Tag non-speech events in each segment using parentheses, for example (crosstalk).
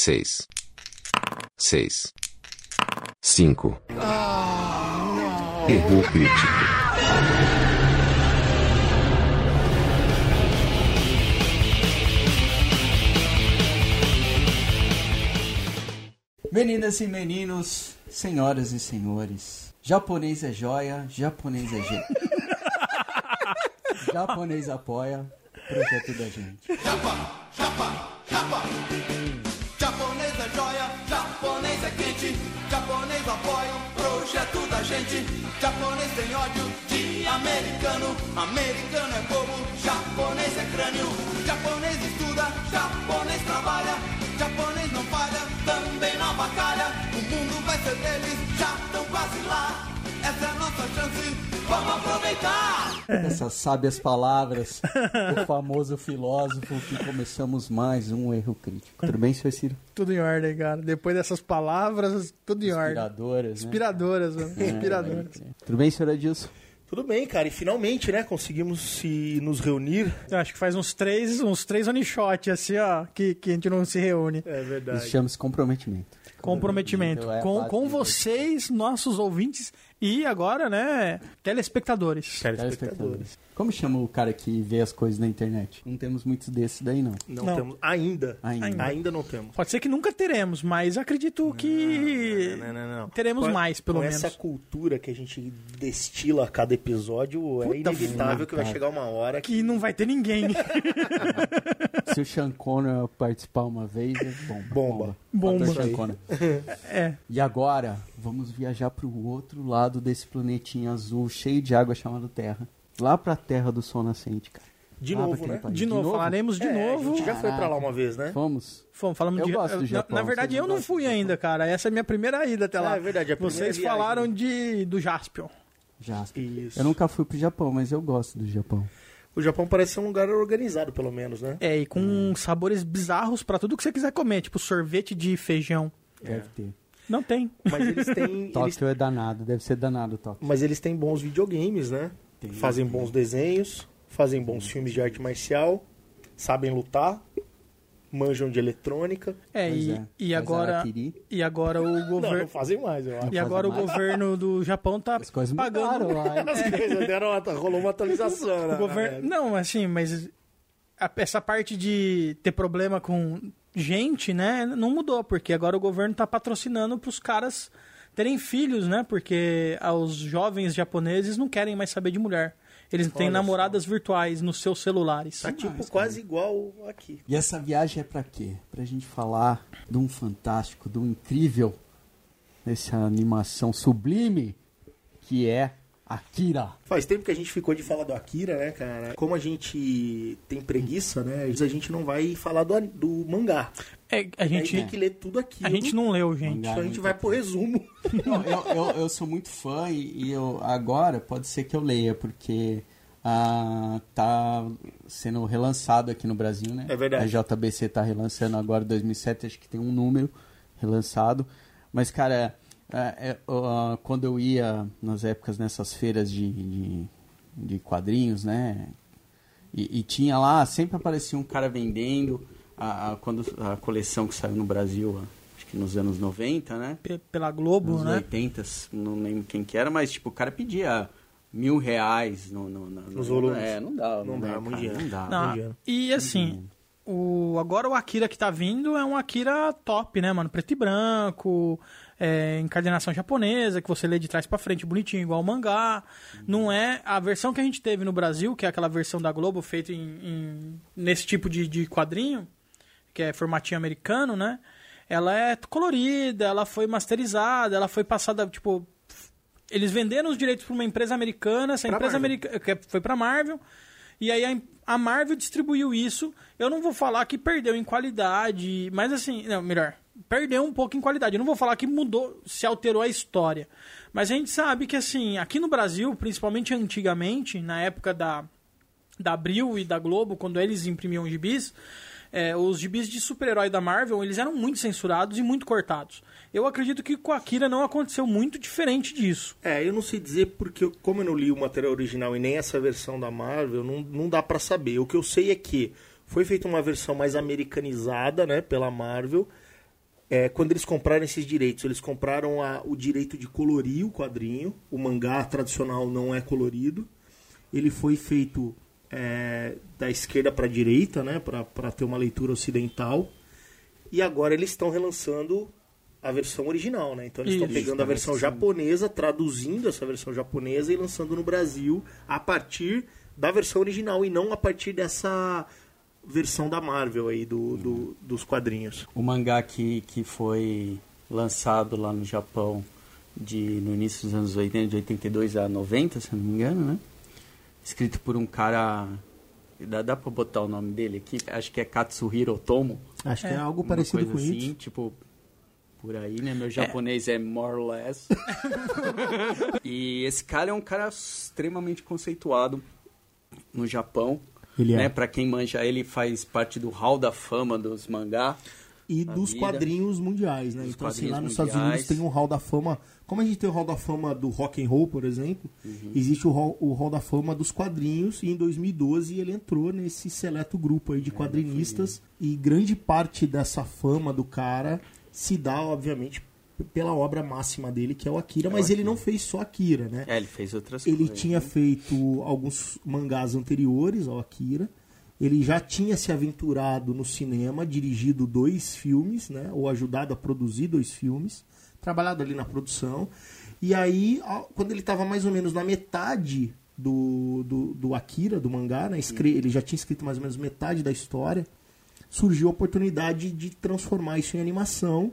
seis, seis, cinco. Erro crítico. Meninas e meninos, senhoras e senhores, japonês é joia, japonês é gente. (laughs) japonês apoia, projeto da gente. Japonês japonês apoia o projeto da gente. Japonês tem ódio de americano, americano é bobo, japonês é crânio. Japonês estuda, japonês trabalha, japonês não falha, também não avacalha. O mundo vai ser deles, já estão quase lá. Essa é a nossa chance, vamos aproveitar! Essas sábias palavras do famoso filósofo que começamos mais um erro crítico. Tudo bem, senhor Ciro? Tudo em ordem, cara. Depois dessas palavras, tudo em ordem. Inspiradoras, né? Inspiradoras, mano. É, Inspiradoras. Tudo bem, senhor Adilson? Tudo bem, cara, e finalmente, né, conseguimos se nos reunir. Eu acho que faz uns três, uns três one shot assim, ó, que, que a gente não se reúne. É Isso verdade. chama-se comprometimento. Comprometimento. Então, é com, com vocês, nossos ouvintes e agora, né, telespectadores. Telespectadores. Como chama o cara que vê as coisas na internet? Não temos muitos desses daí, não. Não, Não. temos. Ainda. Ainda. Ainda. não temos. Pode ser que nunca teremos, mas acredito que Não, não, não. teremos Com- mais, pelo com menos. essa cultura que a gente destila a cada episódio, é Puta inevitável que vai chegar uma hora que. Que não vai ter ninguém. (laughs) Se o Sean Conner participar uma vez, é bom. Bomba. Bomba. Sean Conner. (laughs) é. E agora, vamos viajar para o outro lado desse planetinha azul cheio de água chamado Terra. Lá pra Terra do Sol Nascente, cara. De Lá novo, né? país. De novo, falaremos de É, novo. A gente já foi pra lá uma vez, né? Fomos. Fomos, falamos Eu de. gosto do na- Japão, na, verdade, vocês eu não fui ainda, cara. Essa é a minha primeira ida até lá. Ah, é verdade, a primeira Vocês viagem. falaram de do Jaspion. Jasper. Isso. Eu nunca fui pro Japão, mas eu gosto do Japão. O Japão parece ser um lugar organizado, pelo menos, né? É, e com sabores bizarros pra tudo que você quiser comer, tipo sorvete de feijão. Deve ter. Não tem. Mas eles têm. (laughs) eles- Tóquio é danado, deve ser danado Tóquio. Mas eles têm bons videogames, né? Tem. Fazem bons desenhos, fazem bons filmes de arte marcial, sabem lutar, manjam de eletrônica. É, e, é. e Faz agora e agora o Não, não governo fazem mais, eu acho. e agora o mais. governo do Japão tá As coisas pagando mudaram lá. (laughs) As coisas deram uma, rolou uma atualização, né? o governo Não, assim, mas a- essa parte de ter problema com gente, né, não mudou, porque agora o governo tá patrocinando pros caras terem filhos, né? Porque os jovens japoneses não querem mais saber de mulher. Eles têm Olha namoradas virtuais nos seus celulares. Tá tipo Demais, quase igual aqui. E essa viagem é pra quê? Pra gente falar de um fantástico, de um incrível, essa animação sublime que é Akira. Faz tempo que a gente ficou de falar do Akira, né, cara? Como a gente tem preguiça, né? A gente não vai falar do, do mangá. É, a gente tem que ler tudo aquilo. a gente não leu, gente. Mangá. Então a gente vai pro resumo. Não, eu, eu, eu sou muito fã e, e eu agora pode ser que eu leia, porque ah, tá sendo relançado aqui no Brasil, né? É verdade. A JBC tá relançando agora 2007, acho que tem um número relançado. Mas, cara, é, é, ah, quando eu ia nas épocas nessas feiras de, de, de quadrinhos, né? E, e tinha lá, sempre aparecia um cara vendendo a, a- quando a coleção que saiu no Brasil, acho que nos anos 90, né? P- Pela Globo, nos né? 80, não lembro quem que era, mas tipo, o cara pedia mil reais no, no, no- Nos no- volumes. É, não dá. Não né, dá, cara? muito dinheiro. Não dá. Não, dinheiro. e assim, o, agora o Akira que tá vindo é um Akira top, né, mano? Preto e branco, é, encadernação japonesa, que você lê de trás pra frente bonitinho, igual o mangá. Não é a versão que a gente teve no Brasil, que é aquela versão da Globo feita em, em- nesse tipo de, de quadrinho, que é formatinho americano, né? Ela é colorida, ela foi masterizada, ela foi passada, tipo, eles venderam os direitos para uma empresa americana, essa Pra empresa americana que foi para Marvel. E aí a, a Marvel distribuiu isso. Eu não vou falar que perdeu em qualidade, mas assim, não, melhor, perdeu um pouco em qualidade. Eu não vou falar que mudou, se alterou a história. Mas a gente sabe que assim, aqui no Brasil, principalmente antigamente, na época da da Abril e da Globo, quando eles imprimiam gibis, é, os gibis de super-herói da Marvel, eles eram muito censurados e muito cortados. Eu acredito que com Akira não aconteceu muito diferente disso. É, eu não sei dizer porque, como eu não li o material original e nem essa versão da Marvel, não, não dá pra saber. O que eu sei é que foi feita uma versão mais americanizada, né, pela Marvel. é, quando eles compraram esses direitos, eles compraram a- o direito de colorir o quadrinho. O mangá tradicional não é colorido. Ele foi feito é, da esquerda para a direita, né, para ter uma leitura ocidental. E agora eles estão relançando a versão original, né? Então eles estão pegando a versão sim. japonesa, traduzindo essa versão japonesa e lançando no Brasil a partir da versão original e não a partir dessa versão da Marvel aí do, do- dos quadrinhos. O mangá que, que foi lançado lá no Japão de, no início dos anos 80, de 82 a 90, se não me engano, né? Escrito por um cara. Dá, dá pra botar o nome dele aqui? Acho que é Katsuhiro Otomo. Acho que é algo Uma parecido com assim, isso. tipo, por aí, né? Meu japonês é, more or less. (laughs) e esse cara é um cara extremamente conceituado no Japão. Ele é. Né? Pra quem manja, ele faz parte do hall da fama dos mangá. E dos vida. quadrinhos mundiais, né? Dos então, assim, lá nos Estados. Unidos tem um hall da fama. Como a gente tem o hall da fama do rock and roll, por exemplo, Uhum. existe o hall, o hall da fama dos quadrinhos. E em 2012 ele entrou nesse seleto grupo É, aí de quadrinistas. E grande parte dessa fama do cara se dá, obviamente, pela obra máxima dele, que é o Akira. Mas ele não fez só Akira, né? É, ele fez outras Ele coisas. tinha feito alguns mangás anteriores ao Akira. Ele já tinha se aventurado no cinema, dirigido dois filmes, né? Ou ajudado a produzir dois filmes, trabalhado ali na produção. E aí, quando ele estava mais ou menos na metade do, do, do Akira, do mangá, né? Escre- Ele já tinha escrito mais ou menos metade da história. Surgiu a oportunidade de transformar isso em animação.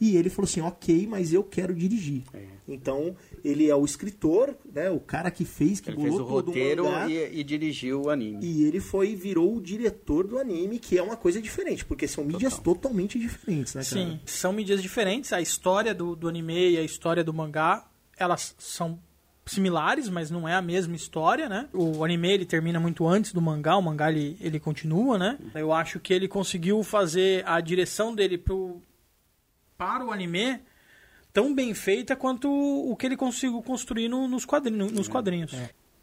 E ele falou assim: ok, mas eu quero dirigir. É. Então, ele é o escritor, né? O cara que fez, que Ele fez bolou o todo roteiro o mangá. e, e dirigiu o anime. E ele foi virou o diretor do anime, que é uma coisa diferente, porque são mídias totalmente diferentes, né, cara? Sim, são mídias diferentes. A história do, do anime e a história do mangá, elas são similares, mas não é a mesma história, né? O anime ele termina muito antes do mangá, o mangá ele, ele continua, né? Eu acho que ele conseguiu fazer a direção dele pro, para o anime tão bem feita quanto o que ele conseguiu construir no- nos, quadrinhos, nos quadrinhos.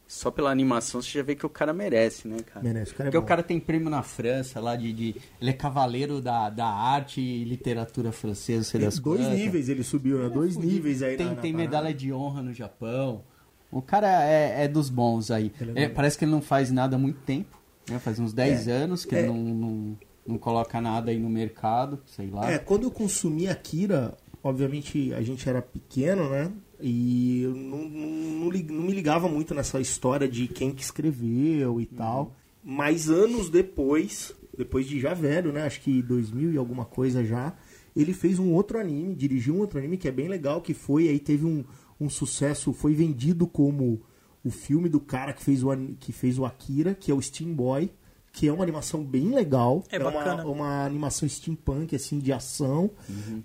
Só pela animação você já vê que o cara merece, né, cara? Merece, o cara é Porque bom. o cara tem prêmio na França, lá de. de- ele é cavaleiro da, da arte e literatura francesa, sei das Dois quantas. níveis ele subiu, né? Dois níveis aí Tem, na, na tem parada. medalha de honra no Japão. O cara é, é dos bons aí. É É, parece que ele não faz nada há muito tempo. Né? Faz uns 10 anos que é. ele não, não, não coloca nada aí no mercado, sei lá. É, quando eu consumi Akira, obviamente a gente era pequeno, né? E eu não, não, não me ligava muito nessa história de quem que escreveu e tal. Mas anos depois, depois de já velho, né? Acho que 2000 e alguma coisa já, ele fez um outro anime, dirigiu um outro anime que é bem legal, que foi, aí teve um, um sucesso, foi vendido como o filme do cara que fez o, que fez o Akira, que é o Steam Boy, que é uma animação bem legal. É uma, bacana. uma animação steampunk, assim, de ação,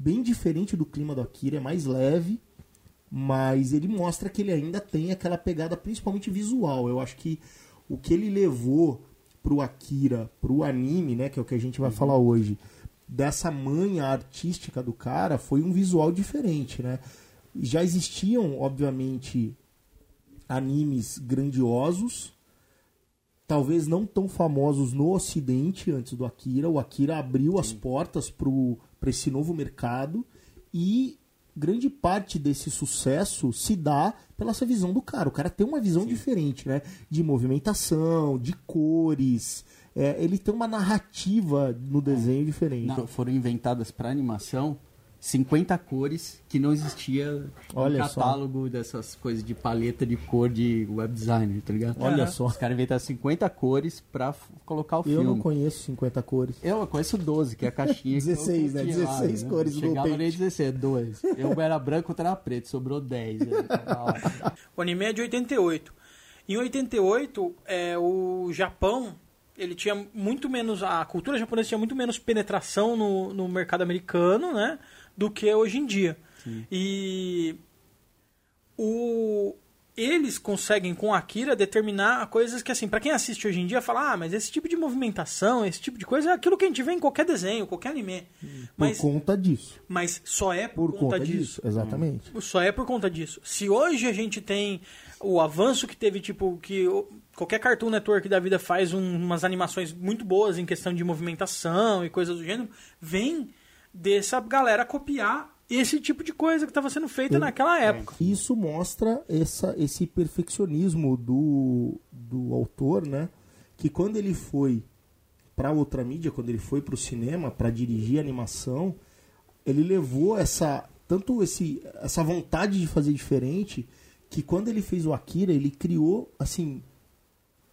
bem diferente do clima do Akira, é mais leve, mas ele mostra que ele ainda tem aquela pegada principalmente visual. Eu acho que o que ele levou pro Akira, pro anime, né, que é o que a gente vai falar hoje, dessa manha artística do cara, foi um visual diferente, né? Já existiam, obviamente, animes grandiosos, talvez não tão famosos no Ocidente antes do Akira. O Akira abriu as portas para esse novo mercado e grande parte desse sucesso se dá pela essa visão do cara. O cara tem uma visão diferente, né? De movimentação, de cores. É, ele tem uma narrativa no desenho diferente. Não, foram inventadas para animação 50 cores que não existia Olha no só. catálogo dessas coisas de paleta de cor de web designer, tá ligado? Olha Aham. só. Os caras inventaram 50 cores pra colocar o Eu filme. não conheço 50 cores. Eu conheço 12, que é a caixinha. que eu 16, né? tinha 16 cores do Chegava nem 16, 2. Eu era branco, outro era preto, sobrou 10. né? (laughs) O anime é de 88. Em 88, é, o Japão ele tinha muito menos a cultura japonesa tinha muito menos penetração no, no mercado americano, né, do que hoje em dia. E o eles conseguem com Akira determinar coisas que assim, para quem assiste hoje em dia, fala: "Ah, mas esse tipo de movimentação, esse tipo de coisa é aquilo que a gente vê em qualquer desenho, qualquer anime". Mas por conta disso. mas só é por, Por conta, disso. disso. Exatamente. Só é por conta disso. Se hoje a gente tem o avanço que teve, tipo, que qualquer Cartoon Network da vida faz um- umas animações muito boas em questão de movimentação e coisas do gênero, vem dessa galera copiar esse tipo de coisa que estava sendo feita naquela época. Isso mostra essa, esse perfeccionismo do, do autor, né? Que quando ele foi para outra mídia, quando ele foi para o cinema para dirigir animação, ele levou essa tanto esse, essa vontade de fazer diferente que quando ele fez o Akira, ele criou assim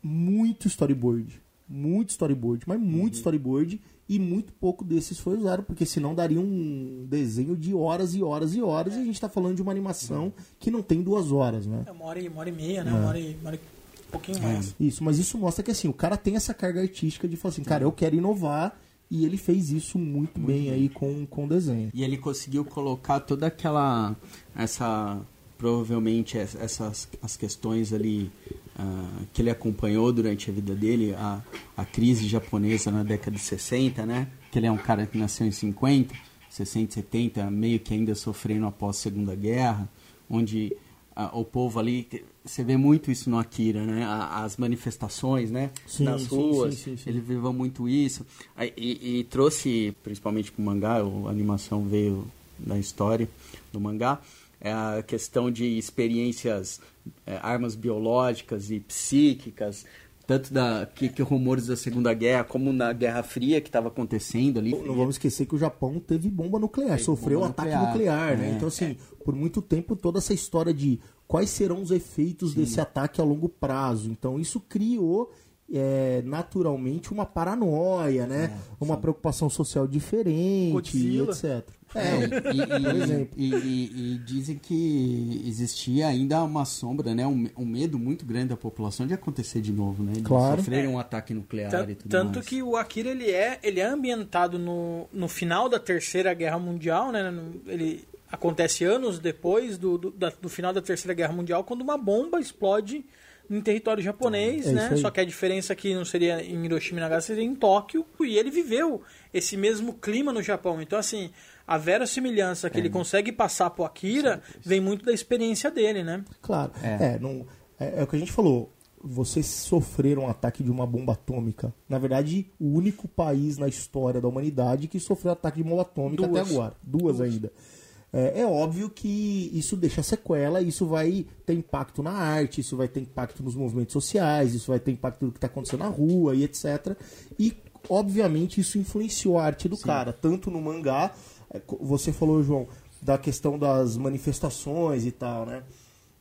muito storyboard, muito storyboard, mas muito storyboard e muito pouco desses foi usado, porque senão daria um desenho de horas e horas e horas e a gente está falando de uma animação que não tem duas horas, né? É uma hora e, uma hora e meia, né? Uma hora e, uma hora e um pouquinho mais. Isso, mas isso mostra que assim, o cara tem essa carga artística de falar assim, cara, eu quero inovar e ele fez isso muito, bem, aí com, com o desenho. E ele conseguiu colocar toda aquela. essa. provavelmente es- essas as questões ali ah, que ele acompanhou durante a vida dele, a, a crise japonesa na década de 60, né? Que ele é um cara que nasceu em 50, 60, 70, meio que ainda sofrendo após a Segunda Guerra, onde ah, o povo ali. Você vê muito isso no Akira, né? As manifestações, né? Sim, Nas ruas. sim, sim. Ele viveu muito isso. E, e trouxe, principalmente pro mangá, a animação veio da história do mangá, é a questão de experiências, é, armas biológicas e psíquicas, tanto da que, que rumores da Segunda Guerra, como na Guerra Fria que estava acontecendo ali. Não vamos esquecer que o Japão teve bomba nuclear, Teve sofreu bomba ataque nuclear, nuclear, né? é. Então, assim, por muito tempo toda essa história de quais serão os efeitos desse ataque a longo prazo. Então, isso criou é, naturalmente uma paranoia, né? uma preocupação social diferente, Godzilla. etc. É, e, e- e- e- e dizem que existia ainda uma sombra, né? Um, um medo muito grande da população de acontecer de novo, né? De Claro. sofrer um ataque nuclear Tan- e tudo Tanto mais. que o Akira ele é, ele é ambientado no, no final da Terceira Guerra Mundial, né? No- Ele acontece anos depois do, do, da- do final da Terceira Guerra Mundial, quando uma bomba explode em território japonês, É né? Só que a diferença aqui não seria em Hiroshima e Nagasaki, seria em Tóquio. E ele viveu esse mesmo clima no Japão. Então, assim, a verossimilhança que ele consegue passar pro Akira vem muito da experiência dele, né? Claro. É. É, não, é, é o que a gente falou. Vocês sofreram um ataque de uma bomba atômica. Na verdade, o único país na história da humanidade que sofreu ataque de bomba atômica Duas. até agora. Duas, ainda. É, é óbvio que isso deixa sequela, isso vai ter impacto na arte, isso vai ter impacto nos movimentos sociais, isso vai ter impacto no que está acontecendo na rua e etc. E, obviamente, isso influenciou a arte do cara, tanto no mangá, é, você falou, João, da questão das manifestações e tal, né?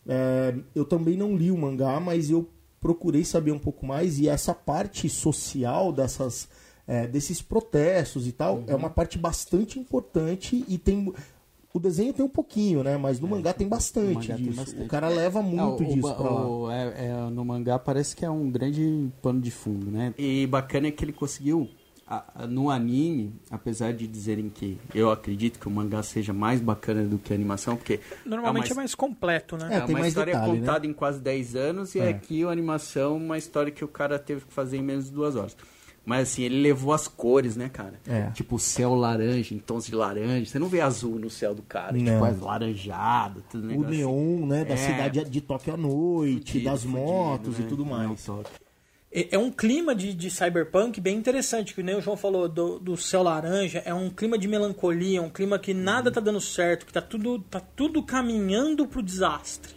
É, eu também não li o mangá, mas eu procurei saber um pouco mais e essa parte social dessas é, desses protestos e tal é uma parte bastante importante e tem o desenho tem um pouquinho, né? Mas no mangá tem bastante mangá tem bastante. O cara leva muito É, o- disso o- pra lá. o- é- é, no mangá parece que é um grande pano de fundo, né? E bacana é que ele conseguiu, no anime, apesar de dizerem que eu acredito que o mangá seja mais bacana do que a animação, porque Normalmente é, uma, mais completo, né? É, é tem uma mais história detalhe, né? contada em quase 10 anos e É. aqui a animação, uma história que o cara teve que fazer em menos de duas horas. Mas assim, ele levou as cores, né, cara? É. Tipo, o céu laranja, em tons de laranja. Você não vê azul no céu do cara, Não. tipo, as laranjado, tudo O assim. neon, né, da É. cidade de Tóquio à noite, Fudido, das fudido, motos né? e tudo mais. Não. É é um clima de, de cyberpunk bem interessante, que nem o João falou do, do céu laranja, é um clima de melancolia, um clima que nada tá dando certo, que tá tudo, tá tudo caminhando pro desastre,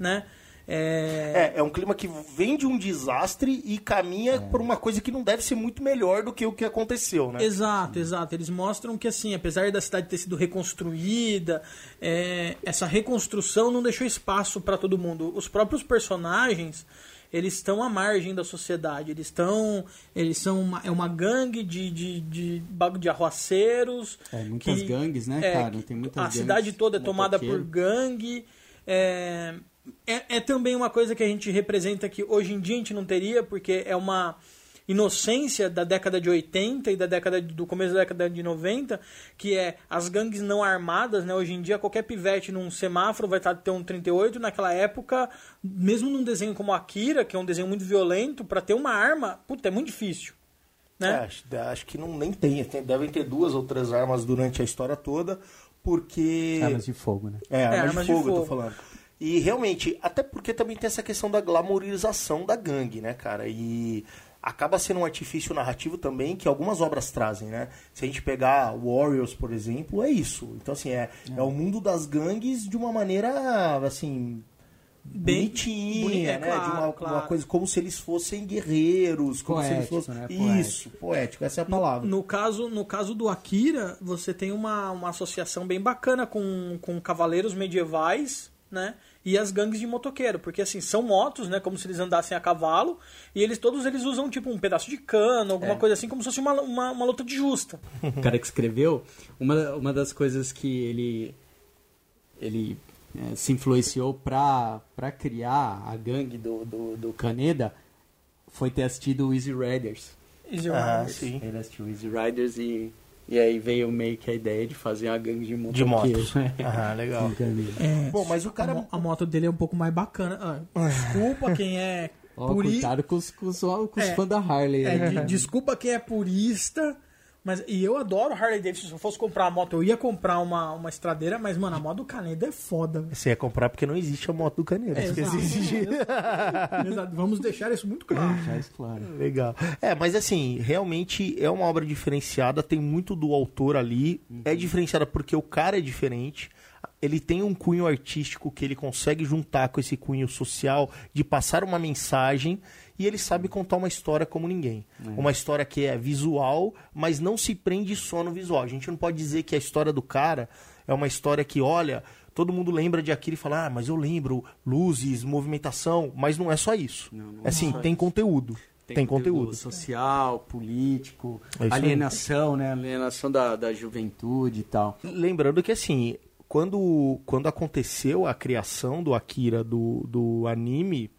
né? É, É, é um clima que vem de um desastre e caminha por uma coisa que não deve ser muito melhor do que o que aconteceu, né? Exato, exato. Eles mostram que, assim, apesar da cidade ter sido reconstruída, é, essa reconstrução não deixou espaço para todo mundo. Os próprios personagens, eles estão à margem da sociedade. Eles estão. Eles são uma, é uma gangue de, de, de, de arruaceiros. É, muitas gangues, né, cara? que Tem muitas a gangues, cidade toda é tomada por gangue. É, é, é também uma coisa que a gente representa que hoje em dia a gente não teria, porque é uma inocência da década de 80 e da década de- do começo da década de 90, que é as gangues não armadas, né? Hoje em dia qualquer pivete num semáforo vai estar ter um 38, naquela época, mesmo num desenho como Akira, que é um desenho muito violento, para ter uma arma, puta, é muito difícil, É, né? acho, acho que não nem tem. tem- Devem ter duas ou três armas durante a história toda, porque. Armas de fogo, né? É, armas, armas de de fogo, eu tô fogo. falando. E realmente, até porque também tem essa questão da glamorização da gangue, né, cara? E acaba sendo um artifício narrativo também que algumas obras trazem, né? Se a gente pegar Warriors, por exemplo, é isso. Então, assim, é, é. o mundo das gangues de uma maneira, assim, Bem bonitinha, boni- é, né? claro, de uma, claro. uma coisa como se eles fossem guerreiros, como se eles Poético, fossem... né? Poético. Isso, poético, essa é a palavra. No caso, no caso do Akira, você tem uma, uma associação bem bacana com, com cavaleiros medievais, né? E as gangues de motoqueiro, porque assim, são motos, né? Como se eles andassem a cavalo, e eles todos eles usam tipo um pedaço de cano, É. alguma coisa assim, como se fosse uma, uma, uma luta de justa. o cara que escreveu, uma, uma das coisas que ele ele eh, se influenciou pra, pra criar a gangue do, do, do Kaneda foi ter assistido o Easy Riders. Easy Ah, Riders. sim. Ele assistiu Easy Riders e, e aí veio meio que a ideia de fazer uma gangue de De motoqueiros. (laughs) motos. Ah, legal. É, Bom, mas o a, cara... mo- a moto dele é um pouco mais bacana. Ah, desculpa quem é Ó, puri... cuidado com os, com os, com os É. fãs da Harley. É, né? de- desculpa quem é purista, mas e eu adoro Harley Davidson. Se eu fosse comprar uma moto, eu ia comprar uma, uma estradeira, mas, mano, a moto do Caneda é foda. Você ia comprar porque não existe a moto do Caneiro. É, Isso que exato. existe. (laughs) Exato, Vamos deixar isso muito claro. Já é claro. Legal. É, mas assim, realmente é uma obra diferenciada, tem muito do autor ali. É diferenciada porque o cara é diferente. Ele tem um cunho artístico que ele consegue juntar com esse cunho social de passar uma mensagem e ele sabe contar uma história como ninguém. Uma história que é visual, mas não se prende só no visual. A gente não pode dizer que a história do cara é uma história que, olha, todo mundo lembra de Akira e fala, ah, mas eu lembro luzes, movimentação, mas não é só isso. Não, não é assim, tem conteúdo. Tem, conteúdo. social, político, É isso alienação, né? Alienação da, da juventude e tal. Lembrando que assim, quando, quando aconteceu a criação do Akira do, do anime,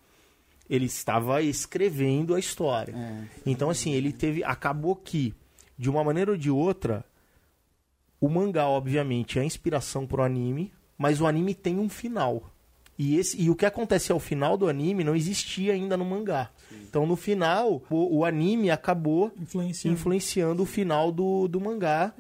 ele estava escrevendo a história. É. Então, assim, ele teve. Acabou que, de uma maneira ou de outra, o mangá, obviamente, é a inspiração pro anime, mas o anime tem um final. E, esse, e o que acontece ao final do anime não existia ainda no mangá. Então, no final, o, o anime acabou Influenciando. influenciando o final do, do mangá.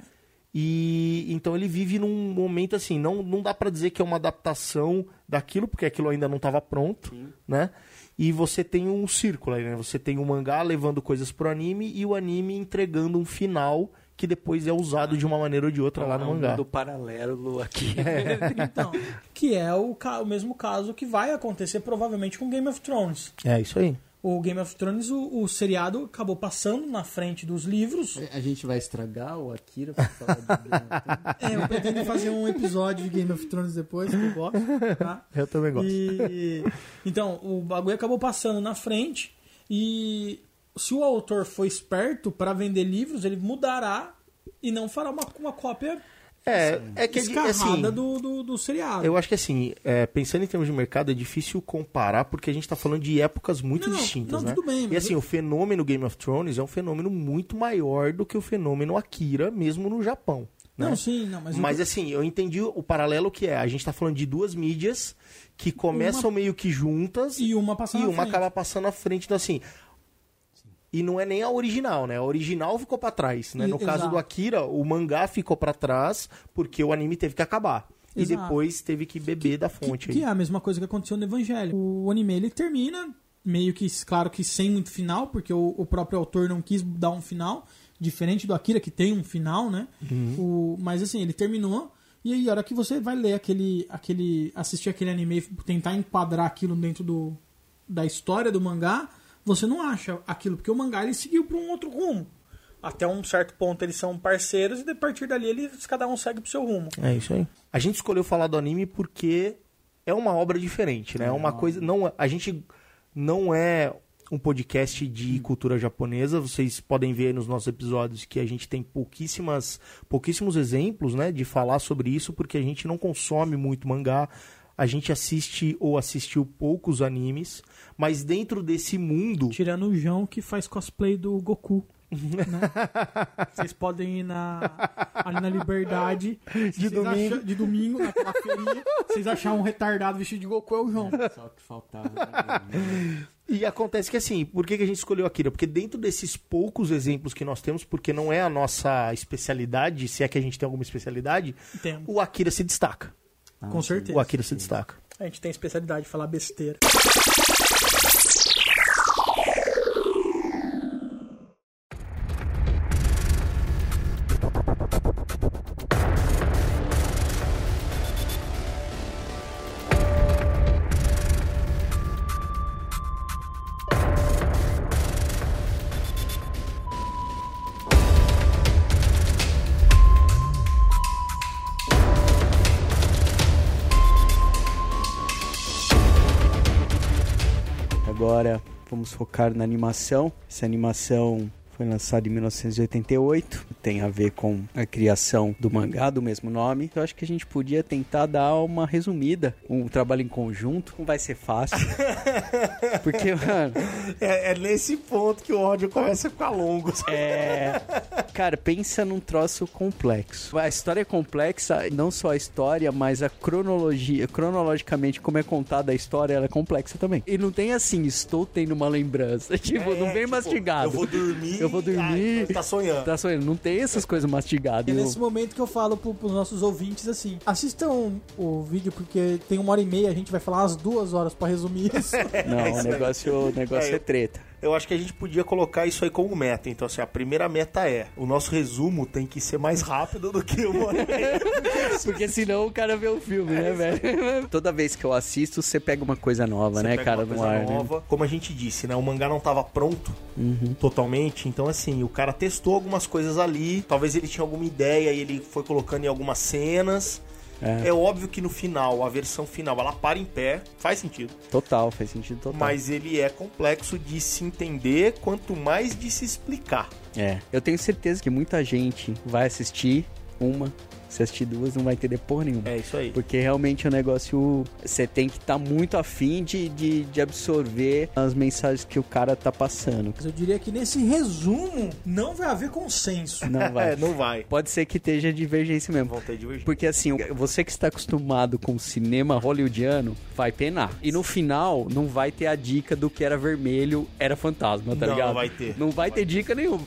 E então ele vive num momento assim, não, não dá pra dizer que é uma adaptação daquilo, porque aquilo ainda não estava pronto, né? E você tem um círculo aí, né? Você tem o mangá levando coisas pro anime e o anime entregando um final que depois é usado de uma maneira ou de outra lá no É um mangá. mundo paralelo aqui. (laughs) Então, que é o, o mesmo caso que vai acontecer provavelmente com Game of Thrones. É isso aí. O Game of Thrones, o, o seriado acabou passando na frente dos livros. A gente vai estragar o Akira pra falar de Game of Thrones? (laughs) É, eu pretendo fazer um episódio de Game of Thrones depois, que eu gosto. Tá? Eu também gosto. E, então, o bagulho acabou passando na frente e se o autor for esperto para vender livros, ele mudará e não fará uma, uma cópia É, é que escarrada assim, do, do, do seriado. Eu acho que assim, é, pensando em termos de mercado, é difícil comparar porque a gente tá falando de épocas muito Não, distintas, não, né? tudo bem, e assim, eu- o fenômeno Game of Thrones é um fenômeno muito maior do que o fenômeno Akira, mesmo no Japão. Né? Não, sim, não, mas, Mas, o- assim, eu entendi o paralelo que é. A gente tá falando de duas mídias que começam meio que juntas e uma passa e uma acaba passando à frente. Então, assim. E não é nem a original, né? A original ficou pra trás, né? E- No caso exato. do Akira, o mangá ficou pra trás porque o anime teve que acabar. E Exato. depois teve que beber da que, fonte que aí. é a mesma coisa que aconteceu no Evangelho. O anime ele termina meio que, claro que sem muito final, porque o, o próprio autor não quis dar um final, diferente do Akira que tem um final, né? Uhum. O, mas assim, ele terminou e aí a hora que você vai ler aquele, aquele, assistir aquele anime e tentar enquadrar aquilo dentro do, da história do mangá, você não acha aquilo, porque o mangá ele seguiu para um outro rumo. Até um certo ponto eles são parceiros e a partir dali eles cada um segue pro seu rumo. É isso aí. A gente escolheu falar do anime porque é uma obra diferente, né? É uma coisa. Não, a gente não é um podcast de cultura japonesa. Vocês podem ver nos nossos episódios que a gente tem pouquíssimas, pouquíssimos exemplos, né, de falar sobre isso, porque a gente não consome muito mangá. A gente assiste ou assistiu poucos animes, mas dentro desse mundo Tirando o João que faz cosplay do Goku. né? (laughs) Vocês podem ir na, ali na Liberdade De vocês domingo. acha- de domingo, naquela feirinha. Vocês achar um retardado vestido de Goku é o João. Só que faltava. né? E acontece que assim, por que, que a gente escolheu Akira? Porque dentro desses poucos exemplos que nós temos, porque não é a nossa especialidade, se é que a gente tem alguma especialidade, Temos. o Akira se destaca. Com certeza. O Akira se destaca. A gente tem especialidade de falar besteira. Agora vamos focar na animação. Essa animação foi lançada em 1988, tem a ver com a criação do mangá do mesmo nome. Eu acho que a gente podia tentar dar uma resumida, um trabalho em conjunto, não vai ser fácil. (laughs) Porque, mano, É, é nesse ponto que o ódio começa a ficar longo. é. Cara, pensa num troço complexo. A história é complexa, não só a história, mas a cronologia. Cronologicamente, como é contada a história, ela é complexa também. E não tem assim, estou tendo uma lembrança. (laughs) Tipo, não É, vem tipo, mastigado. Eu vou dormir. Eu vou dormir. Ai, tá sonhando. Tá sonhando, não tem essas coisas mastigadas. É Eu- nesse momento que eu falo pro, pros nossos ouvintes assim: assistam o vídeo porque tem uma hora e meia, a gente vai falar umas duas horas pra resumir isso. Não, (laughs) É o isso aí. negócio, o negócio É, é treta. Eu acho que a gente podia colocar isso aí como meta. Então, assim, a primeira meta é: o nosso resumo tem que ser mais rápido do que meia. (laughs) Porque senão o cara vê o filme, né, velho? Toda vez que eu assisto, você pega uma coisa nova, Você né, pega cara, uma no coisa ar, né? nova. Como a gente disse, né? O mangá não tava pronto Uhum. totalmente. Então, assim, o cara testou algumas coisas ali. Talvez ele tinha alguma ideia e ele foi colocando em algumas cenas. É. É óbvio que no final, a versão final, ela para em pé, faz sentido. Total, faz sentido total. Mas ele é complexo de se entender, quanto mais de se explicar. É, eu tenho certeza que muita gente vai assistir uma, se assistir duas, não vai entender porra nenhuma. É isso aí. Porque realmente o negócio, você tem que estar muito afim de, de, de absorver as mensagens que o cara tá passando. Mas eu diria que nesse resumo não vai haver consenso. Não (laughs) vai. É, não vai. Pode ser que esteja divergência mesmo. Vão ter divergência. Porque assim, você que está acostumado com o cinema hollywoodiano, vai penar. E no final, não vai ter a dica do que era vermelho, era fantasma, tá Não, ligado? não vai ter. Não vai ter dica nenhuma.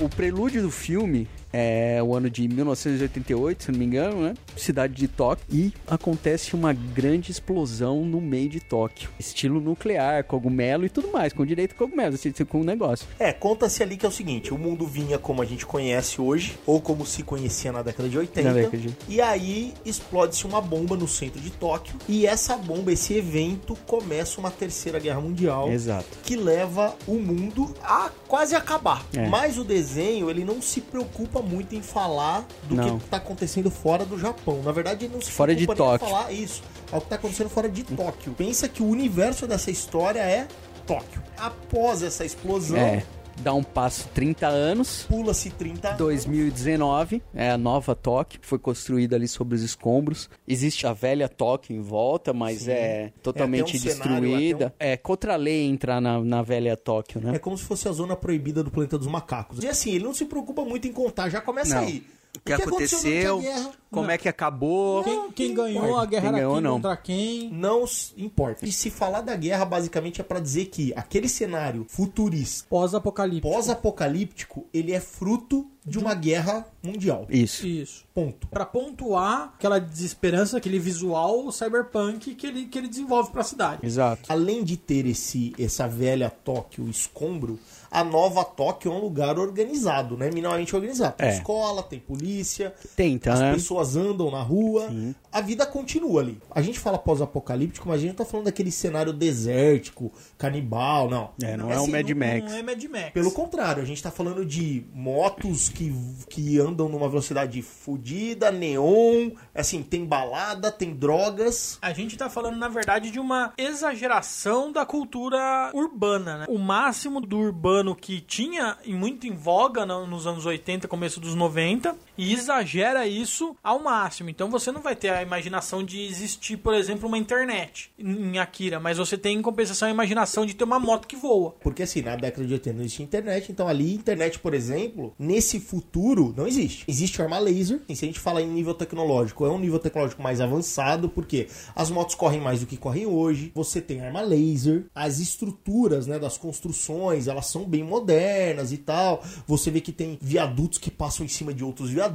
O prelúdio do filme é o ano de 1988, se não me engano, né? Cidade de Tóquio. E acontece uma grande explosão no meio de Tóquio. Estilo nuclear, cogumelo e tudo mais, com direito a cogumelo, assim, com um negócio. É, conta-se ali que é o seguinte: o mundo vinha como a gente conhece hoje, ou como se conhecia na década de 80. Na década de- E aí explode-se uma bomba no centro de Tóquio. E essa bomba, esse evento, começa uma terceira guerra mundial. Exato. Que leva o mundo a quase acabar. É. Mas o desenho, ele não se preocupa muito em falar do Não. que está acontecendo fora do Japão. Na verdade, ele não se Fora de preocupa em Tóquio. falar isso. É o que está acontecendo fora de Tóquio. Pensa que o universo dessa história é Tóquio. Após essa explosão, É, dá um passo 30 anos. pula-se 30 2019 é a nova Tóquio, foi construída ali sobre os escombros. Existe a velha Tóquio em volta, mas Sim. é totalmente É, um destruída. até É contra a lei entrar na, na velha Tóquio, né? É como se fosse a zona proibida do planeta dos macacos. E assim, ele não se preocupa muito em contar, já começa Não. aí. O que aconteceu, durante a guerra? como Não. é que acabou. Quem, quem ganhou importa. a guerra Quem era ganhou, quem não. contra quem? Não importa. E se falar da guerra, basicamente é pra dizer que aquele cenário futurista, Pós-apocalipse. pós-apocalíptico, ele é fruto de uma guerra mundial. Isso. Isso. Ponto. Pra pontuar aquela desesperança, aquele visual cyberpunk que ele, que ele desenvolve pra cidade. Exato. Além de ter esse essa velha Tóquio escombro, a nova Tóquio é um lugar organizado, né? Minimamente organizado. Tem É. escola, tem polícia, Tenta, as né? pessoas andam na rua, a vida continua ali. A gente fala pós-apocalíptico, mas a gente não tá falando daquele cenário desértico, canibal, não. É, não é um assim, Mad não- Max. Não é Mad Max. Pelo contrário, a gente tá falando de motos que, que andam numa velocidade fodida, neon, assim, tem balada, tem drogas. A gente tá falando, na verdade, de uma exageração da cultura urbana, né? O máximo do urbano que tinha e muito em voga no- nos anos 80, começo dos 90, e exagera isso ao máximo. Então você não vai ter a imaginação de existir, por exemplo, uma internet em Akira, mas você tem em compensação a imaginação de ter uma moto que voa. Porque assim, na década de 80 não existia internet, então ali, internet, por exemplo, nesse futuro, não existe. Existe arma laser, e se a gente fala em nível tecnológico, é um nível tecnológico mais avançado, porque as motos correm mais do que correm hoje, você tem arma laser, as estruturas, né, das construções, elas são bem modernas e tal, você vê que tem viadutos que passam em cima de outros viadutos,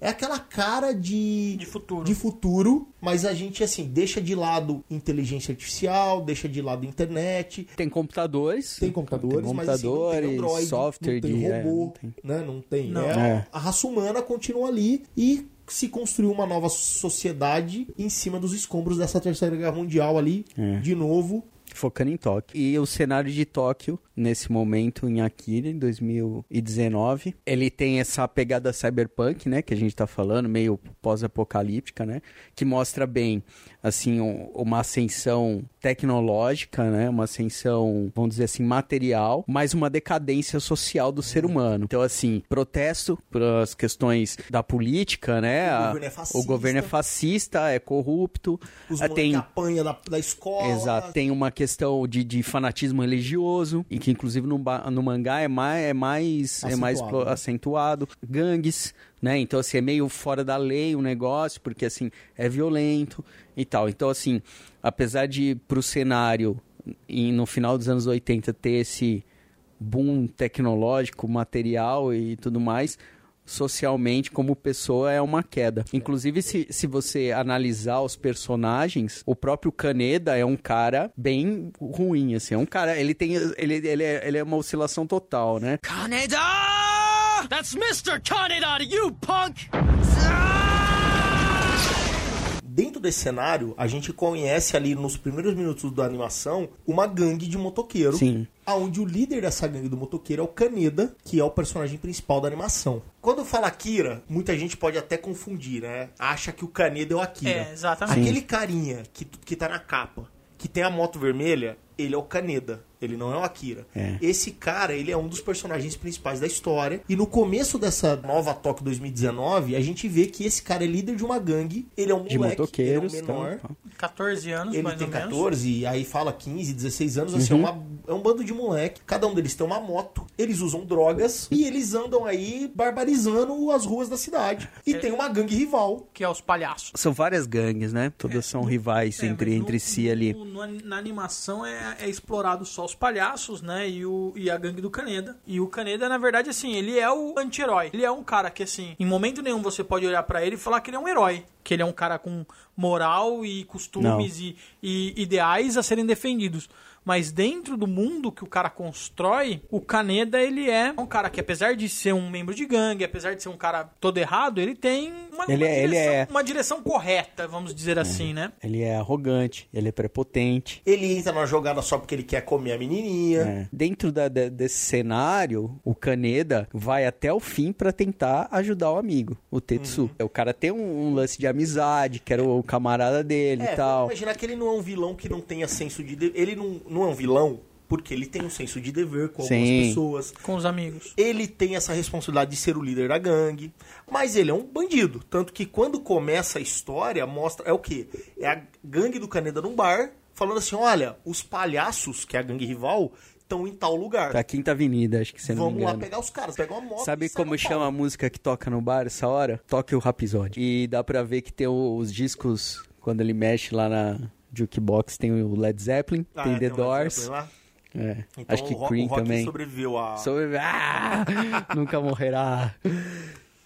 é aquela cara de... De futuro. de futuro, mas a gente, assim, deixa de lado inteligência artificial, deixa de lado internet, Tem computadores. tem computadores, tem mas assim, não tem computadores, Android, software não tem de. é, robô, não tem. né? Não tem. Não. É, É. A raça humana continua ali e se construiu uma nova sociedade em cima dos escombros dessa terceira guerra mundial ali, É. de novo. Focando em Tóquio. E o cenário de Tóquio, nesse momento, em Akira, em 2019, ele tem essa pegada cyberpunk, né? Que a gente tá falando, meio pós-apocalíptica, né? Que mostra bem, assim, um- uma ascensão tecnológica, né? Uma ascensão, vamos dizer assim, material, mas uma decadência social do ser humano. Então, assim, protesto pelas questões da política, né? O A- governo é fascista. o governo é fascista, é corrupto. Os Ah, moleques apanham da, da escola. Exato. Tem uma questão de, de fanatismo religioso, e que inclusive no, no mangá é mais, é mais, é mais Acentuado, pro- né? acentuado. Gangues, né? Então, assim, é meio fora da lei o negócio, porque, assim, é violento e tal. Então, assim, apesar de pro cenário, e no final dos anos 80, ter esse boom tecnológico, material e tudo mais, socialmente, como pessoa, é uma queda. Inclusive, se, se você analisar os personagens, o próprio Kaneda é um cara bem ruim, assim. É um cara, ele tem, ele, ele, é, ele é uma oscilação total, né? Kaneda! That's Mr. Kaneda you, punk! Dentro desse cenário, a gente conhece ali nos primeiros minutos da animação uma gangue de motoqueiro. Sim. Onde o líder dessa gangue do motoqueiro é o Kaneda, que é o personagem principal da animação. Quando fala Akira, muita gente pode até confundir, né? Acha que o Kaneda é o Akira. É, exatamente. Aquele carinha que, que tá na capa, que tem a moto vermelha, ele é o Kaneda. Ele não é o Akira. É. Esse cara, ele é um dos personagens principais da história. E no começo dessa nova Tóquio 2019, a gente vê que esse cara é líder de uma gangue. Ele é um De moleque, ele é um menor. então, 14 anos, Ele mais tem ou menos. 14, e aí fala 15, 16 anos, assim, é, Uhum. uma- é um bando de moleque. Cada um deles tem uma moto, eles usam drogas e eles andam aí barbarizando as ruas da cidade. É. E tem uma gangue rival. Que é os palhaços. São várias gangues, né? Todas são rivais É, entre, no- entre si ali. no- no- na animação é, é explorado só os palhaços, né? E, o, e a gangue do Kaneda. E o Kaneda, na verdade, assim, ele é o anti-herói. Ele é um cara que, assim, em momento nenhum você pode olhar pra ele e falar que ele é um herói. Que ele é um cara com moral e costumes e, e ideais a serem defendidos. Mas dentro do mundo que o cara constrói, o Kaneda, ele é um cara que, apesar de ser um membro de gangue, apesar de ser um cara todo errado, ele tem uma, Ele uma é- ele direção, é- uma direção correta, vamos dizer assim, né? Ele é arrogante, ele é prepotente. Ele entra na jogada só porque ele quer comer a menininha. É. Dentro da- da- desse cenário, o Kaneda vai até o fim pra tentar ajudar o amigo, o Tetsu. Uhum. O cara tem um, um lance de amizade, que era o camarada dele É, e tal. vamos imaginar que ele não é um vilão que não tenha senso de... de- Ele não, não é um vilão porque ele tem um senso de dever com algumas Sim. pessoas. Com os amigos. Ele tem essa responsabilidade de ser o líder da gangue, mas ele é um bandido. Tanto que quando começa a história, mostra. É o quê? É a gangue do Caneda num bar, falando assim: olha, os palhaços, que é a gangue rival, estão em tal lugar. Pra Quinta Avenida, acho que você não me Vamos lá engano. pegar os caras, pega uma moto. Sabe e como chama a música que toca no bar essa hora? Toque o Rhapsody. E dá pra ver que tem os discos, quando ele mexe lá na jukebox, tem o Led Zeppelin, Ah, tem é, The um Doors. É, Então, acho que o Cream Rock também. sobreviveu a. Sobre... Ah, (laughs) nunca morrerá.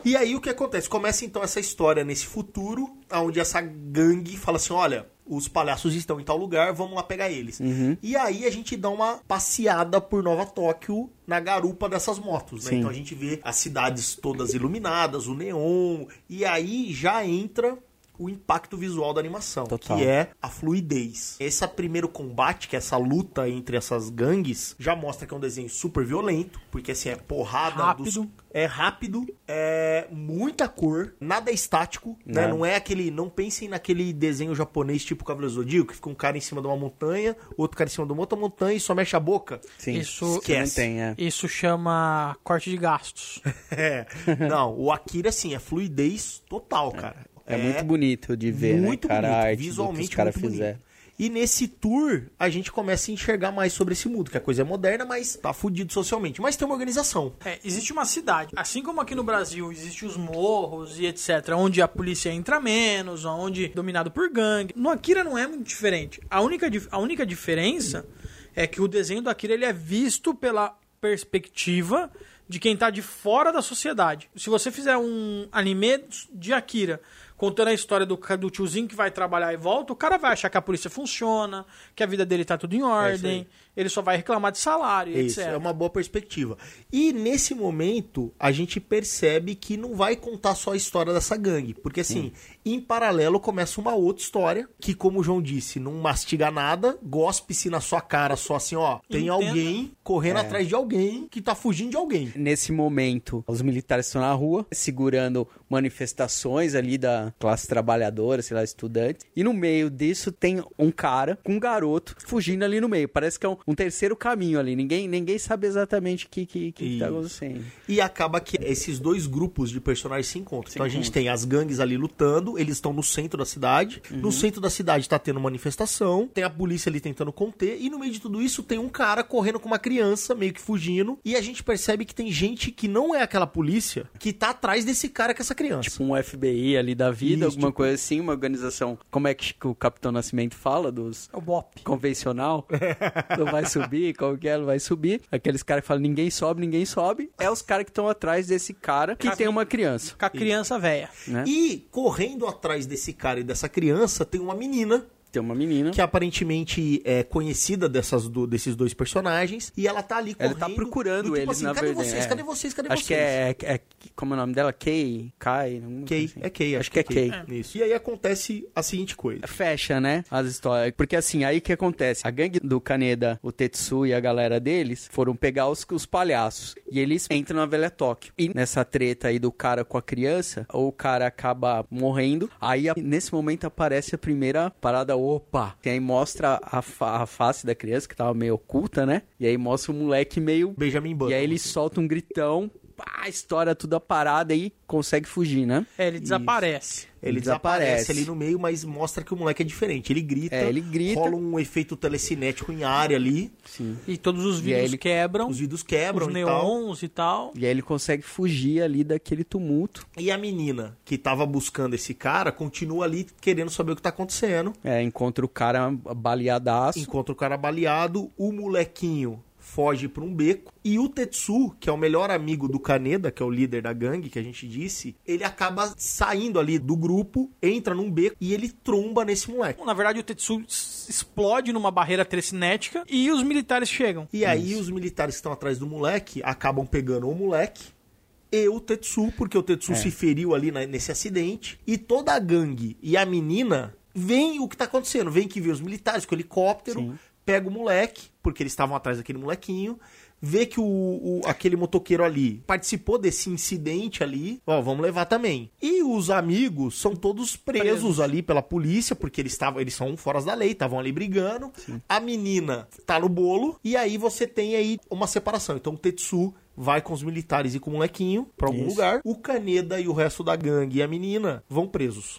E aí o que acontece? Começa então essa história nesse futuro, onde essa gangue fala assim: olha, os palhaços estão em tal lugar, vamos lá pegar eles. Uhum. E aí a gente dá uma passeada por Nova Tóquio na garupa dessas motos, né? Então a gente vê as cidades todas iluminadas, o neon, e aí já entra o impacto visual da animação, Total. que é a fluidez. Esse primeiro combate, que é essa luta entre essas gangues, já mostra que é um desenho super violento, porque assim, é porrada Rápido. dos é rápido, é muita cor, nada é estático, né? Nada. Não é aquele. Não pensem naquele desenho japonês tipo Cavaleiro Zodíaco, que fica um cara em cima de uma montanha, outro cara em cima de uma outra montanha e só mexe a boca. Sim, Isso- que não Esquece. tem, é. Isso chama corte de gastos. (laughs) É. Não, o Akira, assim, é fluidez total, cara. É, muito bonito de ver, muito né, cara, a bonito, arte do que visualmente os caras fizeram. E nesse tour, a gente começa a enxergar mais sobre esse mundo, que a coisa é moderna, mas tá fudido socialmente. Mas tem uma organização. É, existe uma cidade, assim como aqui no Brasil existem os morros e etc, onde a polícia entra menos, onde é dominado por gangue. No Akira não é muito diferente. A única, a única diferença é que o desenho do Akira ele é visto pela perspectiva de quem tá de fora da sociedade. Se você fizer um anime de Akira contando a história do, do tiozinho que vai trabalhar e volta, o cara vai achar que a polícia funciona, que a vida dele tá tudo em ordem, ele só vai reclamar de salário, Isso, etc. é uma boa perspectiva. E nesse momento, a gente percebe que não vai contar só a história dessa gangue. Porque, assim, em paralelo começa uma outra história, que, como o João disse, não mastiga nada, gospe-se na sua cara só assim, ó. Tem Entenda. alguém correndo atrás de alguém que tá fugindo de alguém. Nesse momento, os militares estão na rua, segurando manifestações ali da classe trabalhadora, sei lá, estudantes. E no meio disso tem um cara com um garoto fugindo ali no meio. Parece que é um, um terceiro caminho ali. Ninguém, ninguém sabe exatamente o que, que, que, tá acontecendo. E acaba que esses dois grupos de personagens se encontram. então a gente tem as gangues ali lutando, eles estão no centro da cidade. No centro da cidade tá tendo manifestação, tem a polícia ali tentando conter, e no meio de tudo isso tem um cara correndo com uma criança, meio que fugindo, e a gente percebe que tem gente que não é aquela polícia que tá atrás desse cara com essa criança. Tipo um FBI ali da vida, Isso, alguma tipo- coisa assim, uma organização. Como é que o Capitão Nascimento fala dos É o BOP. convencional, não (laughs) vai subir, qualquer não vai subir. Aqueles caras que falam ninguém sobe, ninguém sobe, é os caras que estão atrás desse cara que tem uma criança, Com a criança velha. né? E correndo atrás desse cara e dessa criança tem uma menina Tem uma menina. que aparentemente é conhecida dessas do- desses dois personagens e ela tá ali Ela correndo. tá procurando do tipo eles, assim, na cadê verdade. vocês? é. Cadê vocês? Cadê Acho vocês? que é, é, é- Como é o nome dela? Kay? Kai? Kay, assim. é Kay, Acho que é Kay. Isso. E aí acontece a seguinte coisa. Fecha, né? As histórias. Porque assim, aí que acontece? A gangue do Kaneda, o Tetsu e a galera deles foram pegar os, os palhaços. E eles entram na Velha Tóquio. E nessa treta aí do cara com a criança, o cara acaba morrendo. Aí a- nesse momento aparece a primeira parada, opa! E aí mostra a, fa- a face da criança, que tava meio oculta, né? E aí mostra o moleque meio. Benjamin Button. E aí ele solta um gritão. Pá, estoura tudo a parada e consegue fugir, né? É, ele desaparece. Ele desaparece ali no meio, mas mostra que o moleque é diferente. Ele grita, É, ele grita. rola um efeito telecinético em área ali, Sim. E todos os vidros ele- quebram, os vidros quebram os e tal. neons e tal. E aí ele consegue fugir ali daquele tumulto. E a menina que tava buscando esse cara continua ali querendo saber o que tá acontecendo. É, encontra o cara baleadaço. Encontra o cara baleado, o molequinho foge pra um beco e o Tetsu, que é o melhor amigo do Kaneda, que é o líder da gangue que a gente disse, ele acaba saindo ali do grupo, entra num beco e ele tromba nesse moleque. Na verdade, o Tetsu explode numa barreira telecinética e os militares chegam. E aí os militares que estão atrás do moleque acabam pegando o moleque e o Tetsu, porque o Tetsu se feriu ali na- nesse acidente. E toda a gangue e a menina veem o que tá acontecendo. Vem que vê os militares com o helicóptero, Sim. Pega o moleque, porque eles estavam atrás daquele molequinho. Vê que o, o- aquele motoqueiro ali participou desse incidente ali. Ó, vamos levar também. E os amigos são todos presos, Presos. ali pela polícia, porque eles estavam, eles são fora da lei, estavam ali brigando. A menina tá no bolo e aí você tem aí uma separação. Então o Tetsu vai com os militares e com o molequinho pra algum Isso. lugar. O Kaneda e o resto da gangue e a menina vão presos.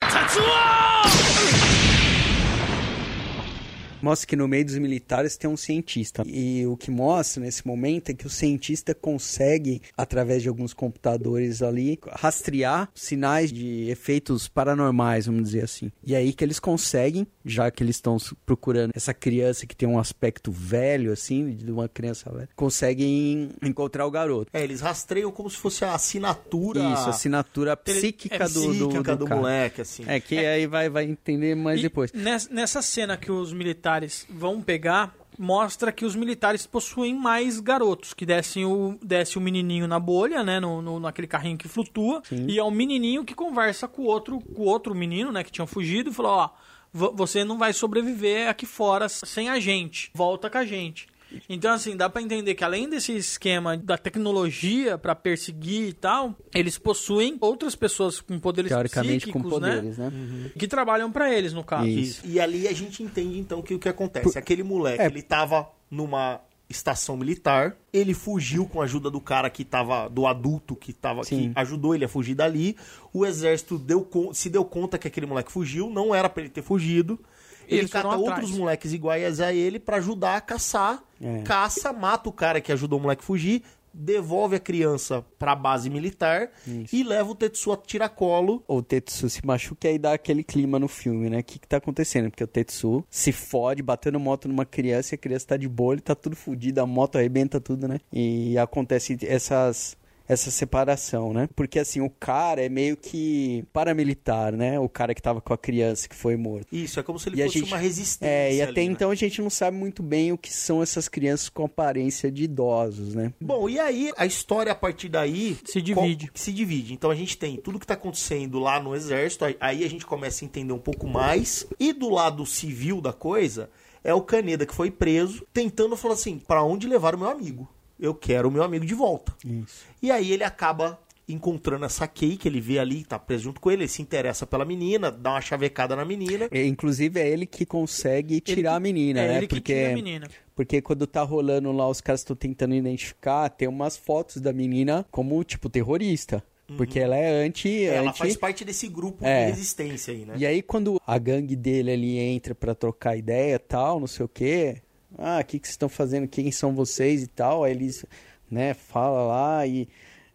Mostra que no meio dos militares tem um cientista. E o que mostra nesse momento é que o cientista consegue, através de alguns computadores ali, rastrear sinais de efeitos paranormais, vamos dizer assim. E aí que eles conseguem, já que eles estão procurando essa criança que tem um aspecto velho, assim, de uma criança velha, conseguem encontrar o garoto. É, eles rastreiam como se fosse a assinatura Isso, assinatura psíquica é do, do, psíquica do do, cara. moleque, assim. É que aí vai, vai entender mais E depois. nes- Nessa cena que os militares vão pegar, mostra que os militares possuem mais garotos, que descem o, desce o menininho na bolha, né, no, no- naquele carrinho que flutua, e é o menininho que conversa com o outro, com outro menino, né, que tinha fugido, e falou, ó, você não vai sobreviver aqui fora sem a gente, volta com a gente. Então, assim, dá pra entender que além desse esquema da tecnologia pra perseguir e tal, eles possuem outras pessoas com poderes Teoricamente com psíquicos, né? poderes, né? Que trabalham pra eles, no caso. Isso. E ali a gente entende então que o que acontece. Aquele moleque, É. ele tava numa estação militar, ele fugiu com a ajuda do cara que tava, do adulto que tava, Sim. que ajudou ele a fugir dali. O exército deu, se deu conta que aquele moleque fugiu, não era pra ele ter fugido. Ele Eles cata atrás. outros moleques iguais a ele pra ajudar a caçar. É. Caça, mata o cara que ajudou o moleque a fugir, devolve a criança pra base militar e leva o Tetsu a tiracolo o Tetsu se machuca e aí dá aquele clima no filme, né? O que, que tá acontecendo? Porque o Tetsu se fode, batendo moto numa criança e a criança tá de boa, ele tá tudo fudido, a moto arrebenta tudo, né? E acontece essas essa separação, né? Porque assim, o cara é meio que paramilitar, né? O cara que tava com a criança que foi morto. Isso, é como se ele E fosse gente- uma resistência. É, e ali, até né? então a gente não sabe muito bem o que são essas crianças com aparência de idosos, né? Bom, e aí a história a partir daí Se divide. se divide. Então a gente tem tudo que tá acontecendo lá no exército, aí- aí a gente começa a entender um pouco mais. E do lado civil da coisa, é o Caneda que foi preso, tentando falar assim: pra onde levar o meu amigo? Eu quero o meu amigo de volta. Isso. E aí ele acaba encontrando essa Kay, que ele vê ali, tá preso junto com ele, ele se interessa pela menina, dá uma chavecada na menina. E, inclusive é ele que consegue tirar a menina, é né? ele que porque tira a menina. porque quando tá rolando lá os caras estão tentando identificar, tem umas fotos da menina como tipo terrorista, porque ela é anti Uhum. Ela anti faz parte desse grupo É. de resistência aí, né? E aí, quando a gangue dele ali entra pra trocar ideia e tal, não sei o quê. Ah, o que, que vocês estão fazendo? Quem são vocês e tal? Aí eles, né, fala lá e,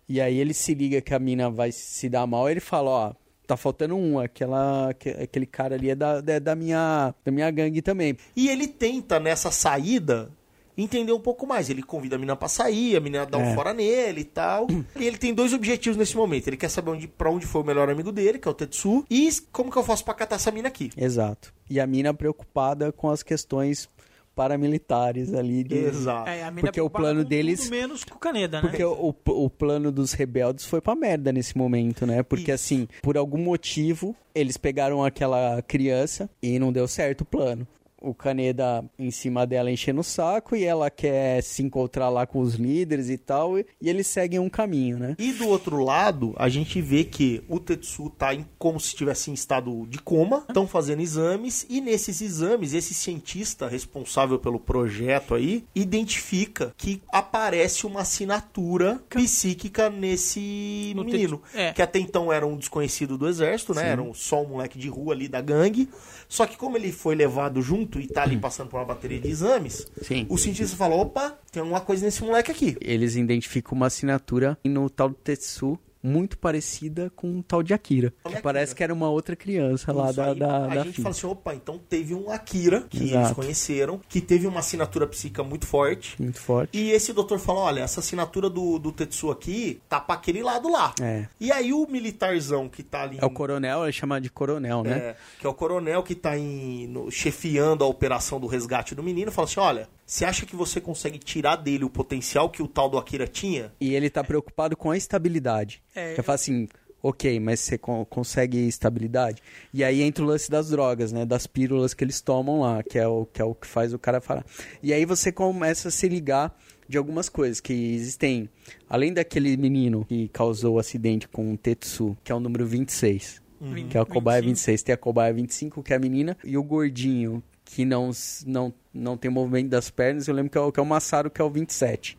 e aí ele se liga que a mina vai se dar mal. Ele fala, ó, tá faltando um, aquela, aque- aquele cara ali é da, da, da minha, da minha gangue também. E ele tenta, nessa saída, entender um pouco mais. Ele convida a menina pra sair, a menina dá um É. fora nele e tal. (clears throat) E ele tem dois objetivos nesse momento. Ele quer saber onde, pra onde foi o melhor amigo dele, que é o Tetsu, e como que eu faço pra catar essa mina aqui. Exato. E a mina preocupada com as questões paramilitares ali. De... Exato. É, Porque o plano deles- menos com o Caneda, né? Porque o, o plano dos rebeldes foi pra merda nesse momento, né? Porque Isso. assim, por algum motivo, eles pegaram aquela criança e não deu certo o plano. O Caneda em cima dela enchendo o saco e ela quer se encontrar lá com os líderes e tal, e, e eles seguem um caminho, né? E do outro lado, a gente vê que o Tetsu tá em, como se estivesse em estado de coma, estão fazendo exames, e nesses exames, esse cientista responsável pelo projeto aí, identifica que aparece uma assinatura psíquica nesse No menino, Tetsu, é. que até então era um desconhecido do exército, né? Era um- só um moleque de rua ali da gangue. Só que como ele foi levado junto e tá ali passando por uma bateria de exames, Sim. o cientista falou, opa, tem uma coisa nesse moleque aqui. Eles identificam uma assinatura no tal do Tetsu muito parecida com o tal de Akira. Olha Que Akira. parece que era uma outra criança lá Isso, da, aí da, a da gente filha. fala assim, opa, então teve um Akira, que eles Exato. conheceram, que teve uma assinatura psíquica muito forte. Muito forte. E esse doutor fala, olha, essa assinatura do, do Tetsu aqui tá pra aquele lado lá. É. E aí o militarzão que tá ali... É o coronel, ele chama de coronel, né? é, que é o coronel que tá em, no- chefiando a operação do resgate do menino, fala assim, olha, você acha que você consegue tirar dele o potencial que o tal do Akira tinha? E ele tá preocupado com a estabilidade. É. Ele fala assim, ok, mas você con- consegue estabilidade? E aí entra o lance das drogas, né? Das pílulas que eles tomam lá, que é o que, é o que faz o cara falar. E aí você começa a se ligar de algumas coisas que existem. Além daquele menino que causou o acidente com o Tetsu, que é o número 26. Vin- Que é a cobaia 25. 26. Tem a cobaia 25, que é a menina. E o gordinho, que não, não, não tem movimento das pernas. Eu lembro que é o, que é o Massaro, que é o 27.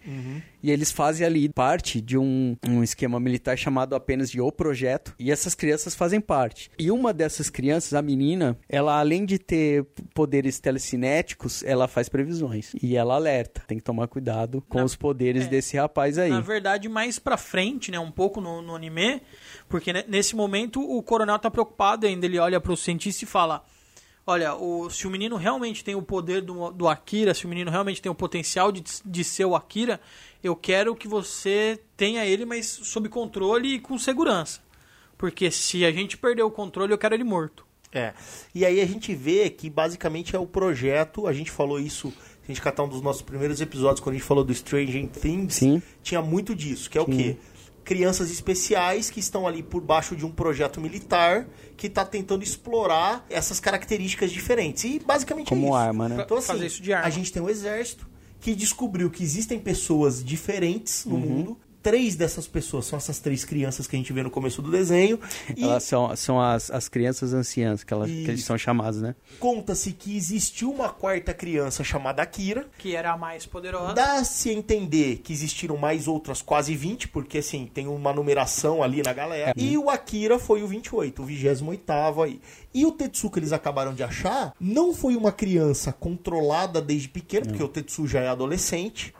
E eles fazem ali parte de um, um esquema militar chamado apenas de O Projeto. E essas crianças fazem parte. E uma dessas crianças, a menina, ela além de ter poderes telecinéticos, ela faz previsões. E ela alerta. Tem que tomar cuidado com Na- os poderes é. desse rapaz aí. Na verdade, mais pra frente, né? Um pouco no, no anime. Porque ne- nesse momento o coronel tá preocupado ainda. Ele olha pro cientista e fala: Olha, o, se o menino realmente tem o poder do, do Akira, se o menino realmente tem o potencial de, de ser o Akira, eu quero que você tenha ele, mas sob controle e com segurança. Porque se a gente perder o controle, eu quero ele morto. É. E aí a gente vê que basicamente é o projeto, a gente falou isso, a gente catar um dos nossos primeiros episódios, quando a gente falou do Stranger Things, Sim. tinha muito disso, que é o quê? Crianças especiais que estão ali por baixo de um projeto militar que está tentando explorar essas características diferentes. E basicamente Como é isso. arma, né? Então, assim, Fazer isso de arma. a gente tem um exército que descobriu que existem pessoas diferentes Uhum. no mundo. Três dessas pessoas são essas três crianças que a gente vê no começo do desenho. E Elas são, são as, as crianças anciãs, que, elas, que eles são chamadas, né? conta-se que existiu uma quarta criança chamada Akira. Que era a mais poderosa. Dá-se a entender que existiram mais outras quase 20, porque assim, tem uma numeração ali na galera. E o Akira foi o 28, o 28 aí. E o Tetsu que eles acabaram de achar não foi uma criança controlada desde pequeno, porque o Tetsu já é adolescente,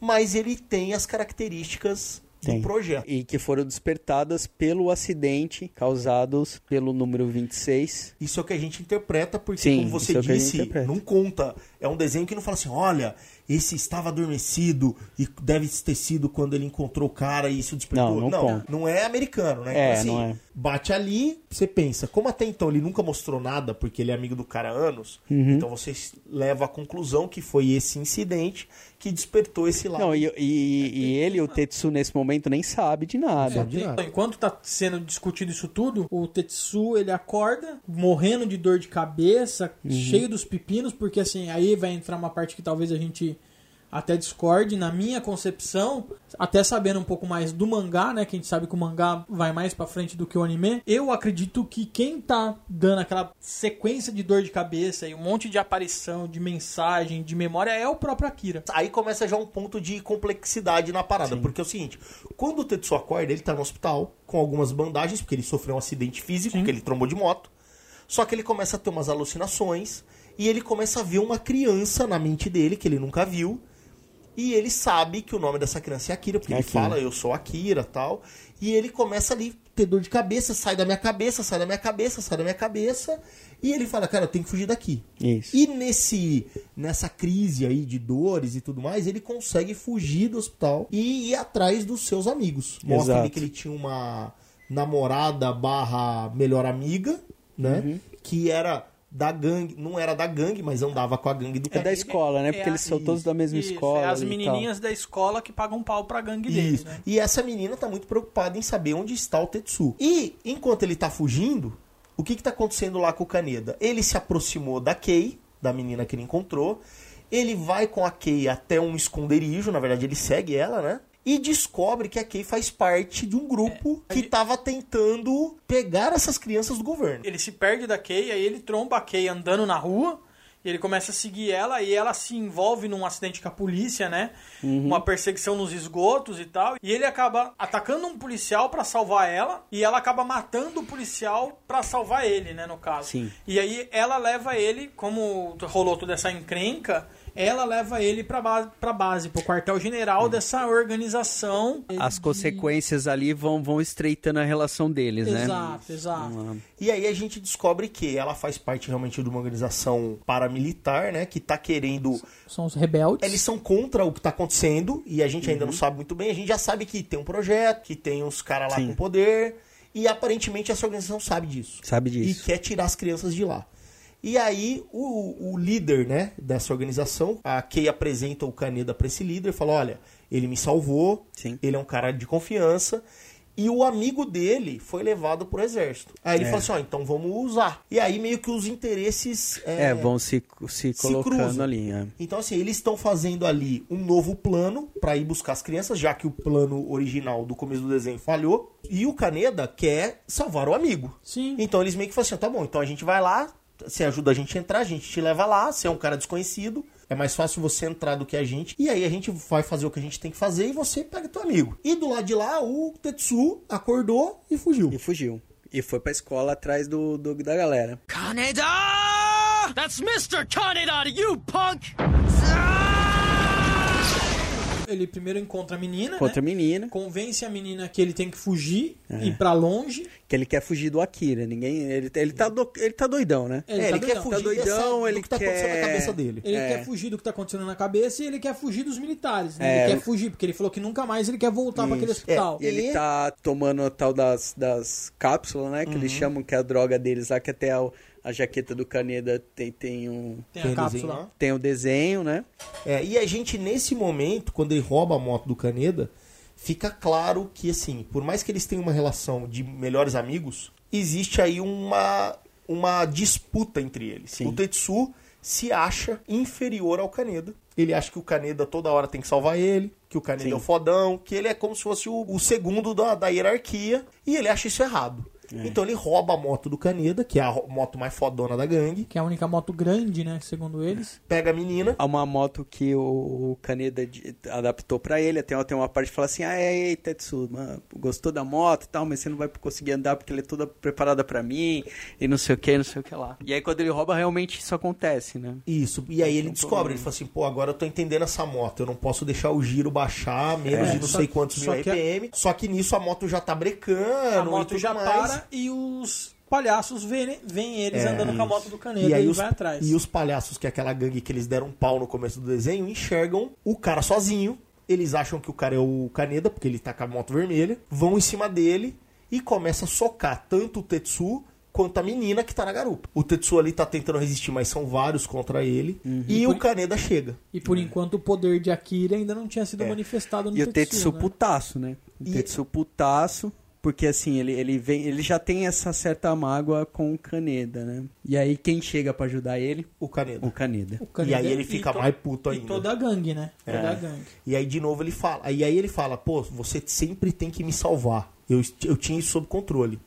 mas ele tem as características do projeto. E que foram despertadas pelo acidente causados pelo número 26. Isso é o que a gente interpreta, porque, Sim, como você é disse, não conta. É um desenho que não fala assim: olha, esse estava adormecido e deve ter sido quando ele encontrou o cara e isso despertou. Não, não conta. não é americano, né? É, Então, assim, não é. Bate ali, você pensa, como até então ele nunca mostrou nada, porque ele é amigo do cara há anos, Uhum. então você leva à conclusão que foi esse incidente que despertou esse lado. Não, e, e- e ele, o Tetsu, nesse momento, nem sabe de nada. Sabe de nada. Enquanto tá sendo discutido isso tudo, o Tetsu ele acorda morrendo de dor de cabeça, Uhum. cheio dos pepinos, porque assim, aí vai entrar uma parte que talvez a gente até discorde, na minha concepção, até sabendo um pouco mais do mangá, né, que a gente sabe que o mangá vai mais pra frente do que o anime, eu acredito que quem tá dando aquela sequência de dor de cabeça e um monte de aparição, de mensagem, de memória é o próprio Akira. Aí começa já um ponto de complexidade na parada, porque é o seguinte, quando o Tetsu acorda, ele tá no hospital com algumas bandagens, porque ele sofreu um acidente físico, que ele trombou de moto. Só que ele começa a ter umas alucinações e ele começa a ver uma criança na mente dele que ele nunca viu. E ele sabe que o nome dessa criança é Akira, porque ele Akira. fala, eu sou Akira tal. E ele começa ali a ter dor de cabeça, sai da minha cabeça, sai da minha cabeça, sai da minha cabeça. E ele fala, cara, eu tenho que fugir daqui. Isso. E nesse nessa crise aí de dores e tudo mais, ele consegue fugir do hospital e ir atrás dos seus amigos. Mostra Exato. ali que ele tinha uma namorada barra melhor amiga, né? Uhum. Que era da gangue, não era da gangue, mas andava com a gangue do É cara. da escola, né? Porque é eles são todos da mesma Isso, escola. é as tal. menininhas da escola que pagam pau pra gangue deles, Isso. né? E essa menina tá muito preocupada em saber onde está o Tetsu. E enquanto ele tá fugindo, o que que tá acontecendo lá com o Kaneda? Ele se aproximou da Kei, da menina que ele encontrou. Ele vai com a Kei até um esconderijo, na verdade ele segue ela, né? E descobre que a Kei faz parte de um grupo que tava tentando pegar essas crianças do governo. Ele se perde da Kay, aí ele tromba a Kay andando na rua, e ele começa a seguir ela, e ela se envolve num acidente com a polícia, né? Uma perseguição nos esgotos e tal. E ele acaba atacando um policial pra salvar ela, e ela acaba matando o policial pra salvar ele, né, no caso. Sim. E aí ela leva ele, como rolou toda essa encrenca, ela leva ele pra base, pra base pro quartel-general dessa organização. As de- consequências ali vão, vão estreitando a relação deles, né? Exato, exato. E aí a gente descobre que ela faz parte realmente de uma organização paramilitar, né? Que tá querendo São os rebeldes. Eles são contra o que tá acontecendo e a gente ainda não sabe muito bem. A gente já sabe que tem um projeto, que tem uns caras lá Sim. com poder e aparentemente essa organização sabe disso. Sabe E disso. quer tirar as crianças de lá. E aí o, o líder, né, dessa organização, a Kay apresenta o Kaneda pra esse líder e fala: "Olha, ele me salvou, Sim. ele é um cara de confiança". E o amigo dele foi levado pro exército. Aí ele É. falou assim: ó, então vamos usar. E aí meio que os interesses. É, vão se, se colocando cruzam. ali. é. Então, assim, eles estão fazendo ali um novo plano pra ir buscar as crianças, já que o plano original do começo do desenho falhou. E o Kaneda quer salvar o amigo. Sim. Então eles meio que falam assim: tá bom, então a gente vai lá, você ajuda a gente a entrar, a gente te leva lá, você é um cara desconhecido. É mais fácil você entrar do que a gente. E aí a gente vai fazer o que a gente tem que fazer e você pega teu amigo. E do lado de lá, o Tetsu acordou e fugiu. E fugiu. E foi pra escola atrás do, do- da galera. Kaneda! That's Mr. Kaneda, you punk! Ele primeiro encontra a menina, Contra a né? menina, convence a menina que ele tem que fugir, É. ir pra longe. que ele quer fugir do Akira. Ninguém, ele, ele, tá, do- ele tá doidão, né? Ele, é, tá ele doidão. quer fugir Tá doidão, dessa- do ele que tá acontecendo quer- na cabeça dele. Ele É. quer fugir do que tá acontecendo na cabeça e ele quer fugir dos militares. Né? É. Ele quer fugir, porque ele falou que nunca mais ele quer voltar pra aquele hospital. E ele E- tá tomando a tal das, das cápsulas, né? Que eles chamam que é a droga deles lá, que até a, a jaqueta do Caneda tem, tem um. Tem Tem desenho lá? Tem o desenho, né? É, e a gente, nesse momento, quando ele rouba a moto do Caneda, fica claro que, assim, por mais que eles tenham uma relação de melhores amigos, existe aí uma, uma disputa entre eles. Sim. O Tetsu se acha inferior ao Caneda. Ele acha que o Caneda toda hora tem que salvar ele, que o Caneda Sim. é o fodão, que ele é como se fosse o, o segundo da, da hierarquia, e ele acha isso errado. Então ele rouba a moto do Kaneda, que é a moto mais fodona da gangue, Que é a única moto grande, né? Segundo eles. pega a menina, Há uma moto que o Kaneda de- adaptou pra ele. Tem, tem uma parte que fala assim: Ah, ei, Tetsu, mano, gostou da moto e tal, mas você não vai conseguir andar porque ela é toda preparada pra mim e não sei o que, não sei o que lá. E aí quando ele rouba, realmente isso acontece, né? Isso, e aí ele Não descobre, problema. ele fala assim, pô, agora eu tô entendendo essa moto, eu não posso deixar o giro baixar menos É, de não sei quantos mil só que a- RPM, só que nisso a moto já tá brecando A e moto tudo já mais. para e os palhaços veem, veem eles É, andando com a moto do Caneda E e, aí os, vai atrás. e os palhaços, que é aquela gangue que eles deram um pau no começo do desenho, enxergam o cara sozinho, eles acham que o cara é o Kaneda, porque ele tá com a moto vermelha, vão em cima dele e começa a socar tanto o Tetsu quanto a menina que tá na garupa. O Tetsu ali tá tentando resistir, mas são vários contra ele. Uhum. E o Kaneda chega. E por enquanto o poder de Akira ainda não tinha sido É. manifestado no E o Tetsu né? putaço, né? O E- Tetsu putaço, porque assim, ele, ele, vem, ele já tem essa certa mágoa com o Kaneda, né? E aí quem chega pra ajudar ele? O Kaneda. O Kaneda. O Kaneda E aí ele fica mais puto E ainda. toda a gangue, né? É. Toda a gangue. E aí de novo ele fala. E aí ele fala, pô, você sempre tem que me salvar. Eu, eu tinha isso sob controle.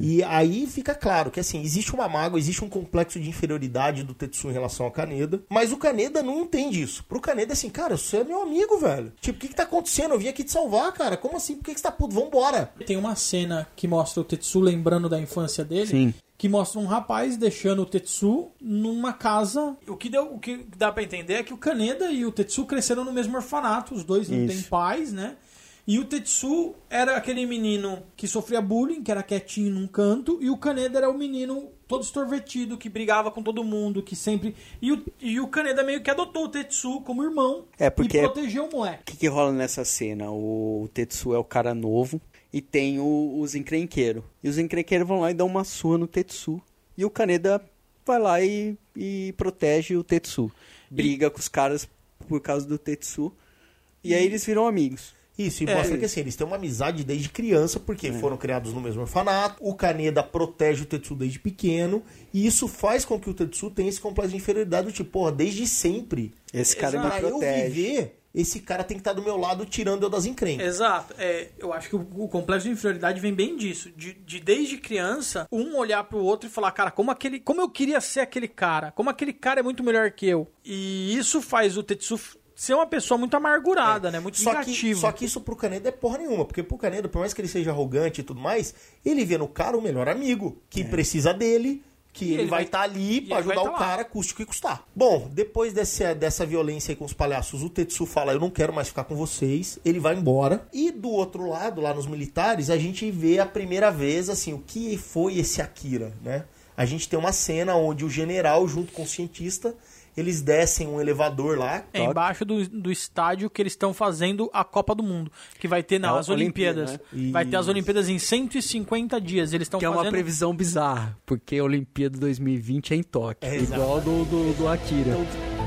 E aí fica claro que assim, existe uma mágoa, existe um complexo de inferioridade do Tetsu em relação ao Kaneda, mas o Kaneda não entende isso. Pro Kaneda assim, cara, você é meu amigo, velho. Tipo, o que que tá acontecendo? Eu vim aqui te salvar, cara. Como assim? Por que que você tá puto? Vambora. Tem uma cena que mostra o Tetsu lembrando da infância dele. Sim. Que mostra um rapaz deixando o Tetsu numa casa. O que, deu, o que dá pra entender é que o Kaneda e o Tetsu cresceram no mesmo orfanato. Os dois não Isso. têm pais, né? E o Tetsu era aquele menino que sofria bullying, que era quietinho num canto, e o Kaneda era o menino todo estorvetido, que brigava com todo mundo, que sempre. E o, e o Kaneda meio que adotou o Tetsu como irmão É, porque- e protegeu o moleque. O que, que rola nessa cena? O, Tetsu é o cara novo e tem o- os encrenqueiros. E os encrenqueiros vão lá e dão uma surra no Tetsu. E o Kaneda vai lá e, e protege o Tetsu. Briga com os caras por causa do Tetsu. E aí eles viram amigos. Isso, e É. mostra que assim, eles têm uma amizade desde criança, porque foram criados no mesmo orfanato. O Kaneda protege o Tetsu desde pequeno. E isso faz com que o Tetsu tenha esse complexo de inferioridade do tipo, porra, desde sempre. Esse cara Exato. me Pra eu protege. viver, esse cara tem que estar do meu lado tirando eu das encrencas. Exato. É, eu acho que o, o complexo de inferioridade vem bem disso. De, de desde criança, um olhar pro outro e falar, cara, como aquele. Como eu queria ser aquele cara. Como aquele cara é muito melhor que eu. E isso faz o Tetsu ser uma pessoa muito amargurada, né? Muito Só que, negativa. só que isso pro Kaneda é porra nenhuma, porque pro Kaneda, por mais que ele seja arrogante e tudo mais, ele vê no cara o melhor amigo, que precisa dele, que ele, ele vai estar ali pra ele vai ajudar tá o cara, custe o que custar. Bom, depois dessa, dessa violência aí com os palhaços, o Tetsu fala, eu não quero mais ficar com vocês, ele vai embora. E do outro lado, lá nos militares, a gente vê a primeira vez, assim, o que foi esse Akira, né? A gente tem uma cena onde o general, junto com o cientista, eles descem um elevador lá, É embaixo do, do estádio que eles estão fazendo a Copa do Mundo. Que vai ter É nas Olimpíada, Olimpíadas. né? Vai ter as. Olimpíadas em 150 dias. Eles estão Que é fazendo. uma previsão bizarra, porque a Olimpíada 2020 é em Tóquio. É, igual do, do, do Akira. tá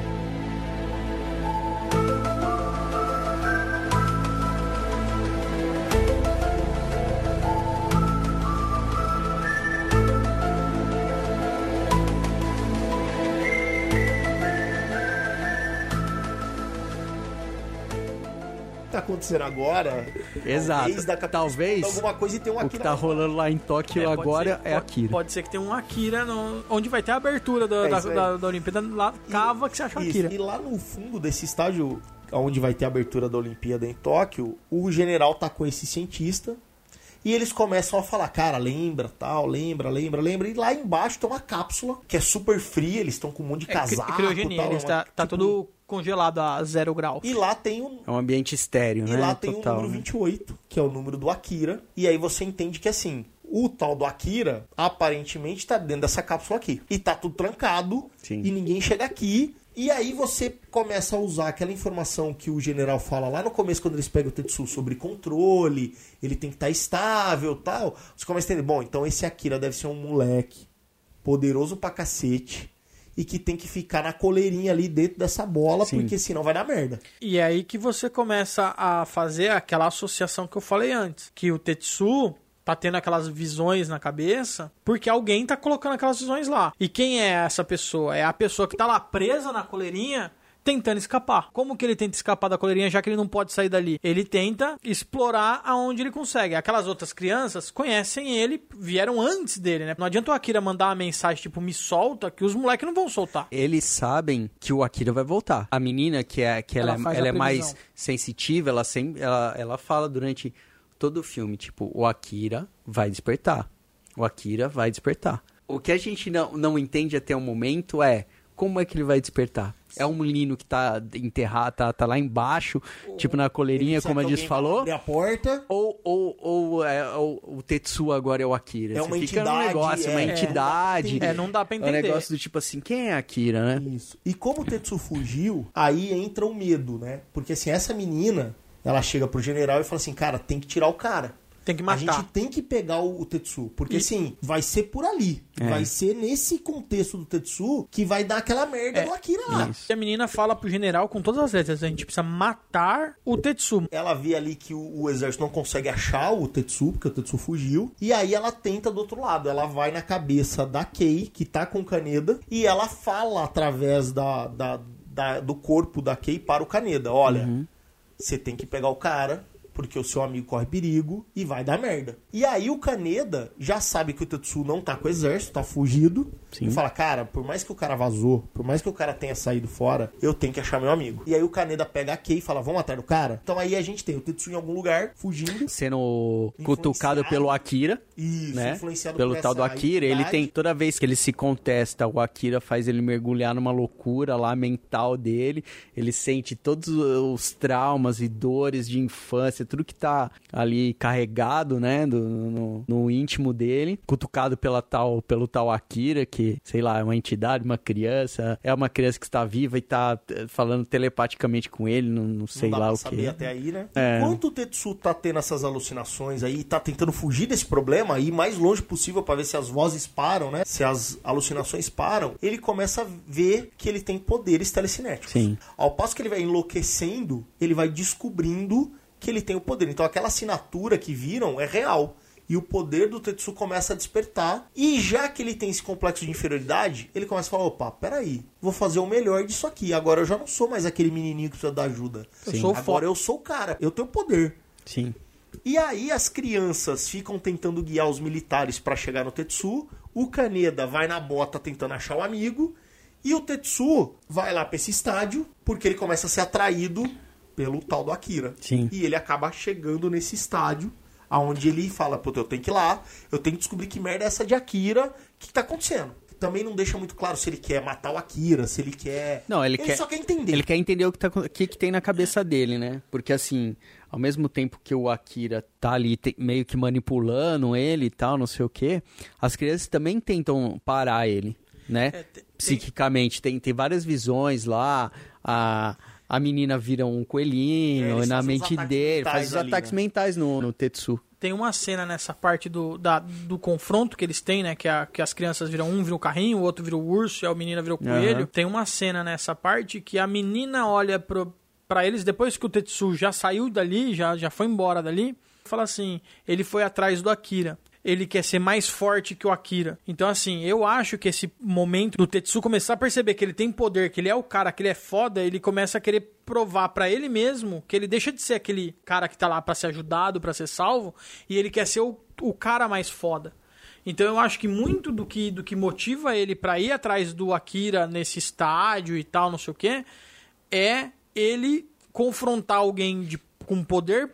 acontecendo agora. Exato. Talvez daqui a pouco Talvez alguma coisa e tem um o Akira que tá lá. rolando lá em Tóquio É, agora ser- é pode- Akira. Pode ser que tenha um Akira no- onde vai ter a abertura da, É da, da- da Olimpíada. Lá, cava que você acha o Isso, Akira. E lá no fundo desse estádio, onde vai ter a abertura da Olimpíada em Tóquio, o general tá com esse cientista. E eles começam a falar, cara, lembra, tal, lembra, lembra, lembra. E lá embaixo tem uma cápsula que é super fria, eles estão com um monte de É, cri- casaco criogenia, tal, eles uma- tá, tá tipo- tudo congelado a zero grau. E lá tem um, É um ambiente estéreo, e né? lá tem Total, o número né? 28, que é o número do Akira. E aí você entende que assim, o tal do Akira aparentemente tá dentro dessa cápsula aqui. E tá tudo trancado Sim. e ninguém chega aqui. E aí você começa a usar aquela informação que o general fala lá no começo, quando eles pegam o Tetsu sobre controle, ele tem que estar estável tal. Você começa a entender, bom, então esse Akira deve ser um moleque poderoso pra cacete. E que tem que ficar na coleirinha ali dentro dessa bola, Sim. porque senão vai dar merda. E é aí que você começa a fazer aquela associação que eu falei antes. Que o Tetsu tá tendo aquelas visões na cabeça porque alguém tá colocando aquelas visões lá. E quem é essa pessoa? É a pessoa que tá lá presa na coleirinha tentando escapar. Como que ele tenta escapar da coleirinha, já que ele não pode sair dali? Ele tenta explorar aonde ele consegue. Aquelas outras crianças conhecem ele, vieram antes dele, né? Não adianta o Akira mandar uma mensagem tipo, me solta, que os moleques não vão soltar. Eles sabem que o Akira vai voltar. A menina, que, é, que ela, Ela é- ela é mais sensitiva, ela, sem, ela, ela fala durante todo o filme, tipo, o Akira vai despertar. O Akira vai despertar. O que a gente não, não entende até o momento é como é que ele vai despertar. É um menino que tá enterrado, tá, tá lá embaixo, tipo na coleirinha, como a gente falou. Abrir a porta. Ou, ou, ou é, o, o Tetsu agora é o Akira. É Você uma fica num entidade, negócio, uma é. entidade. É, não dá pra É um entender. negócio do tipo assim, quem é Akira, né? Isso. E como o Tetsu fugiu, aí entra o medo, né? Porque assim, essa menina, ela chega pro general e fala assim, cara, tem que tirar o cara. Tem que A matar. gente tem que pegar o, Tetsu. Porque E- assim, vai ser por ali. É. Vai ser nesse contexto do Tetsu que vai dar aquela merda É, do Akira lá. Isso. E a menina fala pro general com todas as letras: a gente precisa matar o Tetsu. Ela vê ali que o, o exército não consegue achar o Tetsu, porque o Tetsu fugiu. E aí ela tenta do outro lado. Ela vai na cabeça da Kei, que tá com o Kaneda, e ela fala através da, da- da- do corpo da Kei para o Kaneda: Olha, você tem que pegar o cara. Porque o seu amigo corre perigo e vai dar merda. E aí o Kaneda já sabe que o Tetsu não tá com o exército, tá fugido. Sim. E fala, cara, por mais que o cara vazou, por mais que o cara tenha saído fora, eu tenho que achar meu amigo. E aí o Kaneda pega a Kei e fala, vamos atrás do cara? Então aí a gente tem o Tetsu em algum lugar, fugindo. Sendo cutucado pelo Akira. Isso, né? influenciado Pelo tal do Akira, ele tem toda vez que ele se contesta, o Akira faz ele mergulhar numa loucura lá mental dele. Ele sente todos os traumas e dores de infância, tudo que tá ali carregado, né, do- no, no íntimo dele, cutucado pela tal, pelo tal Akira, que sei lá, é uma entidade, uma criança, é uma criança que está viva e tá eh, falando telepaticamente com ele, não, não sei não lá o que. até aí, né? É. Enquanto o Tetsu tá tendo essas alucinações aí, tá tentando fugir desse problema, ir mais longe possível pra ver se as vozes param, né? Se as alucinações param, ele começa a ver que ele tem poderes telecinéticos. Sim. Ao passo que ele vai enlouquecendo, ele vai descobrindo que ele tem o poder. Então aquela assinatura que viram é real. E o poder do Tetsu começa a despertar. E já que ele tem esse complexo de inferioridade, ele começa a falar: opa, peraí, vou fazer o melhor disso aqui. Agora eu já não sou mais aquele menininho que precisa da ajuda. Eu sou Agora foda. eu sou o cara, eu tenho poder. Sim. E aí as crianças ficam tentando guiar os militares para chegar no Tetsu. O Kaneda vai na bota tentando achar o amigo. E o Tetsu vai lá pra esse estádio porque ele começa a ser atraído pelo tal do Akira. Sim. E ele acaba chegando nesse estádio aonde ele fala, puta, eu tenho que ir lá, eu tenho que descobrir que merda é essa de Akira, o que, que tá acontecendo. Também não deixa muito claro se ele quer matar o Akira, se ele quer... Não, ele, quer, só quer entender. Ele quer entender o que, tá, o que, que tem na cabeça dele, né? Porque assim, ao mesmo tempo que o Akira tá ali te- meio que manipulando ele e tal, não sei o quê, as crianças também tentam parar ele, né? É, tem- Psiquicamente. Tem, tem várias visões lá, a, a menina vira um É, coelhinho eles na mente dele, faz os ali, ataques né? mentais no, no Tetsu. Tem uma cena nessa parte do, da- do confronto que eles têm, né? Que, a- que as crianças viram um vira o carrinho, o outro vira o urso e a menina vira o coelho. Aham. Tem uma cena nessa parte que a menina olha pro, pra eles, depois que o Tetsu já saiu dali, já, já foi embora dali, fala assim: ele foi atrás do Akira. Ele quer ser mais forte que o Akira. Então, assim, eu acho que esse momento do Tetsu começar a perceber que ele tem poder, que ele é o cara, que ele é foda, ele começa a querer provar pra ele mesmo que ele deixa de ser aquele cara que tá lá pra ser ajudado, pra ser salvo, e ele quer ser o, o cara mais foda. Então eu acho que muito do que, do que motiva ele pra ir atrás do Akira nesse estádio e tal, não sei o quê, é ele confrontar alguém de, com poder.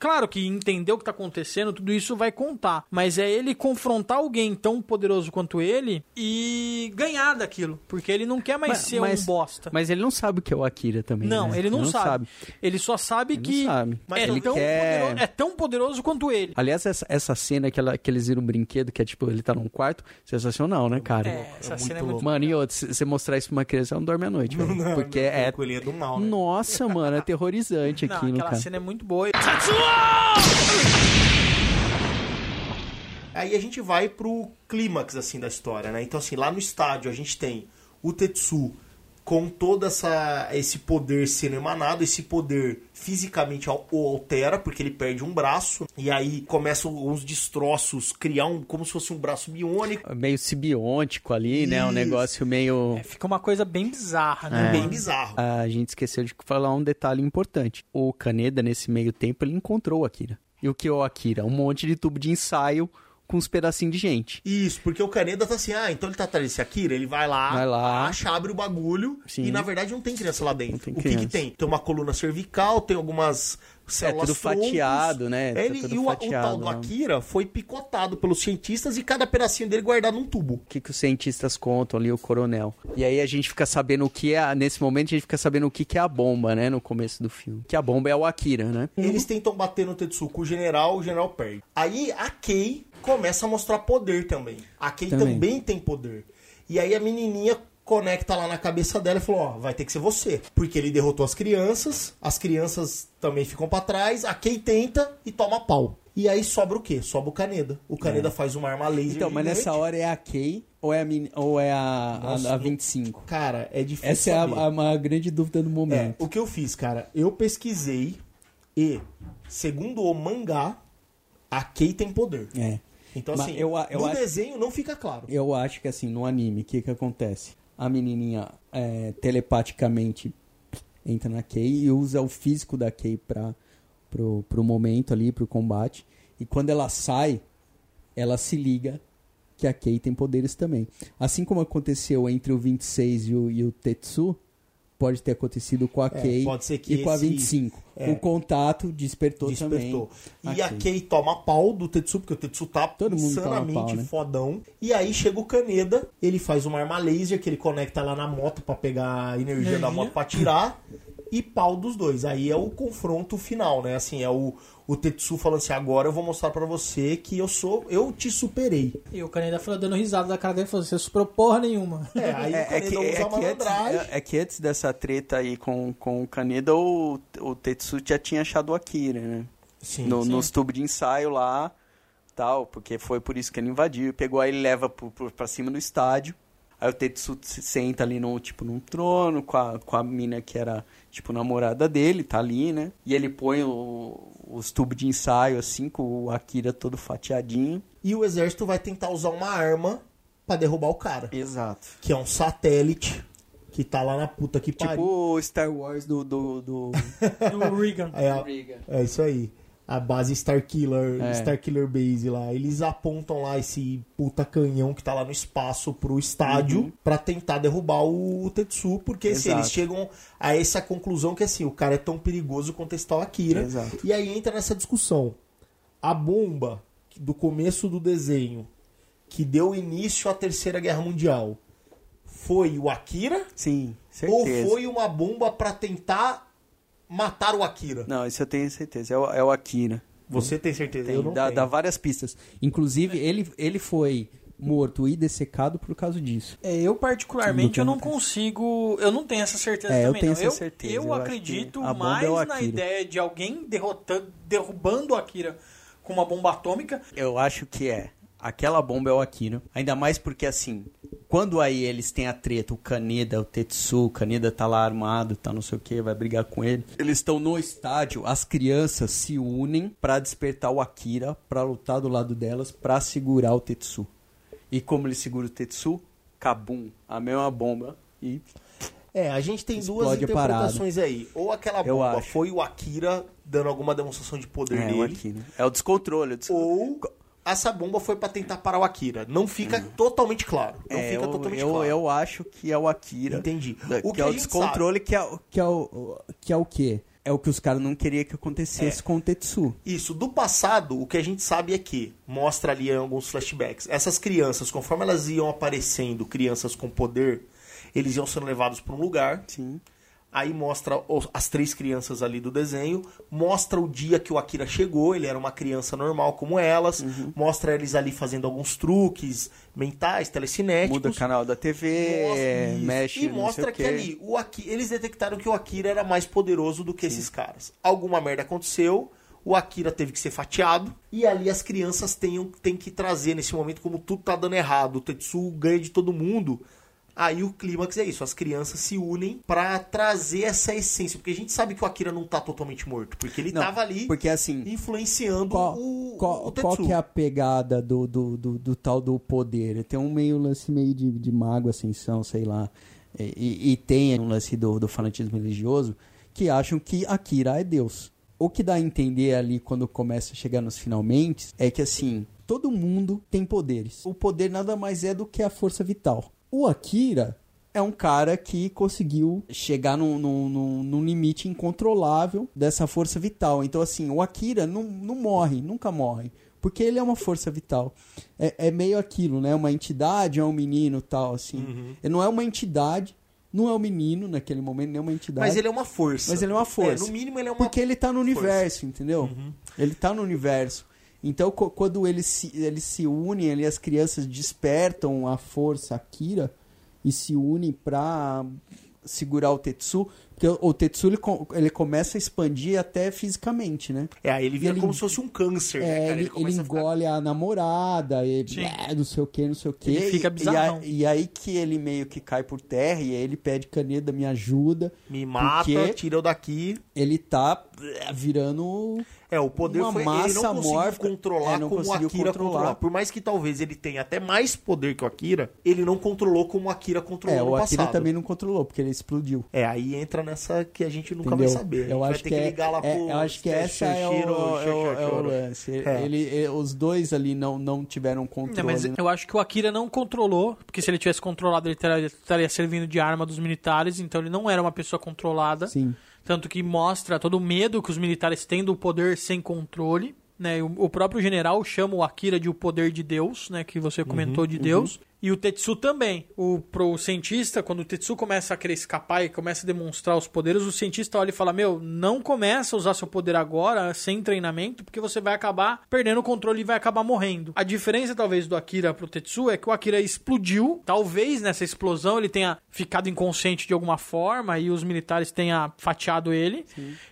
Claro que entender o que tá acontecendo, tudo isso vai contar. Mas é ele confrontar alguém tão poderoso quanto ele e ganhar daquilo. Porque ele não quer mais ser um bosta. Mas ele não sabe o que é o Akira também. não, né? ele não, sabe. Ele só sabe Ele não que sabe. Mas é, ele tão quer- poderoso, é tão poderoso quanto ele. Aliás, essa, essa cena que, ela, que eles viram um brinquedo, que é tipo, ele tá num quarto, sensacional, né, cara? É, essa muito cena é muito Mano, e outra, se você mostrar isso pra uma criança, ela não dorme à noite, (laughs) velho. Porque é. O coelhinho é do mal, né? Nossa, mano, é aterrorizante Não, aquilo, aquela cara. cena é muito boa. Aí a gente vai pro clímax, assim, da história, né? Então, assim, lá no estádio a gente tem o Tetsu com todo essa, esse poder sendo emanado, esse poder fisicamente o altera, porque ele perde um braço, e aí começam uns destroços, criar um, como se fosse um braço biônico, Meio sibiôntico ali, né? Um Isso. negócio meio. É, fica uma coisa bem bizarra, né? bem bizarro. A gente esqueceu de falar um detalhe importante. O Kaneda, nesse meio tempo, ele encontrou o Akira. E o que é o Akira? Um monte de tubo de ensaio com uns pedacinhos de gente. Isso, porque o Caneda tá assim, ah, então ele tá atrás desse Akira, ele vai lá, Vai lá. acha, abre o bagulho, Sim. e na verdade não tem criança lá dentro. O que que tem? Tem uma coluna cervical, tem algumas células tudo fatiado, né? Tá Ele, tudo e o, o fatiado, tal do né? Akira foi picotado pelos cientistas e cada pedacinho dele guardado num tubo. O que, que os cientistas contam ali, o coronel. E aí a gente fica sabendo o que é. Nesse momento a gente fica sabendo o que, que é a bomba, né? No começo do filme. Que a bomba é o Akira, né? Eles tentam bater no Tetsuko, o general, o general perde. Aí a Kei começa a mostrar poder também. A Kei Também. também, tem poder. E aí a menininha conecta lá na cabeça dela e falou, ó, vai ter que ser você. Porque ele derrotou as crianças, as crianças também ficam pra trás, a Kei tenta e toma pau. E aí sobra o quê? Sobra o Kaneda. O Kaneda faz uma arma laser Então, mas nessa hora é a Kay ou é a, mini- ou é a, Nossa, a 25? Cara, é difícil Essa é a, saber. a, uma grande dúvida do É, momento. o que eu fiz, cara? Eu pesquisei e, segundo o mangá, a Kei tem poder. É. Então, Mas assim, eu eu no acho- desenho não fica claro. Eu acho que assim, no anime, o que que acontece? A menininha é, telepaticamente entra na Kay e usa o físico da Kay pra, pro, pro momento ali, pro combate. E quando ela sai, ela se liga que a Kay tem poderes também. Assim como aconteceu entre o 26 e o, e o Tetsu, pode ter acontecido com a É, Kay pode ser que e com a esse- 25. é. O contato despertou, Despertou. também. E a Kei toma pau do Tetsu, porque o Tetsu tá Todo insanamente pau, né? fodão. E aí chega o Kaneda, ele faz uma arma laser que ele conecta lá na moto pra pegar a energia da Energia. moto pra tirar. E pau dos dois. Aí é o confronto final, né? Assim, é o, o Tetsu falando assim: agora eu vou mostrar pra você que eu sou. Eu te superei. E o Kaneda falou dando risada da cara dele falou: você superou porra nenhuma. É, aí o É, é que, usa é, que antes, é, é que antes dessa treta aí com, com o Kaneda, o, o Tetsu já tinha achado o Akira, né? Sim, No- sim. Nos tubos de ensaio lá, tal, porque foi por isso que ele invadiu. Pegou aí e leva pro, pro, pra cima do estádio. Aí o Tetsu se senta ali no, tipo, num trono com a, com a mina que era, tipo, namorada dele, tá ali, né? E ele põe o- os tubos de ensaio, assim, com o Akira todo fatiadinho. E o exército vai tentar usar uma arma pra derrubar o cara. Exato. Que é um satélite que tá lá na puta que pariu. Tipo o Star Wars do... do, do... (laughs) Do Reagan. É, é isso aí. A base Starkiller, É. Starkiller Base lá. Eles apontam lá esse puta canhão que tá lá no espaço pro estádio pra tentar derrubar o Tetsu, porque assim, Uhum. Exato. eles chegam a essa conclusão que assim, o cara é tão perigoso quanto esse tal Akira. Exato. E aí entra nessa discussão. A bomba do começo do desenho que deu início à Terceira Guerra Mundial foi o Akira Sim, ou certeza. foi uma bomba pra tentar matar o Akira? Não, isso eu tenho certeza. É o, é o Akira. Você tem certeza? Tem, Eu não dá, tenho. dá várias pistas. Inclusive, ele, ele foi morto e dessecado por causa disso. É, eu particularmente eu não consigo, eu não tenho essa certeza É, eu também tenho não. essa certeza, Eu, eu acredito bomba mais é na ideia de alguém derrotando, derrubando o Akira com uma bomba atômica. Eu acho que é. Aquela bomba é o Akira. Ainda mais porque, assim, quando aí eles têm a treta, o Kaneda, o Tetsu, o Kaneda tá lá armado, tá não sei o que, vai brigar com ele. Eles estão no estádio, as crianças se unem pra despertar o Akira, pra lutar do lado delas, pra segurar o Tetsu. E como ele segura o Tetsu? Kabum, a mesma bomba. E É, a gente tem duas Explode interpretações aí. Ou aquela bomba foi o Akira dando alguma demonstração de poder é o dele. Akira. É o descontrole. O descontrole. Ou essa bomba foi pra tentar parar o Akira. Não fica totalmente claro. Não É, fica eu, totalmente eu, claro. eu acho que é o Akira. Entendi. Da- O que, que é o descontrole, que é, o- que, é o, que é o quê? É o que os caras não queriam que acontecesse É. com o Tetsu. Isso, do passado, o que a gente sabe é que, mostra ali em alguns flashbacks, essas crianças, conforme elas iam aparecendo, crianças com poder, eles iam sendo levados para um lugar. Sim. Aí mostra os- as três crianças ali do desenho, mostra o dia que o Akira chegou, ele era uma criança normal como elas, Uhum. mostra eles ali fazendo alguns truques mentais, telecinéticos. Muda o canal da TV, Mostra- isso. mexe, E mostra que ali o eles detectaram que o Akira era mais poderoso do que esses caras. Alguma merda aconteceu, o Akira teve que ser fatiado, e ali as crianças têm, têm que trazer nesse momento, como tudo tá dando errado, o Tetsu ganha de todo mundo. Aí o clímax é isso, as crianças se unem pra trazer essa essência, porque a gente sabe que o Akira não tá totalmente morto, porque ele Não, tava ali Porque assim, influenciando qual, o, qual, o qual que é a pegada do, do, do, do tal do poder? Tem um meio lance meio de, de mago, ascensão, sei lá. E, e- e tem um lance do, do fanatismo religioso que acham que Akira é Deus. O que dá a entender ali quando começa a chegar nos finalmente é que assim, todo mundo tem poderes. O poder nada mais é do que a força vital. O Akira é um cara que conseguiu chegar num, num, num- limite incontrolável dessa força vital. Então, assim, o Akira não, não morre, nunca morre. Porque ele é uma força vital. É, é meio aquilo, né? Uma entidade é um menino tal, assim. Uhum. Ele não é uma entidade, não é um menino naquele momento, nem é uma entidade. Mas ele é uma força. Mas ele é uma força. É, no mínimo ele é uma Porque ele tá no força. Uhum. universo, entendeu? Ele tá no universo. Então, quando eles se, eles se unem ali, as crianças despertam a força Akira e se unem pra segurar o Tetsu. Porque o, Tetsu, ele, ele começa a expandir até fisicamente, né? É, aí ele vira ele- como se fosse um câncer, né, É, cara? ele, ele começa a ficar- engole a namorada, e blé, não sei o que, não sei o que. Ele fica bizarrão. E, aí que ele meio que cai por terra e aí ele pede Caneda, me ajuda. Me mata, tira eu daqui. Ele tá blé, virando É, o poder Uma foi. Ele massa não conseguiu amorfa. controlar É, não como o Akira controlar. controlar. Por mais que talvez ele tenha até mais poder que o Akira, ele não controlou como o Akira controlou É, no o Akira passado. também não controlou, porque ele explodiu. É, aí entra nessa que a gente nunca entendeu? vai saber. A gente Eu vai acho ter que, que, é, ligar lá é- pro eu acho que essa é o, Shiro, é o, é lance. É. Ele, ele- os dois ali não, não tiveram controle. Mas né? eu acho que o Akira não controlou, porque se ele tivesse controlado, ele estaria servindo de arma dos militares, então ele não era uma pessoa controlada. Sim. Tanto que mostra todo o medo que os militares têm do poder sem controle. Né? O, o próprio general chama o Akira de o poder de Deus, né? que você comentou de Deus. E o Tetsu também. O, pro cientista, quando o Tetsu começa a querer escapar e começa a demonstrar os poderes, o cientista olha e fala: Meu, não começa a usar seu poder agora, sem treinamento, porque você vai acabar perdendo o controle e vai acabar morrendo. A diferença, talvez, do Akira pro Tetsu é que o Akira explodiu. Talvez nessa explosão ele tenha ficado inconsciente de alguma forma e os militares tenham fatiado ele.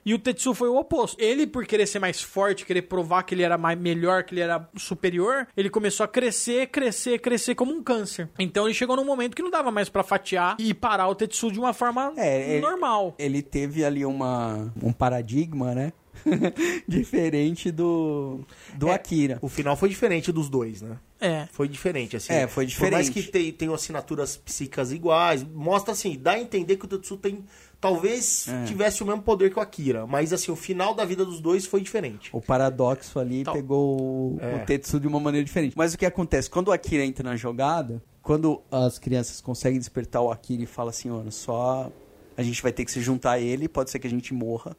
E o Tetsu foi o oposto. Ele, por querer ser mais forte, querer provar que ele era mais, melhor, que ele era superior, ele começou a crescer, crescer, crescer como um câncer. Então ele chegou num momento que não dava mais pra fatiar e parar o Tetsu de uma forma É, ele- normal. Ele teve ali uma, um paradigma, né? (laughs) Diferente do, do É, Akira. O final foi diferente dos dois, né? É. Foi diferente, assim. É, foi Por mais diferente. que tem, tenham assinaturas psíquicas iguais, mostra assim, dá a entender que o Tetsu tem. Talvez É. tivesse o mesmo poder que o Akira, mas assim, o final da vida dos dois foi diferente. O paradoxo ali Tal. pegou o, É. o Tetsu de uma maneira diferente. Mas o que acontece? Quando o Akira entra na jogada, quando as crianças conseguem despertar o Akira e fala assim, olha, só a gente vai ter que se juntar a ele, pode ser que a gente morra.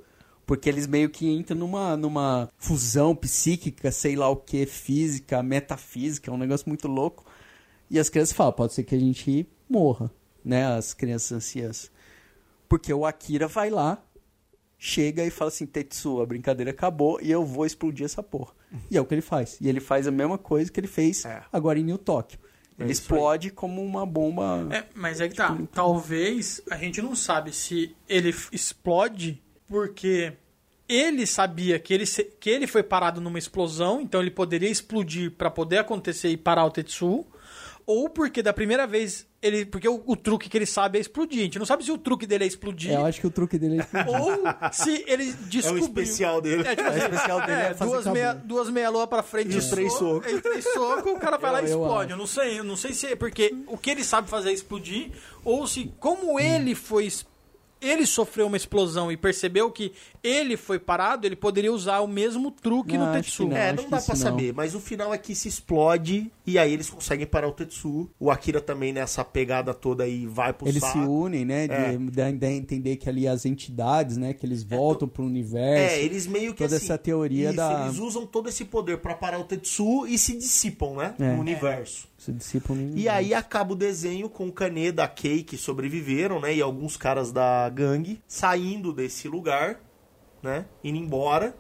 Porque eles meio que entram numa, numa fusão psíquica, sei lá o que, física, metafísica, é um negócio muito louco. E as crianças falam, pode ser que a gente morra, né? As crianças anciãs. Porque o Akira vai lá, chega e fala assim, Tetsu, a brincadeira acabou e eu vou explodir essa porra. E é o que ele faz. E ele faz a mesma coisa que ele fez É. agora em New Tóquio. Ele É isso aí. explode como uma bomba... É, mas é que tá. Talvez a gente não sabe se ele explode porque ele sabia que ele, se- que ele foi parado numa explosão, então ele poderia explodir pra poder acontecer e parar o Tetsu, ou porque da primeira vez ele, porque o, o truque que ele sabe é explodir. A gente não sabe se o truque dele é explodir. É, eu acho que o truque dele é explodir. Ou se ele descobriu. especial dele. É, tipo assim, O especial dele é fazer duas, cabum. meia, duas meia lua pra frente E três soco, socos. E três socos, o cara vai lá e Eu- eu explode. acho. Eu não sei, eu não sei se é porque o que ele sabe fazer é explodir, ou se como ele foi. Ele sofreu uma explosão e percebeu que ele foi parado, ele poderia usar o mesmo truque Não, no Tetsu. é, não dá não. saber, mas o final é que se explode e aí eles conseguem parar o Tetsu. O Akira também nessa pegada toda aí vai pro Eles saco. se unem, né? De, É. dar a entender que ali as entidades, né? Que eles voltam pro universo. É, eles meio que toda assim, essa teoria isso, da- Eles usam todo esse poder pra parar o Tetsu e se dissipam, né? É. No universo. Se dissipam E aí acaba o desenho com o Kaneda, a Kei que sobreviveram, né? E alguns caras da gangue saindo desse lugar, né? Indo embora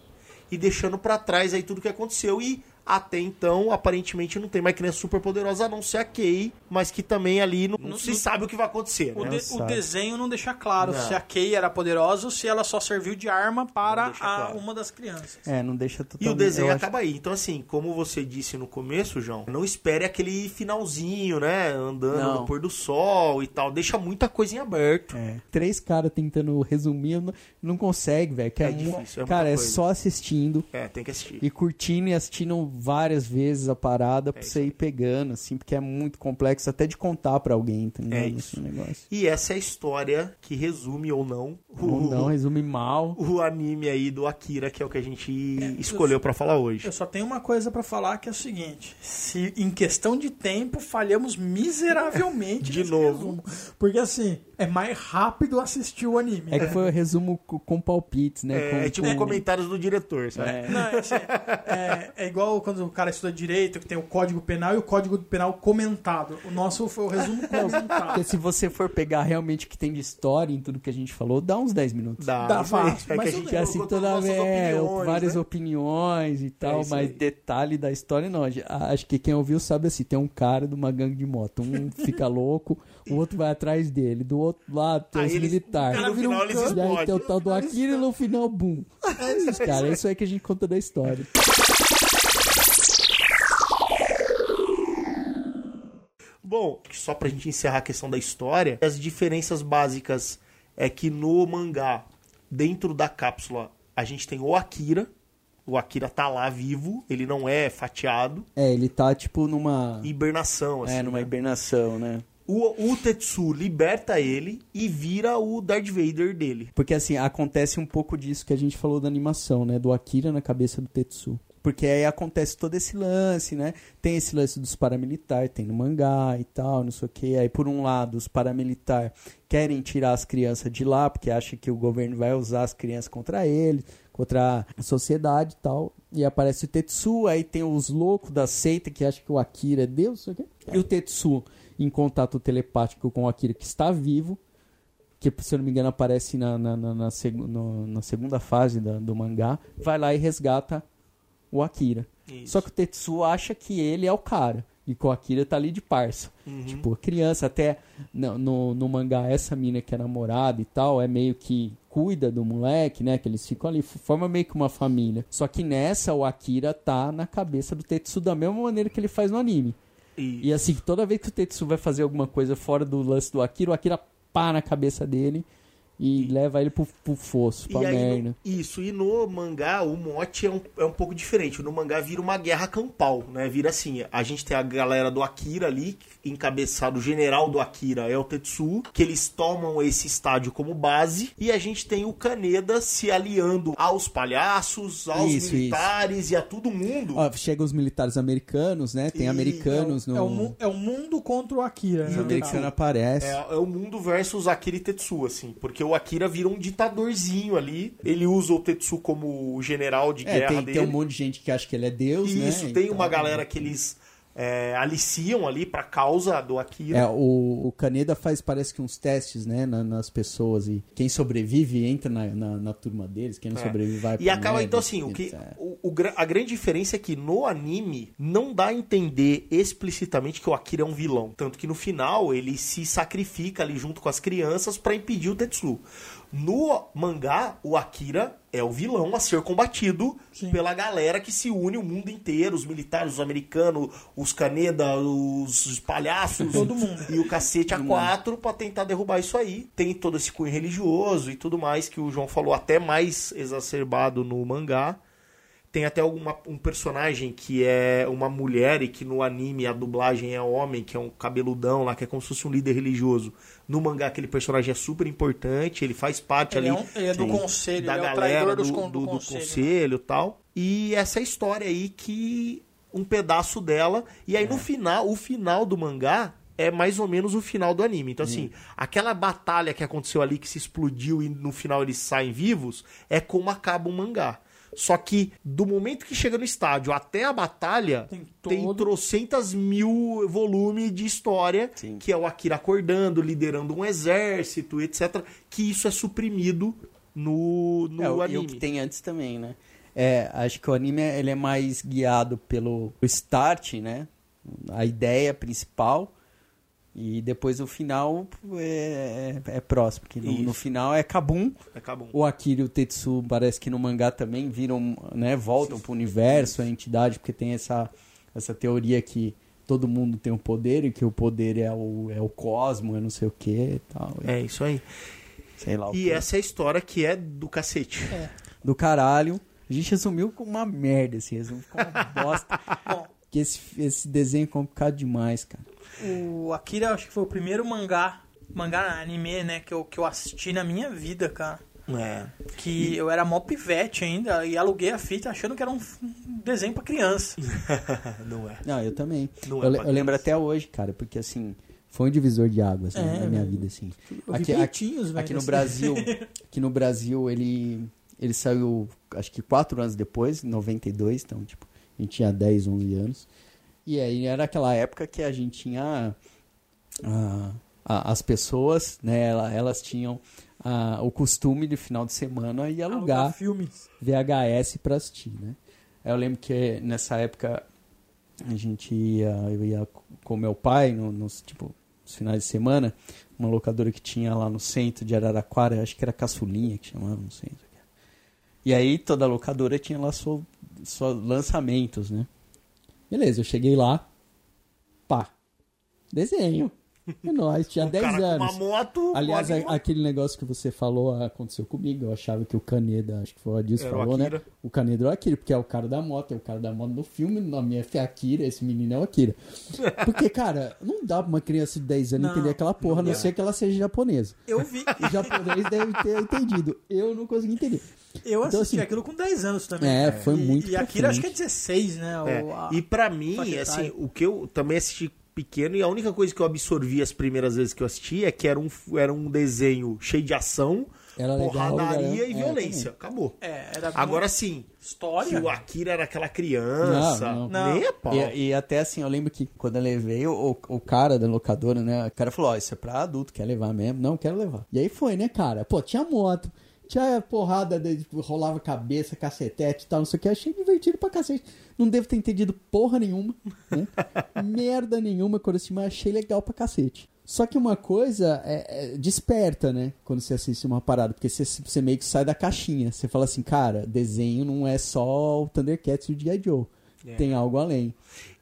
e deixando pra trás aí tudo que aconteceu. E Até então, aparentemente, não tem mais criança super poderosa a não ser a Kay, mas que também ali não, não se no- sabe o que vai acontecer, O, né? de- o sabe. desenho não deixa claro Não. se a Kay era poderosa ou se ela só serviu de arma para a- claro. uma das crianças. É, não deixa E totalmente... o desenho eu acho- acaba aí. Então, assim, como você disse no começo, João, não espere aquele finalzinho, né? Andando Não. no pôr do sol e tal. Deixa muita coisa em aberto. É. Três caras tentando resumir, não, não consegue, velho. É mu- difícil, é cara, é coisa. só assistindo É, tem que assistir. e curtindo e assistindo várias vezes a parada pra É isso você ir pegando, assim, porque é muito complexo até de contar pra alguém, tá ligado? É isso. Esse negócio. E essa é a história que resume ou não o, Ou não, resume mal. o anime aí do Akira, que é o que a gente escolheu pra falar hoje. Eu só tenho uma coisa pra falar que é o seguinte: se em questão de tempo falhamos miseravelmente (laughs) De novo. resumo. Porque assim, é mais rápido assistir o anime. É que foi o resumo co- com palpites, né? É, com, é tipo com- comentários do diretor, sabe? É. Não, é, assim, é- é igual quando o cara estuda direito, que tem o código penal e o código penal comentado. O nosso foi o resumo (laughs) comentado. Porque se você for pegar realmente o que tem de história em tudo que a gente falou, dá uns 10 minutos. Dá, Dá aí. fácil, É mas que a gente Que assim, toda é, opiniões, várias né? opiniões e tal, isso mas aí. detalhe da história não. Acho que quem ouviu sabe assim, tem um cara de uma gangue de moto, um (laughs) fica louco, o outro vai atrás dele, do outro lado tem os militares. no final eles E aí tem o tal do Akira e no final, bum. (laughs) É isso, cara, é isso aí que a gente conta da história. Bom, só pra gente encerrar a questão da história, as diferenças básicas é que no mangá, dentro da cápsula, a gente tem o Akira. O Akira tá lá vivo, ele não é fatiado. É, ele tá tipo numa. Hibernação, assim. É, numa né? hibernação, né? O, o Tetsu liberta ele e vira o Darth Vader dele. Porque assim, acontece um pouco disso que a gente falou da animação, né? Do Akira na cabeça do Tetsu. Porque aí acontece todo esse lance, né? Tem esse lance dos paramilitares, tem no mangá e tal, não sei o que. Aí, por um lado, os paramilitares querem tirar as crianças de lá, porque acham que o governo vai usar as crianças contra eles, contra a sociedade e tal. E aparece o Tetsu, aí tem os loucos da seita que acham que o Akira é Deus, não sei o quê. E o Tetsu, em contato telepático com o Akira, que está vivo, que se eu não me engano aparece na, na, na, na no- na segunda fase da- do mangá, vai lá e resgata o Akira. Isso. Só que o Tetsu acha que ele é o cara. E que o Akira tá ali de parça. Uhum. Tipo, criança, até no, no, no mangá, essa mina que é namorada e tal, é meio que cuida do moleque, né? Que eles ficam ali, forma meio que uma família. Só que nessa, o Akira tá na cabeça do Tetsu da mesma maneira que ele faz no anime. E, E assim, toda vez que o Tetsu vai fazer alguma coisa fora do lance do Akira, o Akira pá na cabeça dele e, leva ele pro, pro fosso, pra e aí, merda. no- isso, e no mangá o mote é um, é um pouco diferente. No mangá vira uma guerra campal, né? Vira assim, a gente tem a galera do Akira ali, encabeçado, o general do Akira é o Tetsu, que eles tomam esse estádio como base, e a gente tem o Kaneda se aliando aos palhaços, aos Isso, militares e a todo mundo. Ó, chega os militares americanos, né? Tem E- americanos no... É o, é o mundo contra o Akira. Né? americanos aparece. É, é o mundo versus Akira e Tetsu, assim. Porque o Akira vira um ditadorzinho ali. Ele usa o Tetsu como general de É, guerra tem, dele. tem um monte de gente que acha que ele é Deus, né? Isso, tem Então, uma galera que eles é, aliciam ali pra causa do Akira. É, o, o Kaneda faz, parece que uns testes, né, na- nas pessoas e quem sobrevive entra na, na, na turma deles, quem não É. sobrevive vai E acaba, então, assim, o que, é. o, o a grande diferença é que no anime não dá a entender explicitamente que o Akira é um vilão. Tanto que no final ele se sacrifica ali junto com as crianças pra impedir o Tetsu. No mangá, o Akira é o vilão a ser combatido pela galera que se une o mundo inteiro, os militares, os americanos, os Kaneda, os palhaços, Todo mundo. e o cacete a quatro pra tentar derrubar isso aí. Tem todo esse cunho religioso e tudo mais que o João falou, até mais exacerbado no mangá. Tem até alguma, um personagem que é uma mulher e que no anime a dublagem é homem, que é um cabeludão lá, que é como se fosse um líder religioso. No mangá aquele personagem é super importante, ele faz parte Ele é ali um- ele é do conselho, da é o galera dos do, do do- conselho, né? conselho e tal. E essa história aí que um pedaço dela e aí no final, o final do mangá é mais ou menos o final do anime. Então, assim, aquela batalha que aconteceu ali, que se explodiu e no final eles saem vivos, é como acaba o mangá. Só que do momento que chega no estádio até a batalha, Tem tem, todo- trocentas mil volumes de história, Sim. que é o Akira acordando, liderando um exército, etc. Que isso é suprimido no, no É, o- e anime. o que tem antes também, né? é, acho que o anime ele é mais guiado pelo start, né? A ideia principal. E depois o final é, é, é próximo. Porque no, no final é Kabum. Acabou. O Akira e o Tetsu parece que no mangá também viram, né? Voltam pro universo, a entidade, porque tem essa, essa teoria que todo mundo tem um poder e que o poder é o, é o cosmo, é não sei o que e tal. É isso aí. Sei lá o E quê. essa é a história que é do cacete. do caralho. A gente resumiu com uma merda, assim, resumiu com uma bosta. (laughs) que esse, esse desenho é complicado demais, cara. O Akira, acho que foi o primeiro mangá, mangá anime, né, que eu, que eu assisti na minha vida, cara. É. Que eu era mó pivete ainda e aluguei a fita achando que era um desenho pra criança. (laughs) Não é. Não, eu também. Não é eu, pra eu lembro até hoje, cara, porque assim, foi um divisor de águas né, É, na minha velho. vida, assim. Eu vi Aqui, aqui, velho, aqui no assim. Brasil, (laughs) aqui no Brasil ele, ele saiu, acho que quatro anos depois, em 92, então, tipo, a gente tinha 10, 11 anos. E aí era aquela época que a gente tinha ah, as pessoas, né, ela- elas tinham ah, o costume de final de semana ir alugar filmes. VHS pra assistir, né? Eu lembro que nessa época a gente ia, eu ia com meu pai no- nos tipo nos finais de semana, uma locadora que tinha lá no centro de Araraquara, acho que era Caçulinha que chamava, não sei. E aí toda locadora tinha lá seus lançamentos, né? Beleza, eu cheguei lá, pá, desenho. É nóis, tinha Um 10 cara anos. com uma moto. Aliás, a- aquele negócio que você falou aconteceu comigo. Eu achava que o Caneda, acho que foi o Adilson Era o falou, né? O Caneda era o Akira, porque é o cara da moto, é o cara da moto no filme, o nome é Akira, esse menino é o Akira. Porque, (laughs) cara, não dá pra uma criança de 10 anos Não, entender aquela porra, a não ser que ela seja japonesa. Eu vi. O japonês deve ter entendido. Eu não consegui entender. Eu Então, assisti assim, aquilo com 10 anos também. É, foi E- muito E pra Akira acho que é frente. 16, né? o- É, a- E pra mim, assim, o que eu também assisti pequeno e a única coisa que eu absorvi as primeiras vezes que eu assisti é que era um, era um desenho cheio de ação, Era porradaria e é, violência. Acabou. É, era Agora sim, história. que o Akira era aquela criança, Não, não. nem a pau. E, e até assim, eu lembro que quando eu levei, o, o cara da locadora, né? O cara falou, ó, isso é pra adulto, quer levar mesmo? Não, quero levar. E aí foi, né, cara? Pô, tinha moto, tinha porrada, de, tipo, rolava cabeça, cacetete e tal, não sei o que. Achei divertido pra cacete. Não devo ter entendido porra nenhuma, né? (laughs) Merda nenhuma quando mas achei legal pra cacete. Só que uma coisa é, é- desperta, né? Quando você assiste uma parada, porque você, você meio que sai da caixinha. Você fala assim, cara, desenho não é só o Thundercats e o G.I. Joe. Tem algo além.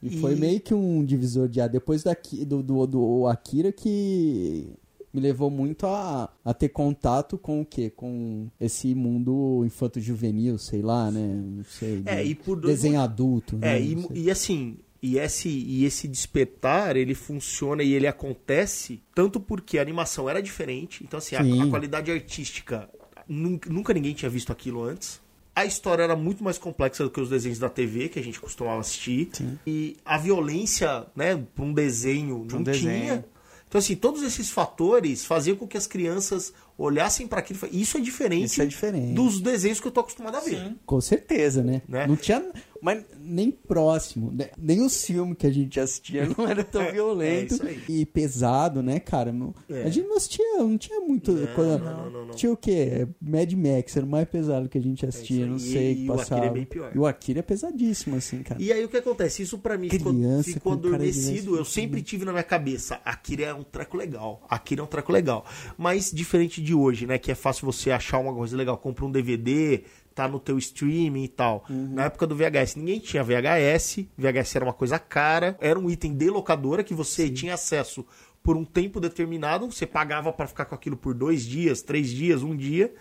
E, E- foi meio que um divisor de água. Depois daqui, do, do, do Akira que me levou muito a, a ter contato com o quê? Com esse mundo infanto-juvenil, sei lá, né? Não sei. É, né? e por dois Desenho adulto, né? É, e, Não sei. e assim, e esse, e esse despertar, ele funciona e ele acontece tanto porque a animação era diferente, então assim, a, Sim. a qualidade artística, nunca, nunca ninguém tinha visto aquilo antes. A história era muito mais complexa do que os desenhos da TV que a gente costumava assistir. E a violência, né, para um desenho Pra um não desenho. Então, assim, todos esses fatores faziam com que as crianças olhassem para aquilo. e falassem, Isso é diferente, Isso é diferente. dos desenhos que eu tô acostumado a ver. Com certeza, né? Né? Não tinha. Mas nem próximo. né? Nem os filmes que a gente assistia não era tão (laughs) É, violento é e pesado, né, cara? Não- É. A gente não assistia, não tinha muito. coisa- não, não, não. Tinha o quê? Mad Max era o mais pesado que a gente assistia, aí. não sei. e que o Akira passava. é bem pior. E o Akira é pesadíssimo, assim, cara. E aí o que acontece? Isso pra mim ficou, Criança ficou de adormecido. Eu sempre tive na minha cabeça, Akira é um treco legal. Akira é um treco legal. Mas diferente de hoje, né? Que é fácil você achar uma coisa legal. Compra um DVD, tá no teu streaming e tal. Uhum. Na época do VHS, ninguém tinha VHS. VHS era uma coisa cara. Era um item de locadora que você tinha acesso por um tempo determinado. Você pagava pra ficar com aquilo por dois dias, três dias, um dia.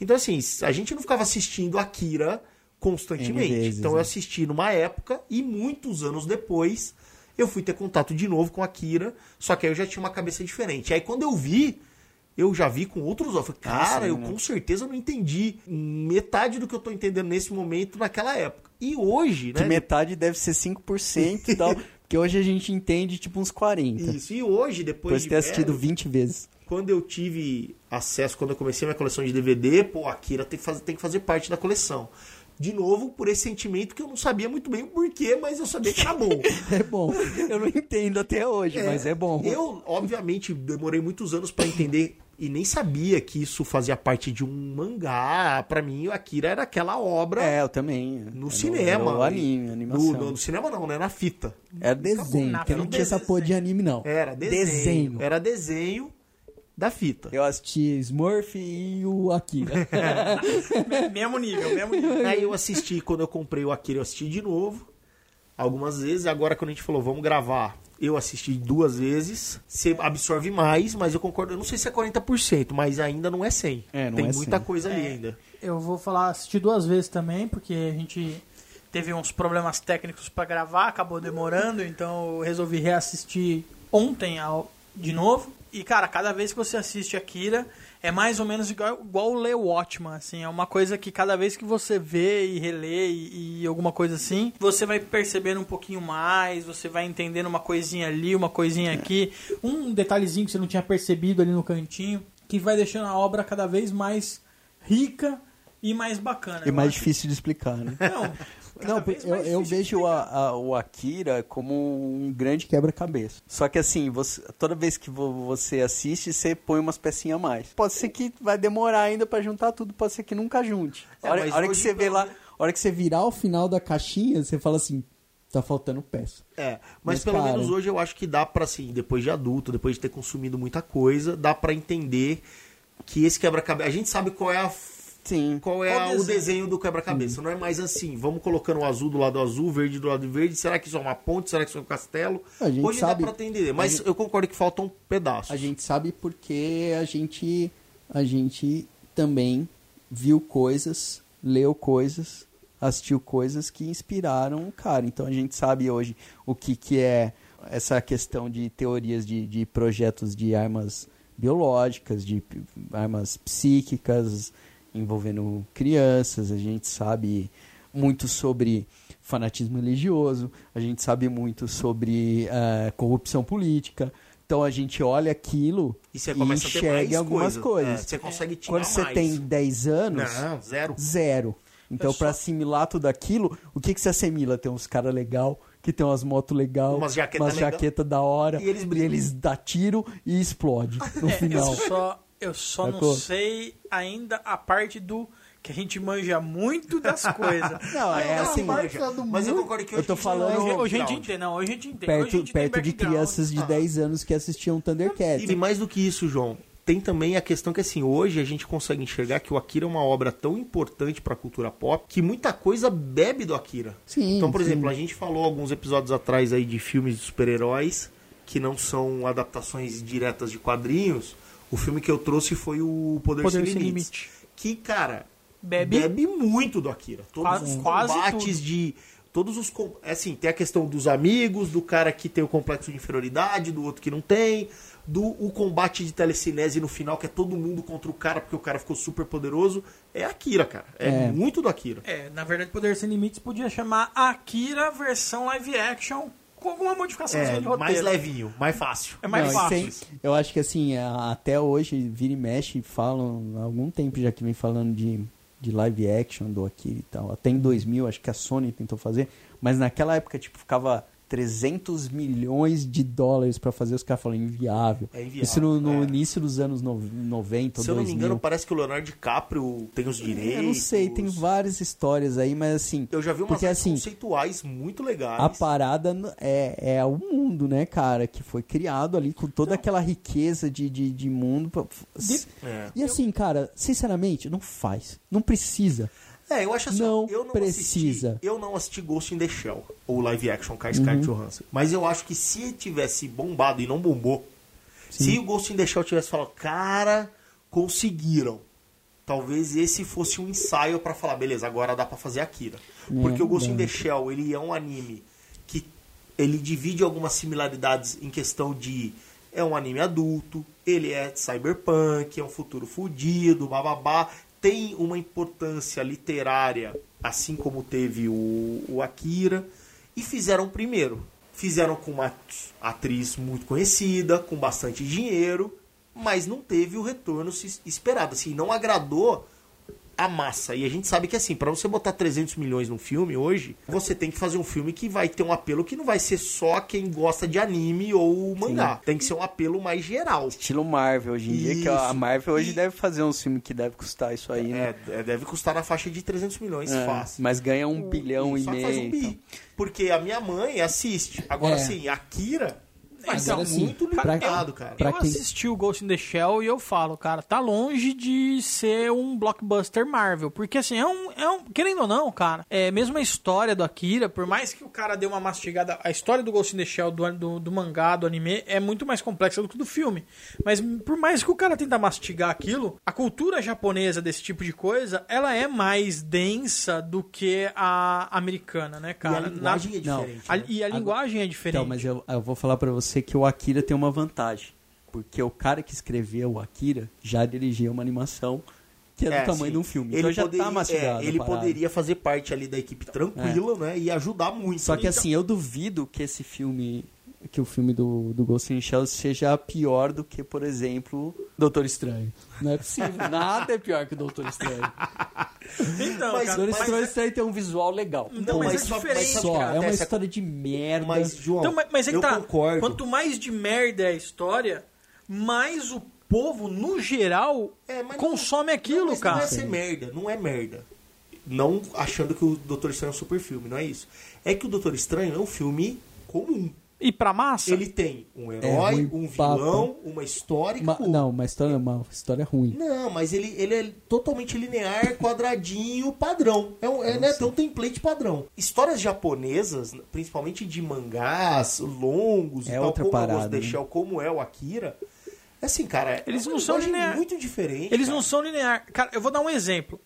Então, assim, a gente não ficava assistindo Akira constantemente. Vezes, então eu né? assisti numa época e muitos anos depois eu fui ter contato de novo com Akira, só que aí eu já tinha uma cabeça diferente. Aí quando eu vi, eu já vi com outros olhos. Falei, cara, eu né? com certeza não entendi metade do que eu tô entendendo nesse momento naquela época. E hoje, Que né? metade deve ser 5% e tal. (laughs) Porque hoje a gente entende tipo uns 40. Isso, e hoje, depois Depois de ter assistido velho, 20 vezes. quando eu tive acesso, quando eu comecei minha coleção de DVD, pô, Akira tem que fazer, tem que fazer parte da coleção. De novo, por esse sentimento que eu não sabia muito bem o porquê, mas eu sabia que era bom. (laughs) É bom. Eu não entendo até hoje, mas é bom. Eu, obviamente, demorei muitos anos pra entender e nem sabia que isso fazia parte de um mangá. Pra mim, o Akira era aquela obra É, eu também. no Era cinema. O anime, a No, animação. no- no cinema não, né? Na fita. Era desenho, Na porque não tinha essa porra de anime, não. Era desenho. Desenho. Era desenho da fita. Eu assisti Smurf e o Akira. (laughs) mesmo nível, mesmo nível. Aí eu assisti, quando eu comprei o Akira, eu assisti de novo. Algumas vezes. Agora, quando a gente falou, vamos gravar, eu assisti duas vezes. Você absorve mais, mas eu concordo. Eu não sei se é 40%, mas ainda não é 100. É, não Tem é muita 100. coisa ali É. ainda. Eu vou falar, assisti duas vezes também, porque a gente teve uns problemas técnicos pra gravar, acabou demorando, então eu resolvi reassistir ontem ao, de novo. E, cara, cada vez que você assiste Akira, é mais ou menos igual, igual ler Watchman, assim. É uma coisa que cada vez que você vê e relê e, e alguma coisa assim, você vai percebendo um pouquinho mais, você vai entendendo uma coisinha ali, uma coisinha aqui. Um detalhezinho que você não tinha percebido ali no cantinho, que vai deixando a obra cada vez mais rica e mais bacana. E mais acho. difícil de explicar, né? Não, Não, eu, eu vejo a- a- o Akira como um grande quebra-cabeça. Só que assim, você- toda vez que vo- você assiste, você põe umas pecinhas a mais. Pode ser que vai demorar ainda pra juntar tudo, pode ser que nunca junte. É, a hora, hora que você vê lá, a hora que você virar o final da caixinha, você fala assim, tá faltando peça. É, mas, Mas, pelo cara- menos hoje eu acho que dá pra, assim, depois de adulto, depois de ter consumido muita coisa, dá pra entender que esse quebra-cabeça. A gente sabe qual é a. Sim. Qual é Qual a- o desenho? do quebra-cabeça? Não é mais assim, vamos colocando o azul do lado azul, verde do lado verde. Será que isso é uma ponte? Será que isso é um castelo? A gente Hoje sabe- dá pra entender, mas gente- eu concordo que faltam pedaços. A gente sabe porque a gente a gente também viu coisas, leu coisas, assistiu coisas que inspiraram o cara. Então a gente sabe hoje o que, que é essa questão de teorias de, de projetos de armas biológicas, de armas psíquicas envolvendo crianças. A gente sabe muito sobre fanatismo religioso, a gente sabe muito sobre eh, corrupção política. Então a gente olha aquilo E você mais enxerga algumas coisa. coisas. É, você consegue tirar Quando você mais. tem 10 anos, Não, zero. zero. Então, só- assimilar tudo aquilo, o que que se assimila? Tem uns caras legal, que tem umas motos legal, Umas jaqueta umas legal. jaqueta da hora, E eles brigam. eles dá tiro e explode no É, final. eu só, eu só não Sacou? sei ainda a parte do que a gente manja muito das coisas. (laughs) Não, é assim, Mas eu concordo que Eu hoje tô a gente falando- não Hoje, é hoje a gente entende, não, hoje a gente entende. A perto, gente perto de crianças de Ah. 10 anos que assistiam Thundercats. E mais do que isso, João, tem também a questão que assim, hoje a gente consegue enxergar que o Akira é uma obra tão importante pra cultura pop que muita coisa bebe do Akira. Sim, então, por sim. exemplo, a gente falou alguns episódios atrás aí de filmes de super-heróis que não são adaptações diretas de quadrinhos. O filme que eu trouxe foi o Poder, Poder Sem Sem Limites. Limite. Que, cara, Bebe. bebe muito do Akira. Todos Quase- os quase combates tudo. de. Todos os. com- Assim, tem a questão dos amigos, do cara que tem o complexo de inferioridade, do outro que não tem. Do o combate de telecinese no final, que é todo mundo contra o cara, porque o cara ficou super poderoso. É Akira, cara. É, É. muito do Akira. É, na verdade, Poder Sem Limites podia chamar Akira versão live action com alguma modificação É, de roteiro. mais levinho, mais fácil. É mais Não, fácil. tem- eu acho que assim, até hoje, vira e mexe, falam, há algum tempo já que vem falando de, de live action do Akira e tal. Até em 2000, acho que a Sony tentou fazer, mas naquela época, tipo, ficava 300 milhões de dólares pra fazer, os caras falam inviável. É inviável, Isso no, no é. início dos anos no- 90 ou Se eu não me 2000. engano, parece que o Leonardo DiCaprio tem os direitos. Eu não sei, tem várias histórias aí, mas assim... Eu já vi umas porque, assim, conceituais muito legais. A parada é, é o mundo, né, cara? Que foi criado ali com toda aquela riqueza de, de, de mundo. pra- É. E assim, cara, sinceramente, não faz. Não precisa. É, eu acho assim, Não eu não precisa. Assisti, eu não assisti Ghost in the Shell, ou live action com a Scarlett Uhum. Johansson. Mas eu acho que se tivesse bombado e não bombou, se o Ghost in the Shell tivesse falado, cara, conseguiram. Talvez esse fosse um ensaio pra falar, beleza, agora dá pra fazer Akira. Porque o Ghost in dá. the Shell, ele é um anime que ele divide algumas similaridades em questão de é um anime adulto, ele é cyberpunk, é um futuro fudido, bababá, tem uma importância literária, assim como teve o, o Akira, e fizeram primeiro. Fizeram com uma atriz muito conhecida, com bastante dinheiro, mas não teve o retorno esperado. Assim, não agradou a massa. E a gente sabe que assim, pra você botar 300 milhões num filme hoje, você tem que fazer um filme que vai ter um apelo que não vai ser só quem gosta de anime ou mangá. Tem que ser um apelo mais geral. Estilo Marvel hoje em dia, que a Isso. Marvel hoje E- deve fazer um filme que deve custar isso aí, né? É, é, deve custar na faixa de 300 milhões É, fácil. mas ganha um bilhão e Só que faz meio. um então. bi. Porque a minha mãe assiste. Agora É. sim, Akira vai ser Agora sim, muito limitado, cara. pra eu quem- assisti o Ghost in the Shell e eu falo, cara, tá longe de ser um blockbuster Marvel. Porque assim, é um. É um querendo ou não, cara, é mesmo a história do Akira, por mais que o cara dê uma mastigada. A história do Ghost in the Shell, do, do, do mangá, do anime, é muito mais complexa do que do filme. Mas por mais que o cara tenta mastigar aquilo, a cultura japonesa desse tipo de coisa, ela é mais densa do que a americana, né, E a cara? linguagem Na- é diferente. a- né? e a linguagem é diferente. Então, mas eu, eu vou falar pra você que o Akira tem uma vantagem. Porque o cara que escreveu o Akira já dirigia uma animação que é do É, tamanho sim. de um filme. Ele então já poderia, tá mastigado. é, ele poderia fazer parte ali da equipe tranquila, né? E ajudar muito. Só que assim, eu duvido que esse filme, que o filme do, do Ghost in the Shell seja pior do que, por exemplo, Doutor Estranho. Não é possível. Nada é pior que o Doutor Estranho. (laughs) Então, Mas- cara, Doutor mas- Estranho, Estranho tem um visual legal. Não, mas é só- diferente, o Só, que é uma acontece? história de merda. Mas, João, Então, mas, mas é que eu tá. concordo. Quanto mais de merda é a história, mais o povo, no geral, É, mas não- consome aquilo, não, mas cara. Não é ser merda, não é merda. Não achando que o Doutor Estranho é um super filme, não é isso. É que o Doutor Estranho é um filme comum. E pra massa? Ele tem um herói, ruim um vilão, uma história Uma- não, uma história, uma história ruim. Não, mas ele, ele é totalmente linear, (laughs) quadradinho, padrão. É um, é, né, tem um template padrão. Histórias japonesas, principalmente de mangás longos É e tal, outra como é parada, Ghost in the né? Shell, como é o Akira, é assim, cara, Eles é não são linear. muito diferente. Eles cara. não são linear. Cara, eu vou dar um exemplo.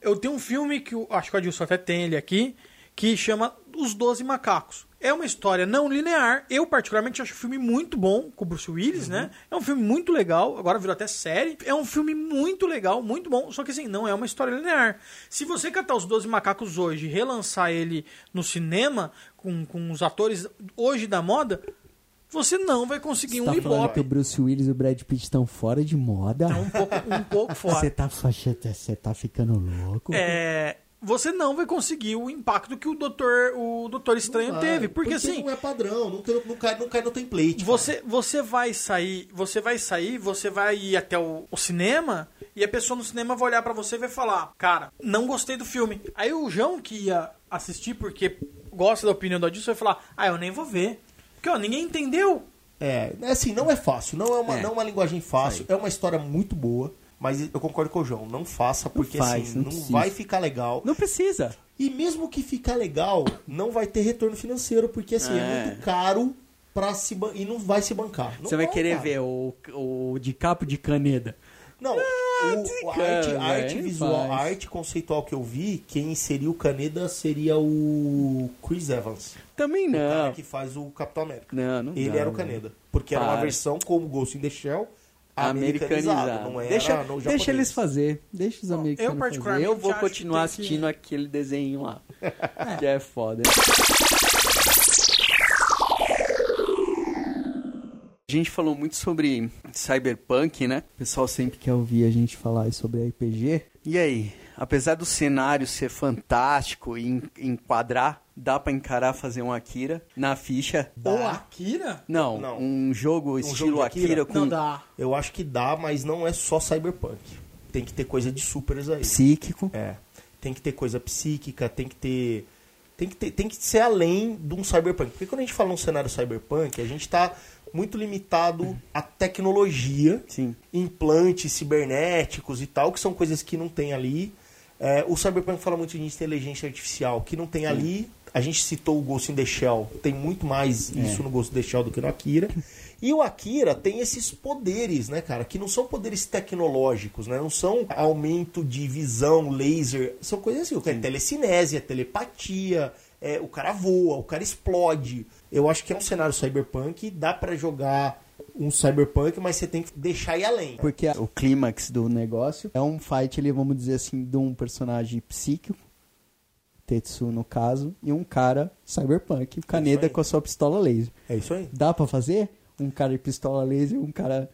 Eu tenho um filme que eu acho que o Adilson até tem ele aqui, que chama Os Doze Macacos. É uma história não linear. Eu, particularmente, acho o filme muito bom, com o Bruce Willis, né? É um filme muito legal. Agora virou até série. É um filme muito legal, muito bom. Só que, assim, não é uma história linear. Se você catar Os Doze Macacos hoje e relançar ele no cinema, com, com os atores hoje da moda, você não vai conseguir Você um tá ibope. que o Bruce Willis e o Brad Pitt estão fora de moda? É um pouco, um pouco (laughs) fora. Você tá, você tá ficando louco? é, você não vai conseguir o impacto que o Doutor, o Doutor Estranho Vai, teve. Porque, assim, não é padrão, não, tem- não cai, não cai no template. cara. você, você vai sair, você vai sair, você vai ir até o, o cinema e a pessoa no cinema vai olhar pra você e vai falar, cara, não gostei do filme. Aí o João que ia assistir porque gosta da opinião do Adilson vai falar, ah, eu nem vou ver. Porque, ó, ninguém entendeu. É, é assim, não é fácil, não é uma, É. não é uma linguagem fácil, é uma história muito boa, mas eu concordo com o João, não faça, porque faz, assim, não não, vai ficar legal. Não precisa. E mesmo que ficar legal, não vai ter retorno financeiro, porque assim, é, É. muito caro pra se e não vai se bancar. Não Você vai vai, querer cara. ver o, o de capo de caneda. Não, o, o- a cara, arte, a arte visual, faz. a arte conceitual que eu vi, quem seria o Caneda seria o Chris Evans, Também o cara não. que faz o Capitão América. Não, não Ele dá, era o. Caneda, porque era uma versão como Ghost in the Shell, americanizado, não era deixa, no deixa eles fazer. Deixa os americanos eu particularmente fazer. Eu vou continuar tem que- assistindo aquele desenho lá. (laughs) que é foda. A gente falou muito sobre cyberpunk, né? O pessoal sempre quer ouvir a gente falar sobre RPG. E aí, apesar do cenário ser fantástico e en- enquadrar, dá pra encarar fazer um Akira na ficha? Ou Akira? Não, Não. um jogo jogo estilo de Akira? Akira, com Não dá. Eu acho que dá, mas não é só cyberpunk. Tem que ter coisa de supers aí. psíquico. É. Tem que ter coisa psíquica, tem que ter. Tem que, ter, tem que ser além de um cyberpunk. Porque quando a gente fala num cenário cyberpunk, a gente está muito limitado à tecnologia, Sim. implantes cibernéticos e tal, que são coisas que não tem ali. É, o cyberpunk fala muito de inteligência artificial, que não tem ali. A gente citou o Ghost in the Shell, tem muito mais isso no Ghost in the Shell do que no Akira. E o Akira tem esses poderes, né, cara? Que não são poderes tecnológicos, né? Não são aumento de visão, laser. São coisas assim, o que é telecinésia, telepatia, é, o cara voa, o cara explode. Eu acho que é um cenário cyberpunk, dá pra jogar um cyberpunk, mas você tem que deixar ir além. Porque o clímax do negócio é um fight, ali, vamos dizer assim, de um personagem psíquico, Tetsu no caso, e um cara cyberpunk, o Kaneda aí. com a sua pistola laser. É isso aí. Dá pra fazer? Um cara de pistola laser, um cara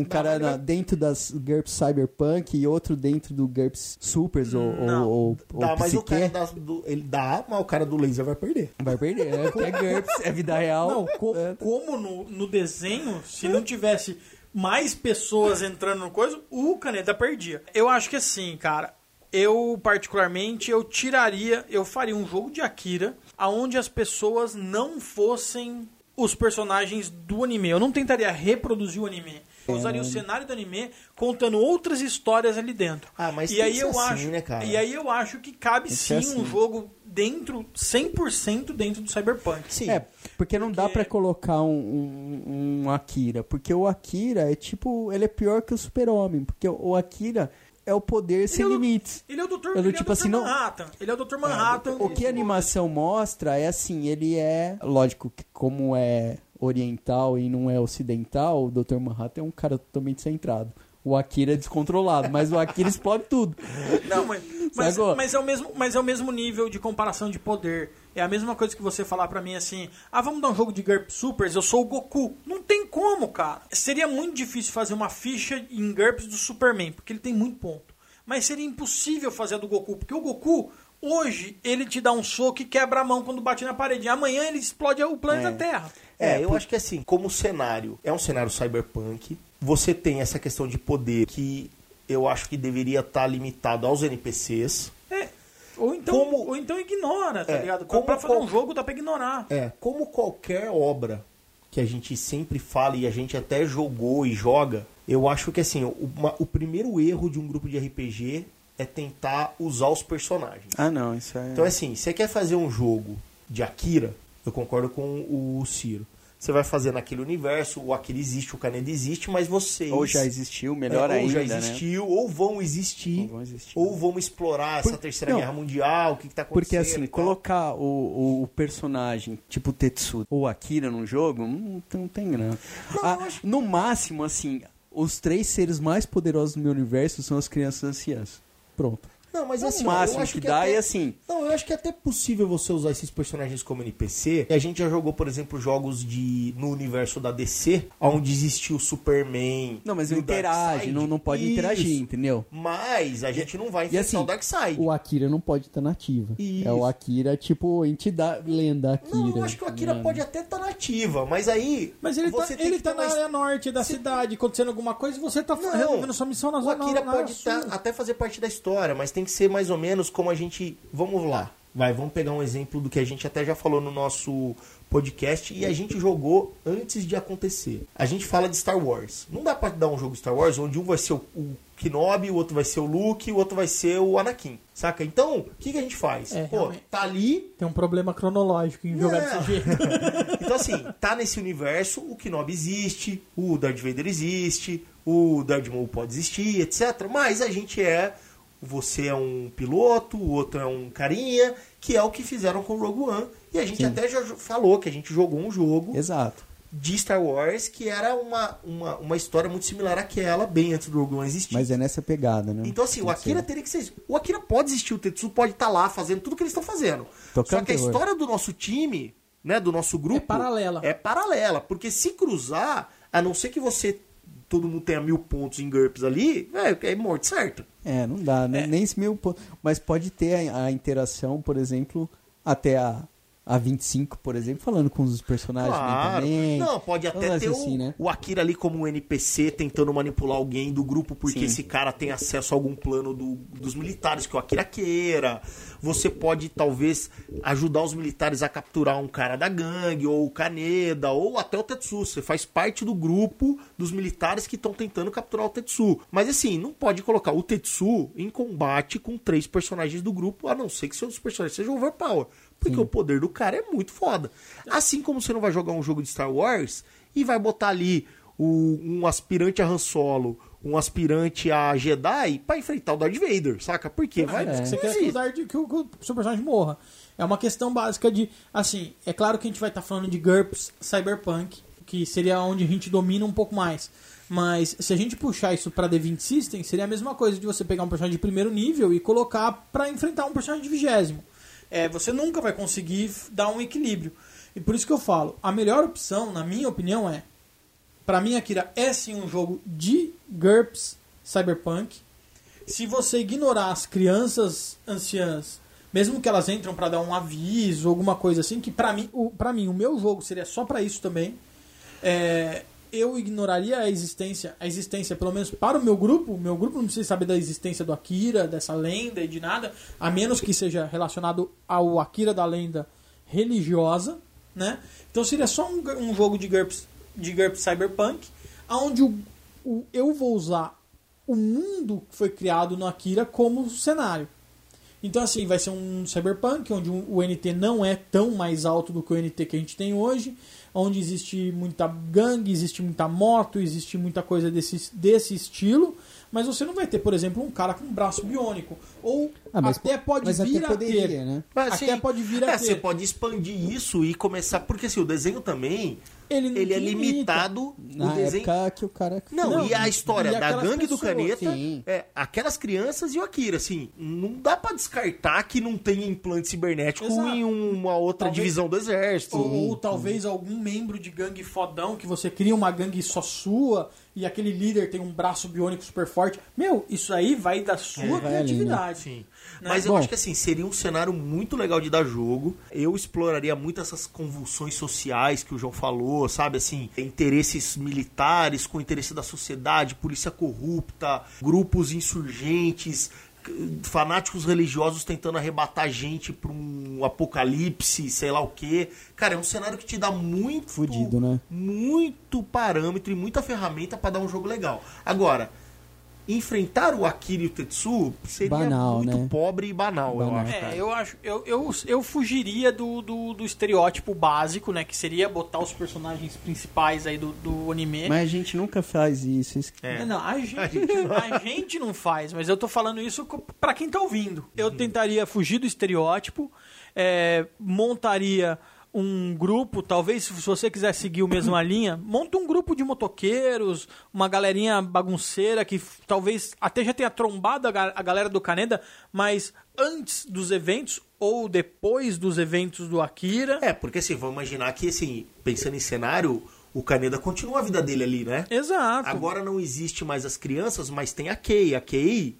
um cara na- dentro das GURPS Cyberpunk e outro dentro do GURPS Supers ou, Não. ou, ou, Dá, ou mas o cara do, ele dá, mas o cara do laser vai perder. Vai perder? Porque é GURPS, é vida real. Não, co- É. como no, no desenho, se não tivesse mais pessoas entrando no coisa, o Caneta perdia. Eu acho que assim, cara, eu particularmente eu tiraria, eu faria um jogo de Akira aonde as pessoas não fossem os personagens do anime. Eu não tentaria reproduzir o anime. Eu usaria o cenário do anime contando outras histórias ali dentro. Ah, mas e tem aí que ser eu assim, acho, né, cara? e aí eu acho que cabe sim assim. um jogo dentro 100% dentro do Cyberpunk. Sim. É, porque não dá pra colocar um, um, um Akira. Porque o Akira é tipo. Ele é pior que o Super-Homem. Porque o Akira é o poder sem é o- limites. Ele é o Dr. Ele tipo é o Dr. assim, não- Manhattan. Ele é o Dr. Manhattan. O que a animação mostra é assim, ele é. Lógico que como é oriental e não é ocidental, o Dr. Manhattan é um cara totalmente centrado. O Akira é descontrolado, mas o Akira explode tudo. Não, mas, mas, mas é o mesmo, mas é o mesmo nível de comparação de poder. É a mesma coisa que você falar pra mim assim: ah, vamos dar um jogo de GURP Supers, eu sou o Goku. Não tem como, cara. Seria muito difícil fazer uma ficha em GURPS do Superman, porque ele tem muito ponto. Mas seria impossível fazer a do Goku, porque o Goku, hoje, ele te dá um soco e quebra a mão quando bate na parede. Amanhã ele explode o planeta Terra. É, eu acho que assim, como o cenário é um cenário cyberpunk, você tem essa questão de poder que eu acho que deveria estar limitado aos NPCs. É. Ou então, Como- ou então ignora, tá É, ligado? Pra, como pra fazer qual- um jogo dá pra ignorar. É, como qualquer obra que a gente sempre fala e a gente até jogou e joga, eu acho que assim, o, uma- o primeiro erro de um grupo de RPG é tentar usar os personagens. Ah, não, isso é. Então, assim, você quer fazer um jogo de Akira, eu concordo com o Ciro. Você vai fazer naquele universo, o Akira existe, o Kaneda existe, mas vocês... Ou já existiu, melhor é, ou ainda, já né? existiu, ou vão existir, Ou vão existir. ou vão explorar Por- essa terceira não. guerra mundial, o que, que tá acontecendo. Porque assim, colocar o, o, personagem tipo Tetsu ou Akira num jogo, não, não tem grana. Ah, No máximo, assim, os três seres mais poderosos do meu universo são as crianças anciãs. Pronto. Não, mas É o assim, ó, máximo eu acho que, que dá até- e assim. Não, eu acho que é até possível você usar esses personagens como NPC. E a gente já jogou, por exemplo, jogos de no universo da DC, onde existiu o Superman. Não, mas não o interage, não, não pode Isso. interagir, entendeu? Mas a gente não vai E enfrentar assim, o Darkseid. o Akira não pode estar nativa. Isso. É o Akira, tipo, entidade, lenda Akira. Não, eu acho que o Akira né? pode até estar nativa, mas aí. Mas ele você tá, tem ele que tá na mais- área norte da Você- cidade, acontecendo alguma coisa, e você tá Não, resolvendo sua missão na O zona Akira na pode sul. tá- até fazer parte da história, mas tem que ser mais ou menos como a gente. Vamos lá. Vai, vamos pegar um exemplo do que a gente até já falou no nosso podcast e a gente jogou antes de acontecer. A gente fala de Star Wars. Não dá pra dar um jogo Star Wars onde um vai ser o, o Kenobi, o outro vai ser o Luke, o outro vai ser o Anakin. Saca? Então, o que, que a gente faz? É, Pô, realmente. tá ali, Tem um problema cronológico em jogar desse jeito. (laughs) então, assim, tá nesse universo, o Kenobi existe, o Darth Vader existe, o Darth Maul pode existir, etc. Mas a gente é. Você é um piloto, o outro é um carinha, que é o que fizeram com o Rogue One. E a gente até já falou que a gente jogou um jogo Exato. de Star Wars que era uma, uma, uma história muito similar àquela, bem antes do Rogue One existir. Mas é nessa pegada, né? Então, assim, o Tem que Akira ser. teria que ser. O Akira pode existir, o Tetsu pode estar lá fazendo tudo que eles estão fazendo. Tocando Só que a terror. história do nosso time, né, do nosso grupo... É paralela. É paralela, porque se cruzar, a não ser que você... Todo mundo tenha mil pontos em GURPS ali, é, é morte certa. É, não dá, né? nem esse mil pontos. Mas pode ter a, a interação, por exemplo, até a, a 25, por exemplo, falando com os personagens Claro. também. Não, pode Um até ter o, assim, né? o Akira ali como um NPC tentando manipular alguém do grupo porque Sim. esse cara tem acesso a algum plano do- dos militares que o Akira queira. Você pode talvez ajudar os militares a capturar um cara da gangue, ou o Kaneda, ou até o Tetsu. Você faz parte do grupo dos militares que estão tentando capturar o Tetsu. Mas assim, não pode colocar o Tetsu em combate com três personagens do grupo, a não ser que seus personagens sejam overpower. Porque o poder do cara é muito foda. Assim como você não vai jogar um jogo de Star Wars e vai botar ali o- um aspirante a Han Solo, um aspirante a Jedi pra enfrentar o Darth Vader, saca? Porque vai. Você não quer que o. Darth- que o- que o seu personagem morra. É uma questão básica de. Assim, é claro que a gente vai estar falando de GURPS Cyberpunk, que seria onde a gente domina um pouco mais. Mas se a gente puxar isso pra The 20 System, seria a mesma coisa de você pegar um personagem de primeiro nível e colocar pra enfrentar um personagem de vigésimo. É, você nunca vai conseguir dar um equilíbrio. E por isso que eu falo, a melhor opção, na minha opinião, é Pra mim, Akira é sim um jogo de GURPS Cyberpunk. Se você ignorar as crianças anciãs, mesmo que elas entram pra dar um aviso, alguma coisa assim, que pra mim, o, pra mim o meu jogo seria só pra isso também. É, eu ignoraria a existência, a existência, pelo menos para o meu grupo, o meu grupo não precisa saber da existência do Akira, dessa lenda e de nada, a menos que seja relacionado ao Akira da lenda religiosa, né? Então seria só um, um jogo de GURPS, de GURPS Cyberpunk, onde o, o, eu vou usar o mundo que foi criado no Akira como cenário. Então, assim, vai ser um cyberpunk, onde o NT não é tão mais alto do que o NT que a gente tem hoje, onde existe muita gangue, existe muita moto, existe muita coisa desse, desse estilo, mas você não vai ter, por exemplo, um cara com um braço biônico. Ou Ah, mas até po- pode mas vir até a poderia, ter. né? Mas, até assim, pode vir a é, ter. Você pode expandir isso e começar. Porque assim, o desenho também. Ele Ele é limita. limitado. Na o desenho. época que o cara. Não, Não, e a história e da gangue do pessoas, caneta, sim. é, aquelas crianças e o Akira, assim, não dá pra descartar que não tem implante cibernético Exato. em uma outra Talvez- divisão do exército. Ou, ou talvez algum membro de gangue fodão que você cria uma gangue só sua e aquele líder tem um braço biônico super forte. Meu, isso aí vai da sua É, vai ali, né? criatividade. Sim. Né? Mas eu Bom. acho que assim, seria um cenário muito legal de dar jogo. Eu exploraria muito essas convulsões sociais que o João falou, sabe? Assim, interesses militares com interesse da sociedade, polícia corrupta, grupos insurgentes, fanáticos religiosos tentando arrebatar gente pra um apocalipse, sei lá o quê. Cara, é um cenário que te dá muito Fudido, né? muito parâmetro e muita ferramenta pra dar um jogo legal. Agora, enfrentar o Akira e o Tetsu seria Banal, muito né? pobre e banal, eu Banal. acho. cara. É, eu acho. Eu, eu, eu fugiria do, do, do estereótipo básico, né? Que seria botar os personagens principais aí do, do anime. Mas a gente nunca faz isso. isso- É. Não, a gente, (laughs) a gente não faz, mas eu tô falando isso pra quem tá ouvindo. Eu tentaria fugir do estereótipo, é, montaria um grupo, talvez se você quiser seguir a mesma linha, monta um grupo de motoqueiros, uma galerinha bagunceira que talvez até já tenha trombado a, ga- a galera do Caneda, mas antes dos eventos ou depois dos eventos do Akira. É, porque assim, vamos imaginar que, assim, pensando em cenário, o Kaneda continua a vida dele ali, né? Exato. Agora não existe mais as crianças, mas tem a Kei. A Kei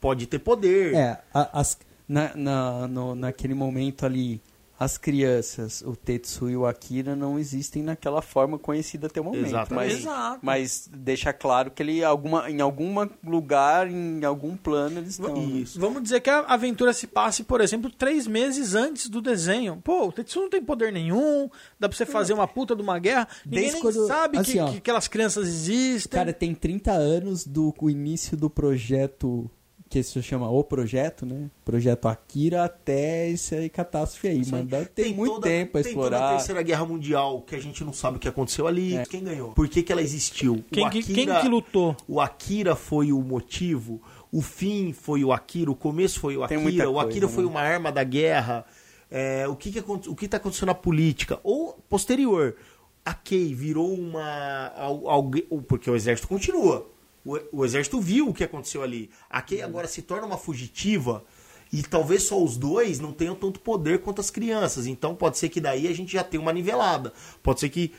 pode ter poder. É, a- as, na, na, no- naquele momento ali, as crianças, o Tetsu e o Akira não existem naquela forma conhecida até o momento. Exatamente. Mas, Exato. mas deixa claro que ele alguma, em algum lugar, em algum plano, eles estão. né? Isso. Vamos dizer que a aventura se passe, por exemplo, três meses antes do desenho. Pô, o Tetsu não tem poder nenhum, dá pra você fazer uma puta de uma guerra. Ninguém Desde nem quando- sabe assim, que, ó. que aquelas crianças existem. Cara, tem 30 anos do o início do projeto, que se chama O Projeto, né? Projeto Akira até esse aí catástrofe aí, mano. Dá- Tem, muito toda- tempo pra Tem toda a explorar. Terceira Guerra Mundial, que a gente não sabe o que aconteceu ali. Quem ganhou? Por que, que ela existiu? O Quem que- quem que lutou? O Akira foi o motivo, o fim foi o Akira, o começo foi o Tem Akira, muita o coisa, Akira foi né? uma arma da guerra. É, o que que o que está acontecendo na política? Ou posterior, a Kei virou uma. al- porque o exército continua. O, o exército viu o que aconteceu ali. A Kei agora se torna uma fugitiva. E talvez só os dois não tenham tanto poder quanto as crianças. Então pode ser que daí a gente já tenha uma nivelada. Pode ser que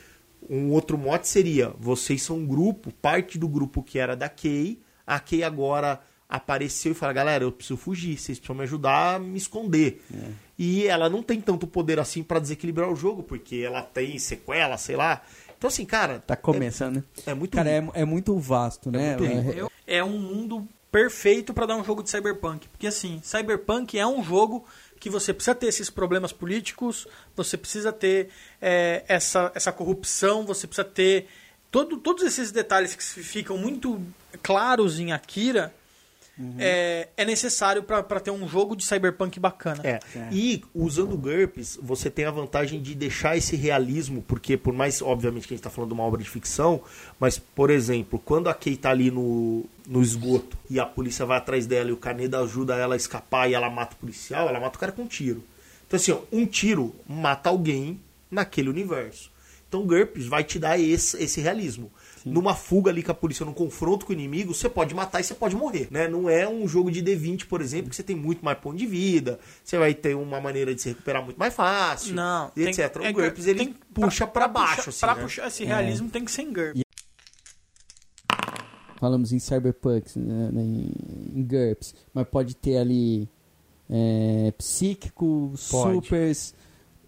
um outro mote seria: vocês são um grupo, parte do grupo que era da Kei. A Kei agora apareceu e fala: galera, eu preciso fugir, vocês precisam me ajudar a me esconder. E ela não tem tanto poder assim pra desequilibrar o jogo, porque ela tem sequela, sei lá. Então, assim, cara. Tá começando, né? É, é muito. Cara, é, é muito vasto, né? muito rico. É- Eu- É um mundo perfeito pra dar um jogo de Cyberpunk. Porque assim, Cyberpunk é um jogo que você precisa ter esses problemas políticos, você precisa ter é, essa, essa corrupção, você precisa ter todo, todos esses detalhes que ficam muito claros em Akira. É, é necessário pra pra ter um jogo de Cyberpunk bacana. É. E usando o GURPS, você tem a vantagem de deixar esse realismo, porque por mais, obviamente, que a gente está falando de uma obra de ficção, mas, por exemplo, quando a Kei tá ali no, no esgoto e a polícia vai atrás dela e o Kaneda ajuda ela a escapar e ela mata o policial, ela mata o cara com um tiro. Então, assim, ó, um tiro mata alguém naquele universo. Então, o GURPS vai te dar esse, esse realismo. Numa fuga ali com a polícia, num confronto com o inimigo, você pode matar e você pode morrer. Né? Não é um jogo de D20, por exemplo, que você tem muito mais ponto de vida, você vai ter uma maneira de se recuperar muito mais fácil, Não, e tem- etc. é o GURPS ele tem- puxa pra, baixo. assim, pra né? puxar esse realismo tem que ser em GURPS. falamos em cyberpunk, né, né, em, em GURPS, mas pode ter ali é, psíquico, Pode. supers,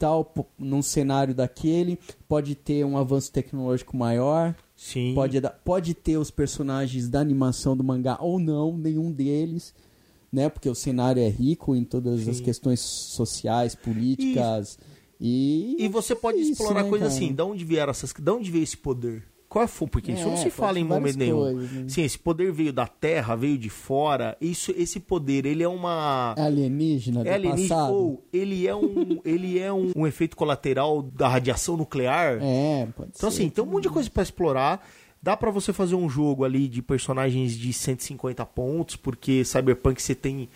tal, num cenário daquele, pode ter um avanço tecnológico maior, Sim. pode, pode ter os personagens da animação do mangá ou não, nenhum deles, né? Porque o cenário é rico em todas as Sim. questões sociais, políticas e... E você pode Isso, explorar né, coisa cara? assim, de onde vieram essas. De onde veio esse poder? Qual foi? Porque isso não É, se fala em momento nenhum. coisas, né? Sim, esse poder veio da Terra, veio de fora. Isso, esse poder, ele é uma. É alienígena É do alienígena passado? ou ele é um, ele é um, um efeito colateral da radiação nuclear. É, pode Então, ser. assim, tem um monte de coisa pra explorar. Dá pra você fazer um jogo ali de personagens de 150 pontos, porque Cyberpunk você tem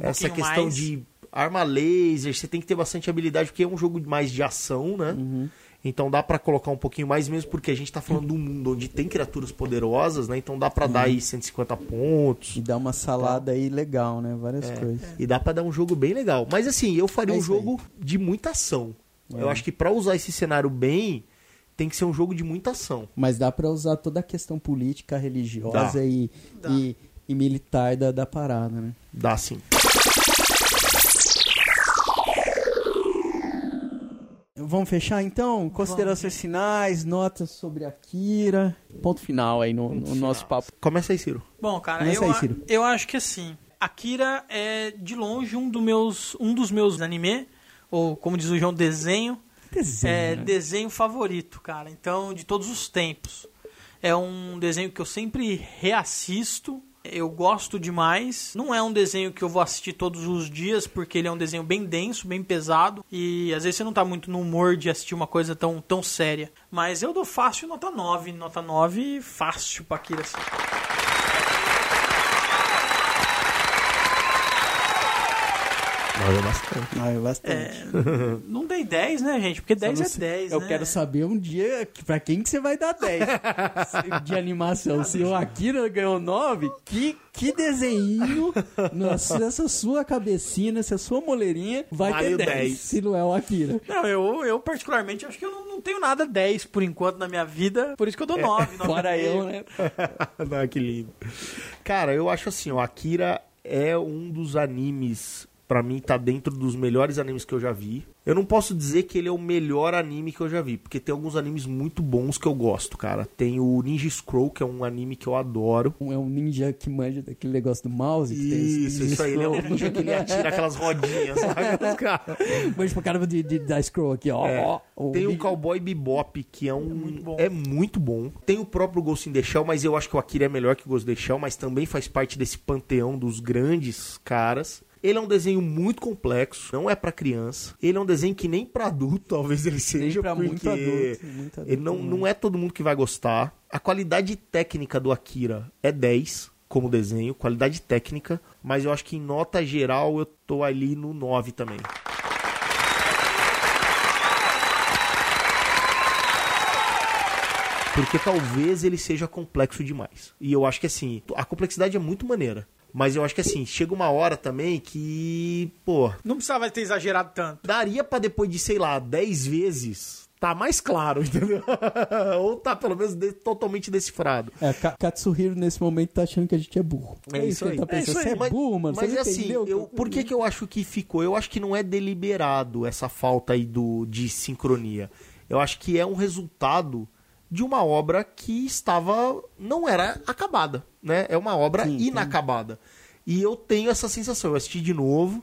essa pouquinho questão mais. de arma laser, você tem que ter bastante habilidade, porque é um jogo mais de ação, né? Uhum. Então dá pra colocar um pouquinho mais mesmo, porque a gente tá falando de um mundo onde tem criaturas poderosas, né? Então dá pra dar aí 150 pontos. E dá uma salada aí legal, né? Várias É. coisas. E dá pra dar um jogo bem legal. Mas assim, eu faria É um isso aí. jogo de muita ação. É. Eu acho que pra usar esse cenário bem, tem que ser um jogo de muita ação. Mas dá pra usar toda a questão política, religiosa Dá. e, e, e militar da, da parada, né? Dá sim. Vamos fechar então? Considerações finais, notas sobre Akira. Ponto final aí no, no nosso papo. Começa aí, Ciro. Bom, cara, Começa eu, aí, a- Ciro. eu acho que assim, Akira é de longe um, do meus, um dos meus anime, ou como diz o João, desenho, Desenho, é né? desenho favorito, cara. Então, de todos os tempos. É um desenho que eu sempre reassisto. Eu gosto demais. Não é um desenho que eu vou assistir todos os dias, porque ele é um desenho bem denso, bem pesado. E às vezes você não tá muito no humor de assistir uma coisa tão, tão séria. Mas eu dou fácil nota 9. Nota 9 fácil pra Akira. Assim. Valeu bastante. É bastante. Não dei 10, né, gente? Porque 10 Só é sei- 10, Eu né? quero saber um dia pra quem que você vai dar 10 (laughs) Se- de animação. Se o Akira ganhou 9, que, que desenho nessa, nessa sua cabecinha, nessa sua moleirinha, vai Vale o ter 10, 10. se não é o Akira. Não, eu, eu particularmente acho que eu não, não tenho nada 10 por enquanto na minha vida, por isso que eu dou 9. Fora eu, né? (laughs) Não, que lindo. Cara, eu acho assim, ó, Akira é um dos animes, pra mim, tá dentro dos melhores animes que eu já vi. Eu não posso dizer que ele é o melhor anime que eu já vi, porque tem alguns animes muito bons que eu gosto, cara. Tem o Ninja Scroll, que é um anime que eu adoro. É um ninja que manja daquele negócio do mouse. Que tem esse Isso, isso aí, ele é um ninja que ele atira aquelas rodinhas, (laughs) sabe? Cara. Manja pra caramba de, de, da scroll aqui, ó. É. ó, o Tem o vídeo- Cowboy Bebop, que é um. muito bom. É muito bom. Tem o próprio Ghost in the Shell, mas eu acho que o Akira é melhor que o Ghost in the Shell, mas também faz parte desse panteão dos grandes caras. Ele é um desenho muito complexo, não é pra criança. Ele é um desenho que nem pra adulto (laughs) talvez ele seja, pra porque muito adulto, muito adulto, ele não, não é todo mundo que vai gostar. A qualidade técnica do Akira é 10 como desenho, qualidade técnica, mas eu acho que em nota geral eu tô ali no 9 também. Porque talvez ele seja complexo demais. E eu acho que assim, a complexidade é muito maneira. Mas eu acho que assim, chega uma hora também que, pô, Não precisava ter exagerado tanto. daria pra depois de, sei lá, 10 vezes, tá mais claro, (laughs) entendeu? Ou tá pelo menos de- totalmente decifrado. É, Ka- Katsuhiro nesse momento tá achando que a gente é burro. É isso que ele aí. Tá É pensando. isso Você aí. é Mas- burro, mano. Mas você não assim, eu, por que, que eu acho que ficou? Eu acho que não é deliberado essa falta aí do, de sincronia. Eu acho que é um resultado de uma obra que estava. não era acabada. Né? É uma obra Sim, inacabada. E eu tenho essa sensação. Eu assisti de novo.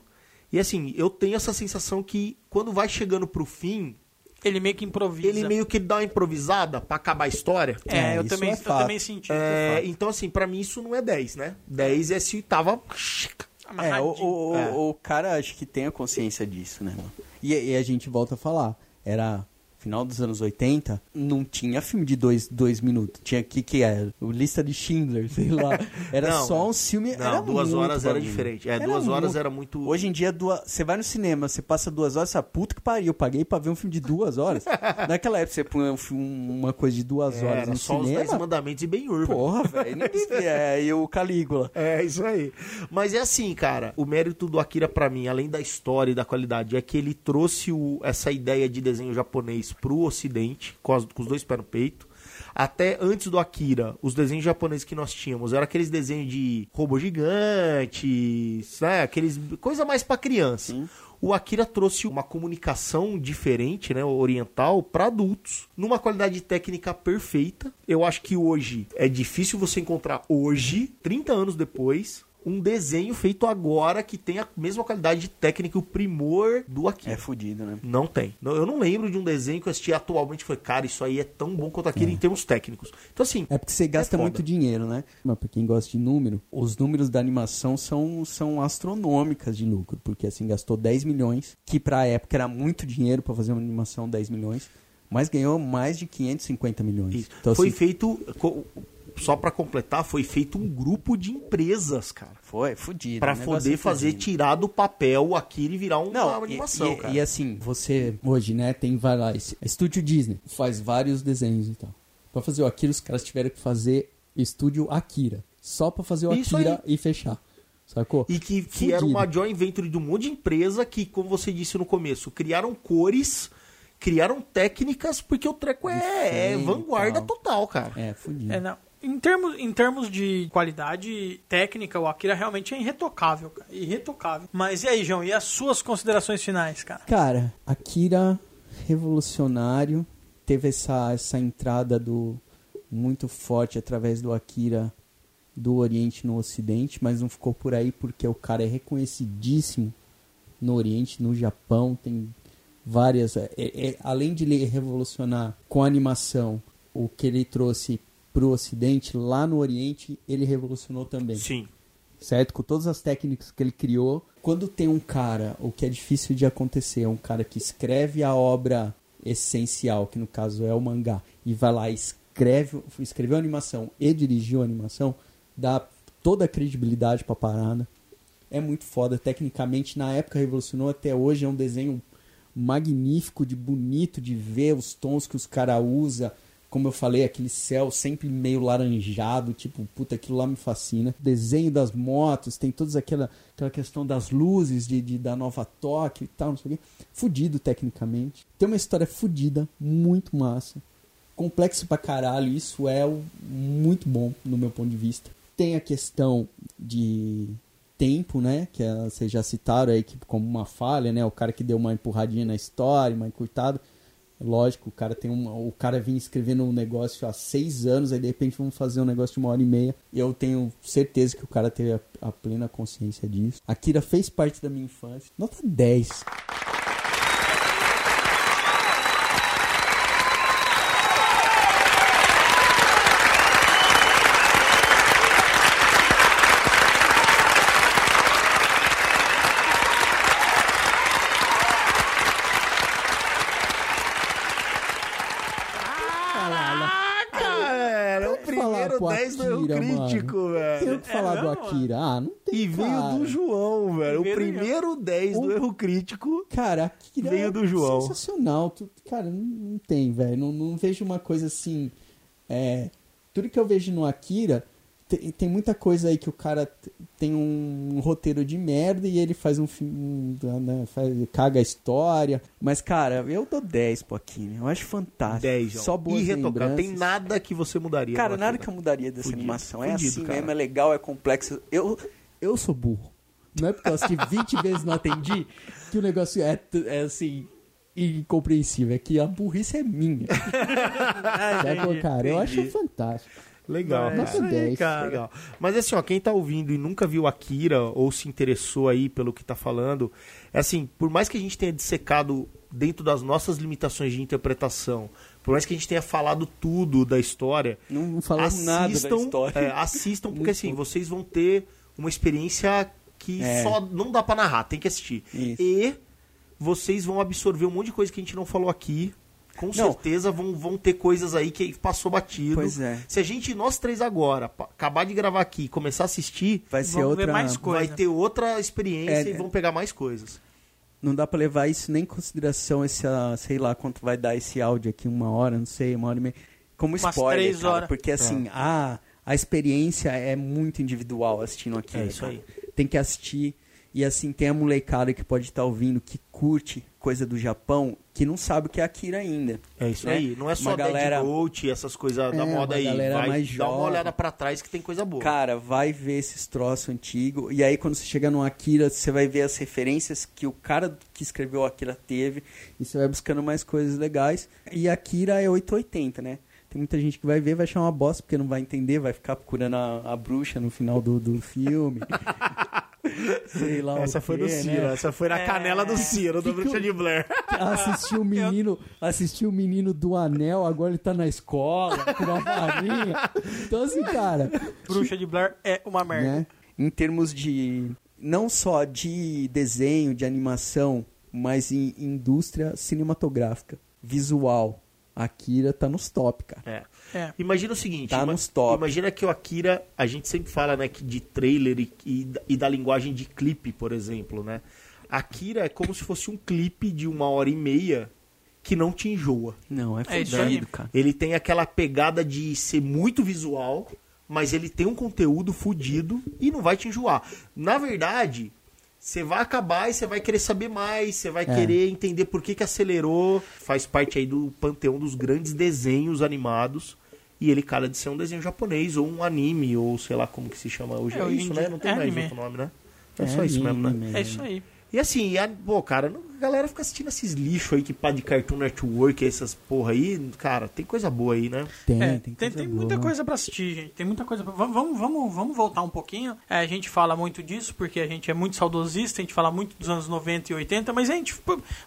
E assim, eu tenho essa sensação que quando vai chegando pro fim, Ele meio que improvisa. ele meio que dá uma improvisada pra acabar a história. É, É, eu, isso também, é eu também senti. É, então, assim, pra mim isso não é 10, né? 10 é se tava. É, o, o- É. o cara acho que tem a consciência disso, né, mano? E, e a gente volta a falar. Era final dos anos 80, não tinha filme de dois, dois minutos. Tinha que que era? O Lista de Schindler, (laughs) sei lá. Era Não, só um filme. Não, era duas horas era diferente. É, duas horas muito- era muito. Hoje em dia, duas... você vai no cinema, você passa duas horas, essa puta que pariu, eu paguei pra ver um filme de duas horas. (laughs) Naquela época, você põe um filme- uma coisa de duas É, horas era no só os cinema. 10 mandamentos e bem urban. Porra, velho, ninguém vê. É, (laughs) e o Calígula. É, isso aí. Mas é assim, cara, o mérito do Akira pra mim, além da história e da qualidade, é que ele trouxe o- essa ideia de desenho japonês pro ocidente, com, as- com os dois pés no peito. até antes do Akira, os desenhos japoneses que nós tínhamos eram aqueles desenhos de robô gigante, né? Aqueles coisa mais pra criança. O Akira trouxe uma comunicação diferente, né, oriental, para adultos, numa qualidade técnica perfeita. Eu acho que hoje é difícil você encontrar hoje, 30 anos depois, um desenho feito agora que tem a mesma qualidade técnica e o primor do Akira. É fudido, né? Não tem. Eu não lembro de um desenho que eu assisti atualmente falei, cara, isso aí é tão bom quanto aquele em termos técnicos. Então, assim, É porque você gasta foda. muito dinheiro, né? Mas pra quem gosta de número, os números da animação são, são astronômicas de lucro. Porque assim, gastou 10 milhões, que pra época era muito dinheiro pra fazer uma animação 10 milhões, mas ganhou mais de 550 milhões. Isso. Então, foi assim, feito, só pra completar, foi feito um grupo de empresas, cara. Foi, fudido. Pra poder fazer, fudido. tirar do papel o Akira e virar um- Não, uma animação, e, e- cara. e assim, você hoje, né, tem, vai lá, esse, Estúdio Disney, faz vários desenhos e tal. Pra fazer o Akira, os caras tiveram que fazer Estúdio Akira. Só pra fazer o Isso Akira e fechar. Sacou? E que, que Fudido. era uma joint venture de um monte de empresa que, como você disse no começo, criaram cores, criaram técnicas, porque o treco é, é vanguarda tal. total, cara. É, fudido. É, não. Em termos, em termos de qualidade técnica, o Akira realmente é irretocável, cara. Irretocável. Mas e aí, João? E as suas considerações finais, cara? Cara, Akira revolucionário, teve essa, essa entrada do muito forte através do Akira do Oriente no Ocidente, mas não ficou por aí porque o cara é reconhecidíssimo no Oriente, no Japão, tem várias. é- é- além de ele revolucionar com a animação o que ele trouxe pro Ocidente, lá no Oriente ele revolucionou também Sim. certo? Com todas as técnicas que ele criou. Quando tem um cara, o que é difícil de acontecer, é um cara que escreve a obra essencial, que no caso é o mangá, e vai lá e escreve, escreveu a animação e dirigiu a animação, dá toda a credibilidade pra parada. É muito foda, tecnicamente na época revolucionou, até hoje é um desenho magnífico, de bonito de ver os tons que os caras usam. Como eu falei, aquele céu sempre meio laranjado, tipo, puta, aquilo lá me fascina. Desenho das motos, tem toda aquela, aquela questão das luzes de, de- da Nova Tóquio e tal, não sei o quê. Fudido tecnicamente. Tem uma história fudida, muito massa. Complexo pra caralho, isso é muito bom no meu ponto de vista. Tem a questão de tempo, né? Que é, vocês já citaram aí que como uma falha, né? O cara que deu uma empurradinha na história, uma encurtada. Lógico, o cara tem uma, o cara vinha escrevendo um negócio há seis anos, aí de repente vamos fazer um negócio de uma hora e meia. E eu tenho certeza que o cara teve a, a plena consciência disso. Akira fez parte da minha infância. Nota 10. Cara, é o falar primeiro pro 10 do erro Akira, crítico, Tem velho. o que falar do mesmo, Akira? Ah, não tem E veio cara. do João, velho. O Veio do primeiro 10 do erro crítico. Cara, Akira Veio é do João. sensacional. Tu- cara, não, não tem, velho. Não, não vejo uma coisa assim. É, tudo que eu vejo no Akira, tem, tem muita coisa aí que o cara tem um, roteiro de merda e ele faz um filme. Né, faz, caga a história. Mas, cara, eu dou 10 pro Akira. Eu acho fantástico. 10, João. Só boas Irretocável. Tem nada que você mudaria. Cara, nada Akira. que eu mudaria dessa Fudido, animação. É fudido, assim cara. mesmo, é legal, é complexo. Eu, Eu sou burro. Não é porque eu assisti 20 (laughs) vezes e não atendi que o negócio é, é assim. Incompreensível, é que a burrice é minha. (laughs) Sabe, cara? Eu acho fantástico. Legal, É cara. isso aí, Nota 10. cara. Legal. Mas assim, ó, quem tá ouvindo e nunca viu Akira ou se interessou aí pelo que tá falando, é assim, por mais que a gente tenha dissecado dentro das nossas limitações de interpretação, por mais que a gente tenha falado tudo da história, não, não falamos nada da assistam, história. é, assistam porque assim, vocês vão ter uma experiência que É. só não dá pra narrar, tem que assistir. Isso. E vocês vão absorver um monte de coisa que a gente não falou aqui. Com Não. certeza vão, vão ter coisas aí que passou batido. Pois é. Se a gente, nós três agora, acabar de gravar aqui e começar a assistir, Vai ser outra. mais coisa. vai ter outra experiência É, e vão pegar mais coisas. Não dá pra levar isso nem em consideração, esse, ah, sei lá quanto vai dar esse áudio aqui, uma hora, não sei, uma hora e meia. Como Umas spoiler, três cara, horas. porque assim, a, a experiência é muito individual assistindo aqui. É isso aí. Tem que assistir. E assim, tem a molecada que pode estar ouvindo que curte coisa do Japão, que não sabe o que é Akira ainda. É isso né? aí. Não é só Uma galera- Dead Note, essas coisas da É, moda aí. galera Vai mais dar uma olhada pra trás que tem coisa boa. Cara, vai ver esses troços antigos. E aí, quando você chega no Akira, você vai ver as referências que o cara que escreveu o Akira teve. E você vai buscando mais coisas legais. E Akira é 880, né? Tem muita gente que vai ver, vai achar uma bosta, porque não vai entender, vai ficar procurando a, a bruxa no final do, do filme. (laughs) Sei lá essa o foi quê, do Ciro, né? essa foi na canela do Ciro, do Bruxa de Blair. Assistiu o (laughs) menino, assistiu o menino do anel, agora ele tá na escola, com uma varinha. Então, assim, cara. Bruxa de Blair é uma merda. Né? em termos de não só de desenho, de animação, mas em indústria cinematográfica, visual. Akira tá nos top, cara. É. É. Imagina o seguinte, Tá ima- nos top. imagina que o Akira, a gente sempre fala, né, que de trailer e, e, da- e da linguagem de clipe, por exemplo, né? Akira é como se fosse um clipe de uma hora e meia que não te enjoa. Não, é É fudido, aí. cara. Ele tem aquela pegada de ser muito visual, mas ele tem um conteúdo fudido e não vai te enjoar. Na verdade, você vai acabar e você vai querer saber mais, você vai querer entender por que, que acelerou. Faz parte aí do panteão dos grandes desenhos animados. E ele cara de ser um desenho japonês ou um anime, ou sei lá como que se chama hoje. É, É, isso, né? Não tem é mais anime. outro nome, né? É, só isso mesmo, né? É isso aí. E assim, a, pô, cara, não- a galera fica assistindo esses lixos aí que pá de Cartoon Network, essas porra aí. Cara, tem coisa boa aí, né? Tem, É, tem, tem, coisa tem boa. muita coisa pra assistir, gente. Tem muita coisa pra... Vamos, vamos, vamos, voltar um pouquinho. É, a gente fala muito disso porque a gente é muito saudosista, a gente fala muito dos anos 90 e 80, mas a gente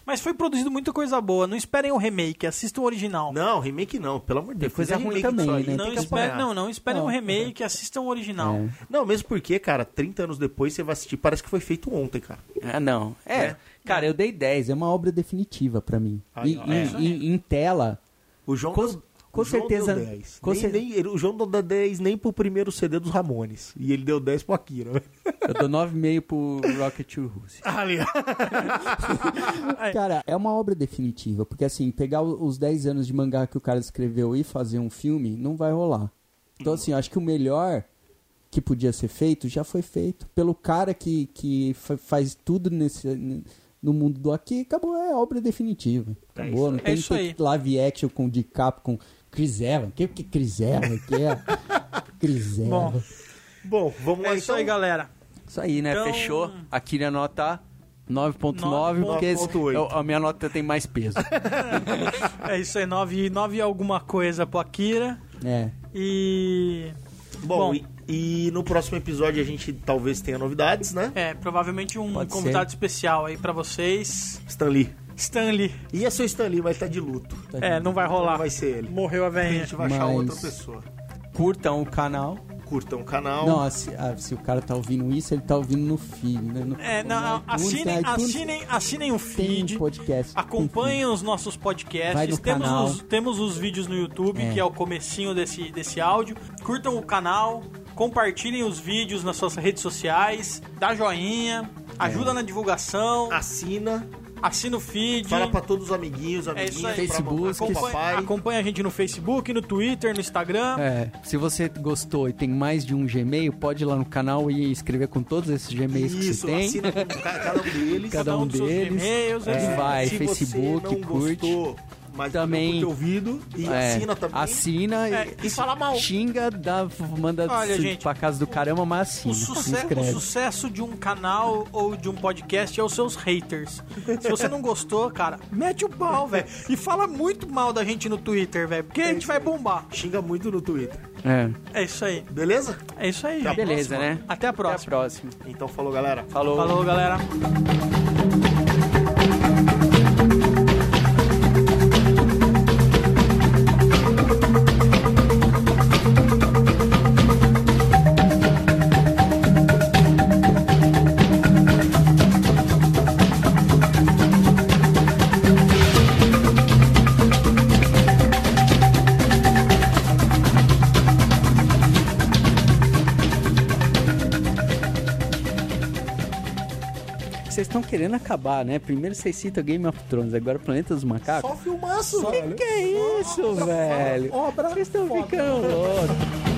mas foi produzido muita coisa boa. Não esperem o remake, assistam o original. Não, remake não, pelo amor de Deus. coisa ruim remake também, disso aí, né? Não, espere, não, não esperem o Não. remake, assistam o original. É. Não, mesmo porque, cara, 30 anos depois você vai assistir, parece que foi feito ontem, cara. Ah, não. É. É. Cara, eu dei 10. É uma obra definitiva pra mim. Ó, em, é. em- em tela, O João Com- deu, com o João certeza- deu 10. com nem, cer- nem- o João não dá 10 nem pro primeiro CD dos Ramones. E ele deu 10 pro Akira. (laughs) Eu dou 9,5 pro Rocket to Rússia. Ali, ó. (laughs) Cara, é uma obra definitiva, porque assim, pegar os 10 anos de mangá que o cara escreveu e fazer um filme, não vai rolar. Então, assim, eu acho que o melhor que podia ser feito já foi feito pelo cara que, que fa- faz tudo nesse no mundo do aqui, acabou, é obra definitiva. É Acabou, isso não tem É isso aí. live action com DiCaprio, com Chris Evans. Que que Chris Evans que é? (laughs) Chris Bom, Evans. Bom, vamos lá É isso então. aí, galera. Isso aí, né? Então- Fechou. Akira nota 9.9, porque esse- 9.8. eu- a minha nota tem mais peso. (laughs) É isso aí, 9 nove e alguma coisa pro Akira. É. E. Bom, Bom. E, e no próximo episódio a gente talvez tenha novidades, né? É, provavelmente um Pode convidado especial aí pra vocês. Stan Lee. Stanley. Ia ser o Stan Lee, mas tá de luto. É, não vai rolar. Não vai ser ele. Morreu a A velhinha. gente vai achar Mas- outra pessoa. Curtam o canal. Curtam o canal. Não, se, ah, se o cara tá ouvindo isso, ele tá ouvindo no feed, né? No, É, não, no iTunes, assinem, né? iTunes assinem, assinem o tem feed. podcast. Acompanhem os nossos Vai podcasts. no Temos canal. os, temos os vídeos no YouTube, É. que é o comecinho desse, desse áudio. Curtam o canal, compartilhem os vídeos nas suas redes sociais, dá joinha, ajuda na divulgação, Assina. Assina o feed. Fala pra todos os amiguinhos, É isso amiguinhas, aí. pra Facebook, acompanha, papai. acompanha a gente no Facebook, no Twitter, no Instagram. É, Se você gostou e tem mais de um Gmail, pode ir lá no canal e escrever com todos esses Gmails que Isso, você tem. assina com ca- cada um deles. Cada um dos seus deles. e-mails, É. é. vai, Se Facebook, você não curte. gostou, mas Também- ter ouvido e É, assina também. Assina É, e fala mal. Xinga, dá, manda Olha, su- gente, pra casa do caramba, mas O, assina. suce- se o sucesso de um canal ou de um podcast é os seus haters. Se você não gostou, cara, mete o pau, velho. E fala muito mal da gente no Twitter, velho. Porque a gente vai bombar. Xinga muito no Twitter. É. É isso aí. Beleza? É isso aí, Até a gente. Beleza, próxima. né? Até a Até a próxima. próxima. Então falou, galera. Falou. Falou, galera. Querendo acabar, né? Primeiro vocês citam Game of Thrones, agora Planeta dos Macacos. Só filmaço, velho. Que é isso, velho? Vocês estão ficando loucos.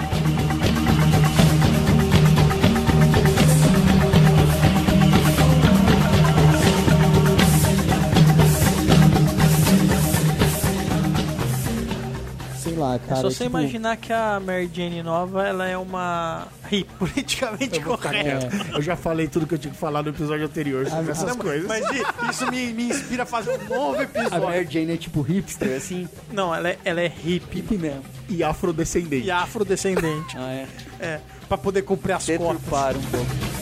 Ah, É cara, só você tipo, imaginar que a Mary Jane nova, ela é uma hippie (laughs) politicamente correta. quieto. Eu já falei tudo que eu tinha que falar no episódio anterior sobre essas não, coisas. Mas isso me, me inspira a fazer um novo A episódio. Mary Jane é tipo hipster, assim? Não, ela é, ela é hippie Hippie mesmo. E afrodescendente. e afrodescendente. Ah, é. é, pra poder cumprir as cotas. Deturparam um pouco.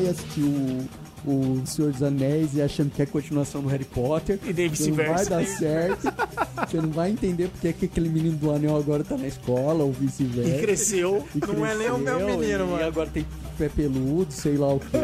Vai assistir o, o Senhor dos Anéis e achando que é continuação do Harry Potter. E nem Porque Não vai vice-versa. dar certo. Você não vai entender porque é que aquele menino do anel agora tá na escola ou E vice-versa. cresceu. E Não é nem o meu cresceu, menino, e mano. agora tem pé peludo, sei lá o quê.